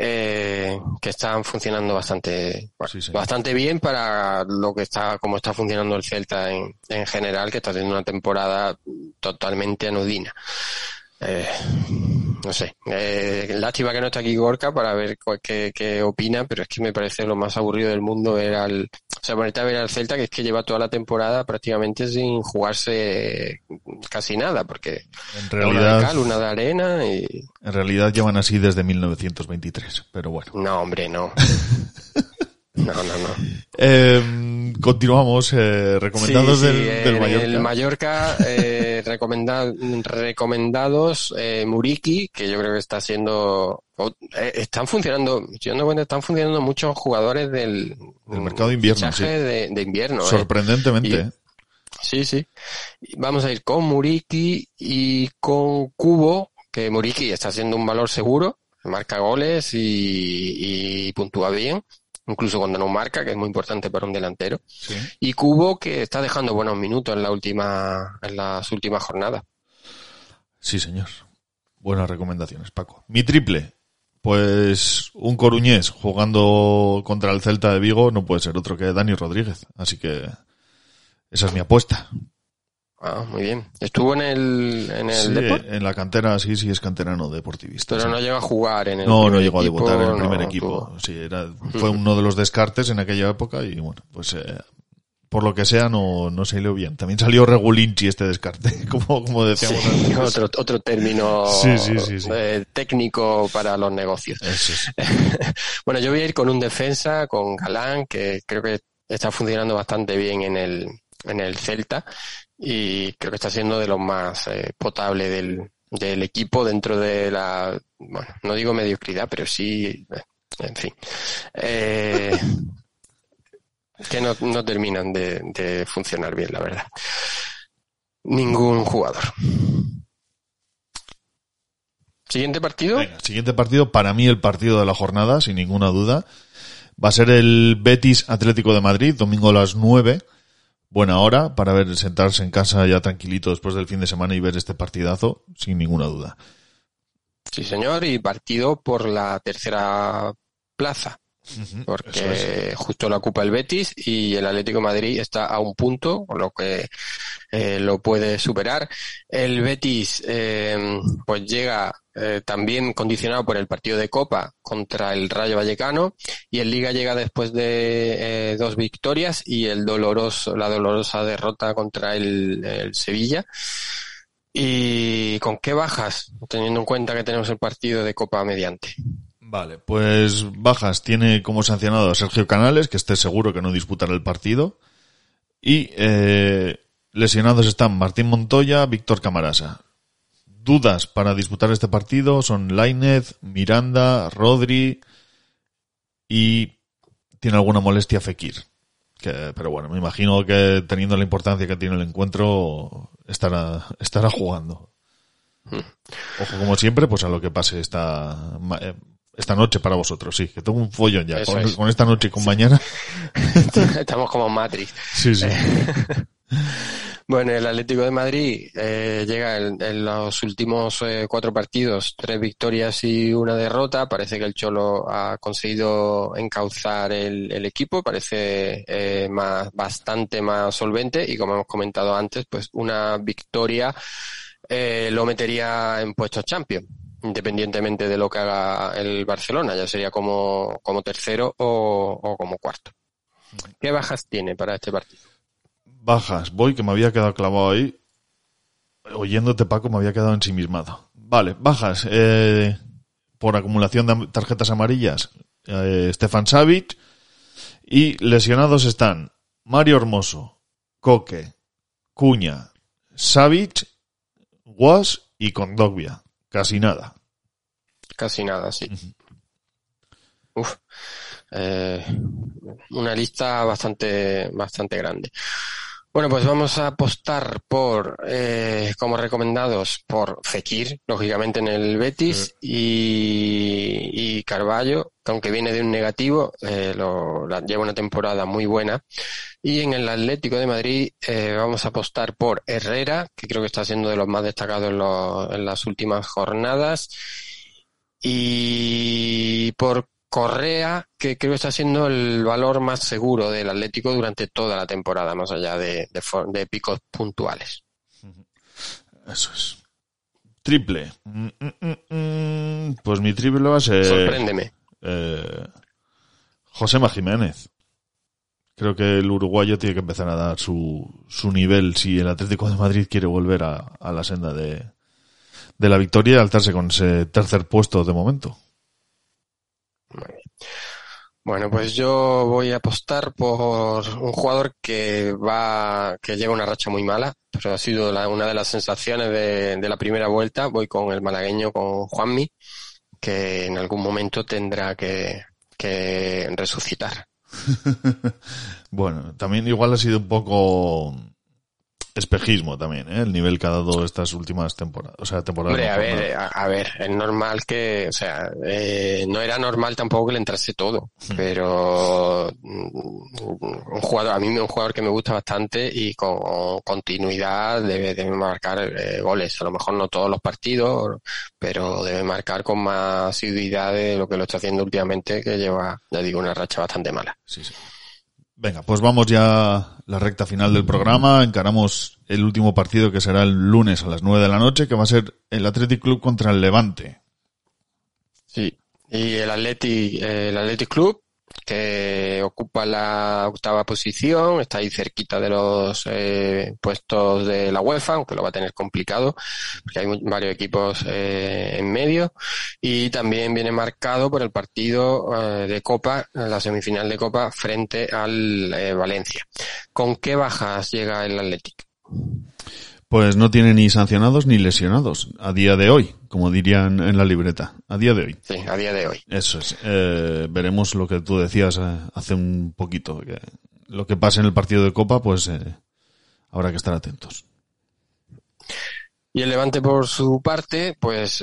eh, que están funcionando bastante, bueno, Sí, sí. bastante bien para lo que está, como está funcionando el Celta en, en general, que está teniendo una temporada totalmente anodina. Eh, no sé, eh, lástima que no está aquí Gorka para ver qué, qué opina, pero es que me parece lo más aburrido del mundo era el, o sea, ponerte a ver al Celta que es que lleva toda la temporada prácticamente sin jugarse casi nada, porque En una de realidad, cal, una de arena y en realidad llevan así desde 1923, pero bueno. no, hombre, no. No, no, no. Eh, continuamos, eh, recomendados Sí, sí, del, eh, del en Mallorca. El Mallorca, eh, recomenda- recomendados, eh, Muriki, que yo creo que está siendo, eh, están funcionando, dando cuenta, están funcionando muchos jugadores del, Del mercado de invierno, sí. de, de invierno. eh. Sorprendentemente, Y- eh. Sí, sí. Vamos a ir con Muriki y con Cubo, que Muriki está siendo un valor seguro, marca goles y, y puntúa bien, incluso cuando no marca, que es muy importante para un delantero. Sí. Y Cubo, que está dejando buenos minutos en la última, en las últimas jornadas. Sí, señor. Buenas recomendaciones, Paco. Mi triple. Pues un coruñés jugando contra el Celta de Vigo no puede ser otro que Dani Rodríguez. Así que esa es mi apuesta. Ah, muy bien. Estuvo en el, en el Sí, Depor, en la cantera sí, sí es canterano deportivista. pero sí. no llega a jugar en el No, no llegó a debutar en el no primer equipo. tuvo. Sí, era, fue uno de los descartes en aquella época y bueno, pues eh, por lo que sea no, no salió bien. También salió Regulinchi este descarte, como, como decíamos Sí, antes. otro, otro término Sí, sí, sí, sí. eh, técnico para los negocios. Eso es. bueno, yo voy a ir con un defensa, con Galán, que creo que está funcionando bastante bien en el, en el Celta y creo que está siendo de los más eh, potable del, del equipo dentro de la, bueno, no digo mediocridad, pero sí, eh, en fin. Eh, que no, no terminan de, funcionar bien, la verdad. Ningún jugador. Siguiente partido. Siguiente partido, para mí el partido de la jornada, sin ninguna duda. Va a ser el Betis Atlético de Madrid, domingo a las 9. Buena hora para ver sentarse en casa ya tranquilito después del fin de semana y ver este partidazo, sin ninguna duda. Sí, señor, y partido por la tercera plaza. Porque justo la ocupa el Betis y el Atlético de Madrid está a un punto, con lo que eh, lo puede superar. El Betis eh, pues llega eh, también condicionado por el partido de Copa contra el Rayo Vallecano y el Liga llega después de dos victorias y el doloroso, la dolorosa derrota contra el, el Sevilla. ¿Y con qué bajas, teniendo en cuenta que tenemos el partido de Copa mediante? Vale, pues bajas tiene como sancionado a Sergio Canales, que esté seguro que no disputará el partido. Y eh, lesionados están Martín Montoya, Víctor Camarasa. Dudas para disputar este partido son Lainez, Miranda, Rodri y tiene alguna molestia Fekir. Que, pero bueno, me imagino que teniendo la importancia que tiene el encuentro estará, estará jugando. Hmm. Ojo, como siempre, pues a lo que pase esta, eh, esta noche para vosotros, sí, que tengo un follón ya. Con, esta noche y con mañana. Estamos como Matrix. Sí, sí. bueno, el Atlético de Madrid eh, llega en, los últimos eh, cuatro partidos, tres victorias y una derrota. Parece que el Cholo ha conseguido encauzar el, equipo, parece eh, más, bastante más solvente y como hemos comentado antes, pues una victoria lo metería en puestos champion independientemente de lo que haga el Barcelona, ya sería como, como tercero o, como cuarto. ¿Qué bajas tiene para este partido? Bajas, voy que me había quedado clavado ahí. Oyéndote, Paco, me había quedado ensimismado. Vale, bajas. Eh, por acumulación de tarjetas amarillas, eh, Stefan Savic. Y lesionados están Mario Hermoso, Coque, Cuña, Savic, Guas y Condogbia. Casi nada. Casi nada, sí. Uf. Eh, una lista bastante, bastante grande. Bueno, pues vamos a apostar por, eh, como recomendados, por Fekir, lógicamente en el Betis, y, y Carballo, que aunque viene de un negativo, eh, lo, lleva una temporada muy buena. Y en el Atlético de Madrid eh, vamos a apostar por Herrera, que creo que está siendo de los más destacados en, en las últimas jornadas, y por Correa, que creo que está siendo el valor más seguro del Atlético durante toda la temporada, más allá de, de, picos puntuales. Eso es. Triple. Mm, mm, mm, pues mi triple va a ser. Sorpréndeme. Eh, Josema Jiménez. Creo que el uruguayo tiene que empezar a dar su, su nivel si el Atlético de Madrid quiere volver a, a la senda de, de la victoria y alzarse con ese tercer puesto de momento. Bueno, pues yo voy a apostar por un jugador que va, que lleva una racha muy mala, pero ha sido una de las sensaciones de, la primera vuelta. Voy con el malagueño, con Juanmi, que en algún momento tendrá que, que resucitar. bueno, también igual ha sido un poco espejismo también, ¿eh? el nivel que ha dado estas últimas temporadas. O sea, temporadas. a ver, a, ver, es normal que, o sea, eh, no era normal tampoco que le entrase todo, hmm. pero mm, un jugador, a mí un jugador que me gusta bastante y con continuidad debe, debe marcar eh, goles. A lo mejor no todos los partidos, pero debe marcar con más asiduidad de lo que lo está haciendo últimamente, que lleva, ya digo, una racha bastante mala. Sí, sí. Venga, pues vamos ya a la recta final del programa. Encaramos el último partido que será el lunes a las 9 de la noche, que va a ser el Athletic Club contra el Levante. Sí, y el Athletic, el Athletic Club que ocupa la octava posición, está ahí cerquita de los eh, puestos de la UEFA, aunque lo va a tener complicado, porque hay varios equipos eh, en medio, y también viene marcado por el partido eh, de Copa, la semifinal de Copa, frente al Valencia. ¿Con qué bajas llega el Athletic? Pues no tiene ni sancionados ni lesionados a día de hoy, como dirían en la libreta. A día de hoy. Sí, a día de hoy. Eso es. Eh, veremos lo que tú decías eh, hace un poquito. Que lo que pase en el partido de Copa, pues eh, habrá que estar atentos. Y el Levante, por su parte, pues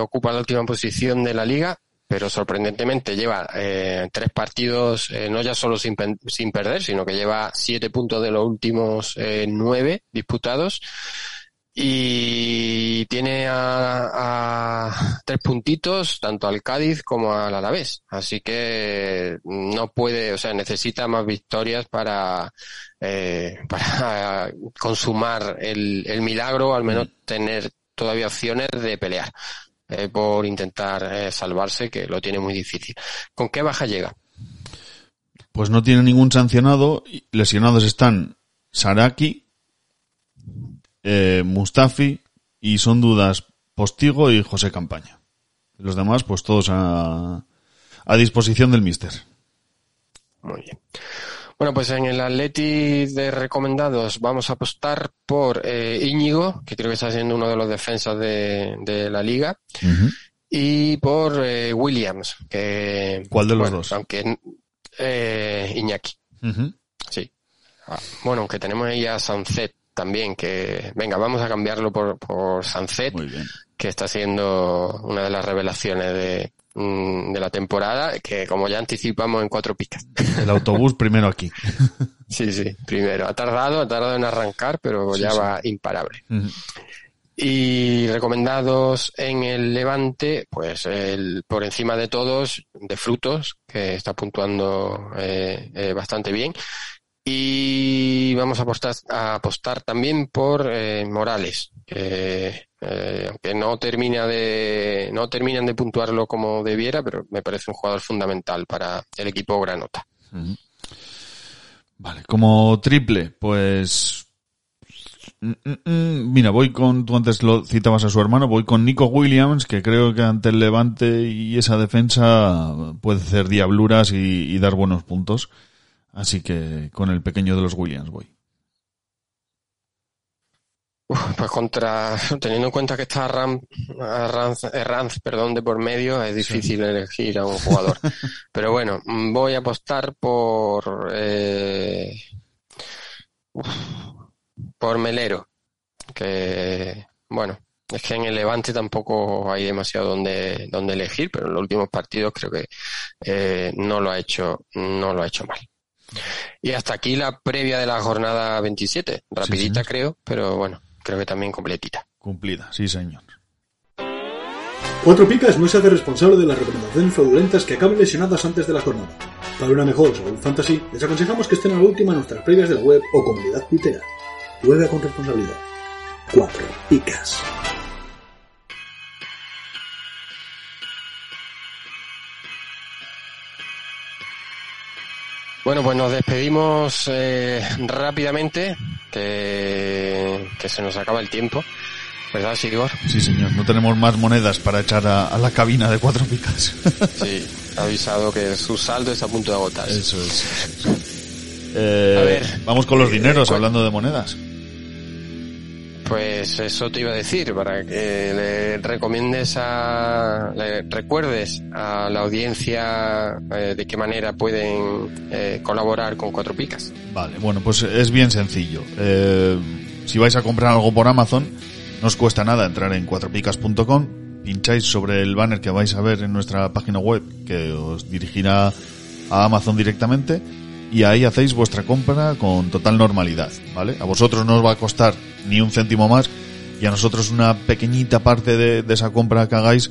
ocupa la última posición de la liga pero sorprendentemente lleva eh, tres partidos, eh, no ya solo sin, sin perder, sino que lleva siete puntos de los últimos eh, nueve disputados. Y tiene a, a tres puntitos tanto al Cádiz como al Alavés. Así que no puede, o sea, necesita más victorias para, eh, para consumar el, el milagro, al menos tener todavía opciones de pelear eh, por intentar eh, salvarse, que lo tiene muy difícil. ¿Con qué baja llega? Pues no tiene ningún sancionado. Lesionados están Saraki, eh, Mustafi y son dudas Postigo y José Campaña. Los demás, pues todos a, a disposición del mister. Muy bien. Bueno, pues en el Atleti de recomendados vamos a apostar por eh, Íñigo, que creo que está siendo uno de los defensas de, de la liga, y por eh, Williams, que... ¿Cuál de los bueno, dos? Aunque eh, Iñaki, sí. Ah, bueno, aunque tenemos ahí a Sancet también, que venga, vamos a cambiarlo por, por Sancet, que está siendo una de las revelaciones de, mm, de la temporada, que como ya anticipamos en cuatro picas. El autobús primero aquí. Sí, sí, primero. Ha tardado, ha tardado en arrancar, pero Sí, ya sí. va imparable. Y recomendados en el Levante, pues el, por encima de todos, de frutos, que está puntuando eh, eh, bastante bien. Y vamos a apostar, a apostar también por eh, Morales, que eh, aunque no termina de, no terminan de puntuarlo como debiera, pero me parece un jugador fundamental para el equipo Granota. Vale, como triple, pues... mm, mm, mm, Mira, voy con, tú antes lo citabas a su hermano, voy con Nico Williams, que creo que ante el Levante y esa defensa puede hacer diabluras y dar buenos puntos. Así que con el pequeño de los Williams voy. Pues contra, teniendo en cuenta que está Ram, Ranz, eh, Ranz, perdón, de por medio, es difícil elegir a un jugador. Pero bueno, voy a apostar por, eh, por Melero, que, bueno, es que en el Levante tampoco hay demasiado donde, donde elegir, pero en los últimos partidos creo que eh, no lo ha hecho, no lo ha hecho mal. Y hasta aquí la previa de la jornada 27, rapidita creo, pero bueno, creo que también completita. Cumplida, sí señor. Cuatro Picas no se hace responsable de las recomendaciones fraudulentas que acaben lesionadas antes de la jornada. Para una mejor salud fantasy, les aconsejamos que estén a la última en nuestras previas de la web o comunidad tuitera. Juega con responsabilidad. Cuatro Picas. Bueno, pues nos despedimos eh, rápidamente, que, que se nos acaba el tiempo. ¿Verdad, Sigor? Sí señor, no tenemos más monedas para echar a, a la cabina de cuatro picas. Sí, ha avisado que su saldo está a punto de agotarse. Eso es. eso es. Eh, A ver, vamos con los dineros, cu- hablando de monedas. Pues eso te iba a decir, para que le recomiendes a, le recuerdes a la audiencia eh, de qué manera pueden eh, colaborar con Cuatro Picas. Vale, bueno, pues es bien sencillo. Eh, si vais a comprar algo por Amazon, no os cuesta nada entrar en cuatropicas.com, pincháis sobre el banner que vais a ver en nuestra página web, que os dirigirá a Amazon directamente, y ahí hacéis vuestra compra con total normalidad, ¿vale? A vosotros no os va a costar ni un céntimo más, y a nosotros una pequeñita parte de, de esa compra que hagáis,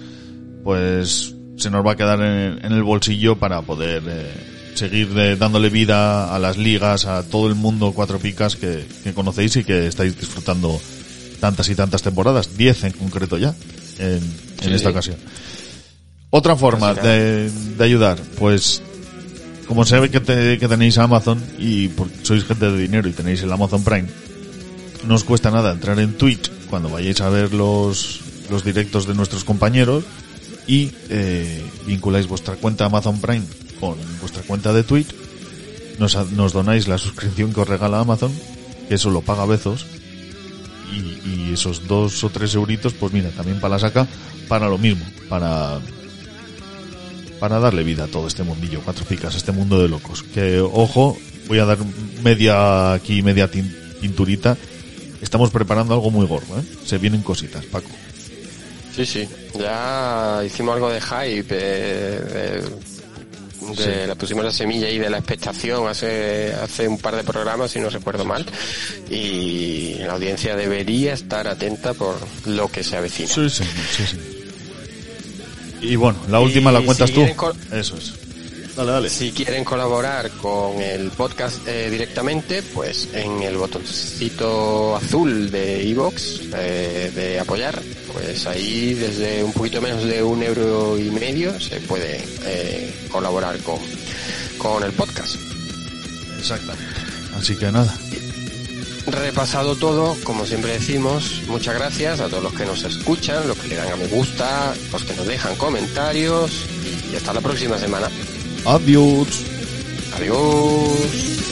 pues se nos va a quedar en, en el bolsillo para poder eh, seguir eh, dándole vida a las ligas, a todo el mundo cuatro picas que, que conocéis y que estáis disfrutando tantas y tantas temporadas, 10 en concreto ya, en, en Sí, esta sí. ocasión. Otra forma de ayudar, pues como se que, te- que tenéis Amazon y sois gente de dinero y tenéis el Amazon Prime, no os cuesta nada entrar en Twitch cuando vayáis a ver los, los directos de nuestros compañeros y eh, vinculáis vuestra cuenta Amazon Prime con vuestra cuenta de Twitch, nos donáis la suscripción que os regala Amazon, que eso lo paga Bezos, y, y esos dos o tres euritos, pues mira, también para la saca, para lo mismo, para para darle vida a todo este mundillo, cuatro picas, este mundo de locos. Que, ojo, voy a dar media aquí, media tin- pinturita. Estamos preparando algo muy gordo, ¿eh? Se vienen cositas, Paco. Sí, sí. Ya hicimos algo de hype. eh, de- de- Le pusimos la semilla ahí de la expectación hace, hace un par de programas, si no recuerdo mal. Y la audiencia debería estar atenta por lo que se avecina. Sí, sí, sí, sí. Y bueno, la última Y la cuentas si tú. Eso es. Dale, dale. Si quieren colaborar con el podcast eh, directamente, pues en el botoncito azul de iVoox de apoyar, pues ahí desde un poquito menos de un euro y medio se puede eh, colaborar con, con el podcast. Exactamente. Así que nada. Repasado todo, como siempre decimos, muchas gracias a todos los que nos escuchan, los que le dan a me gusta, los que nos dejan comentarios y hasta la próxima semana. Adiós. Adiós.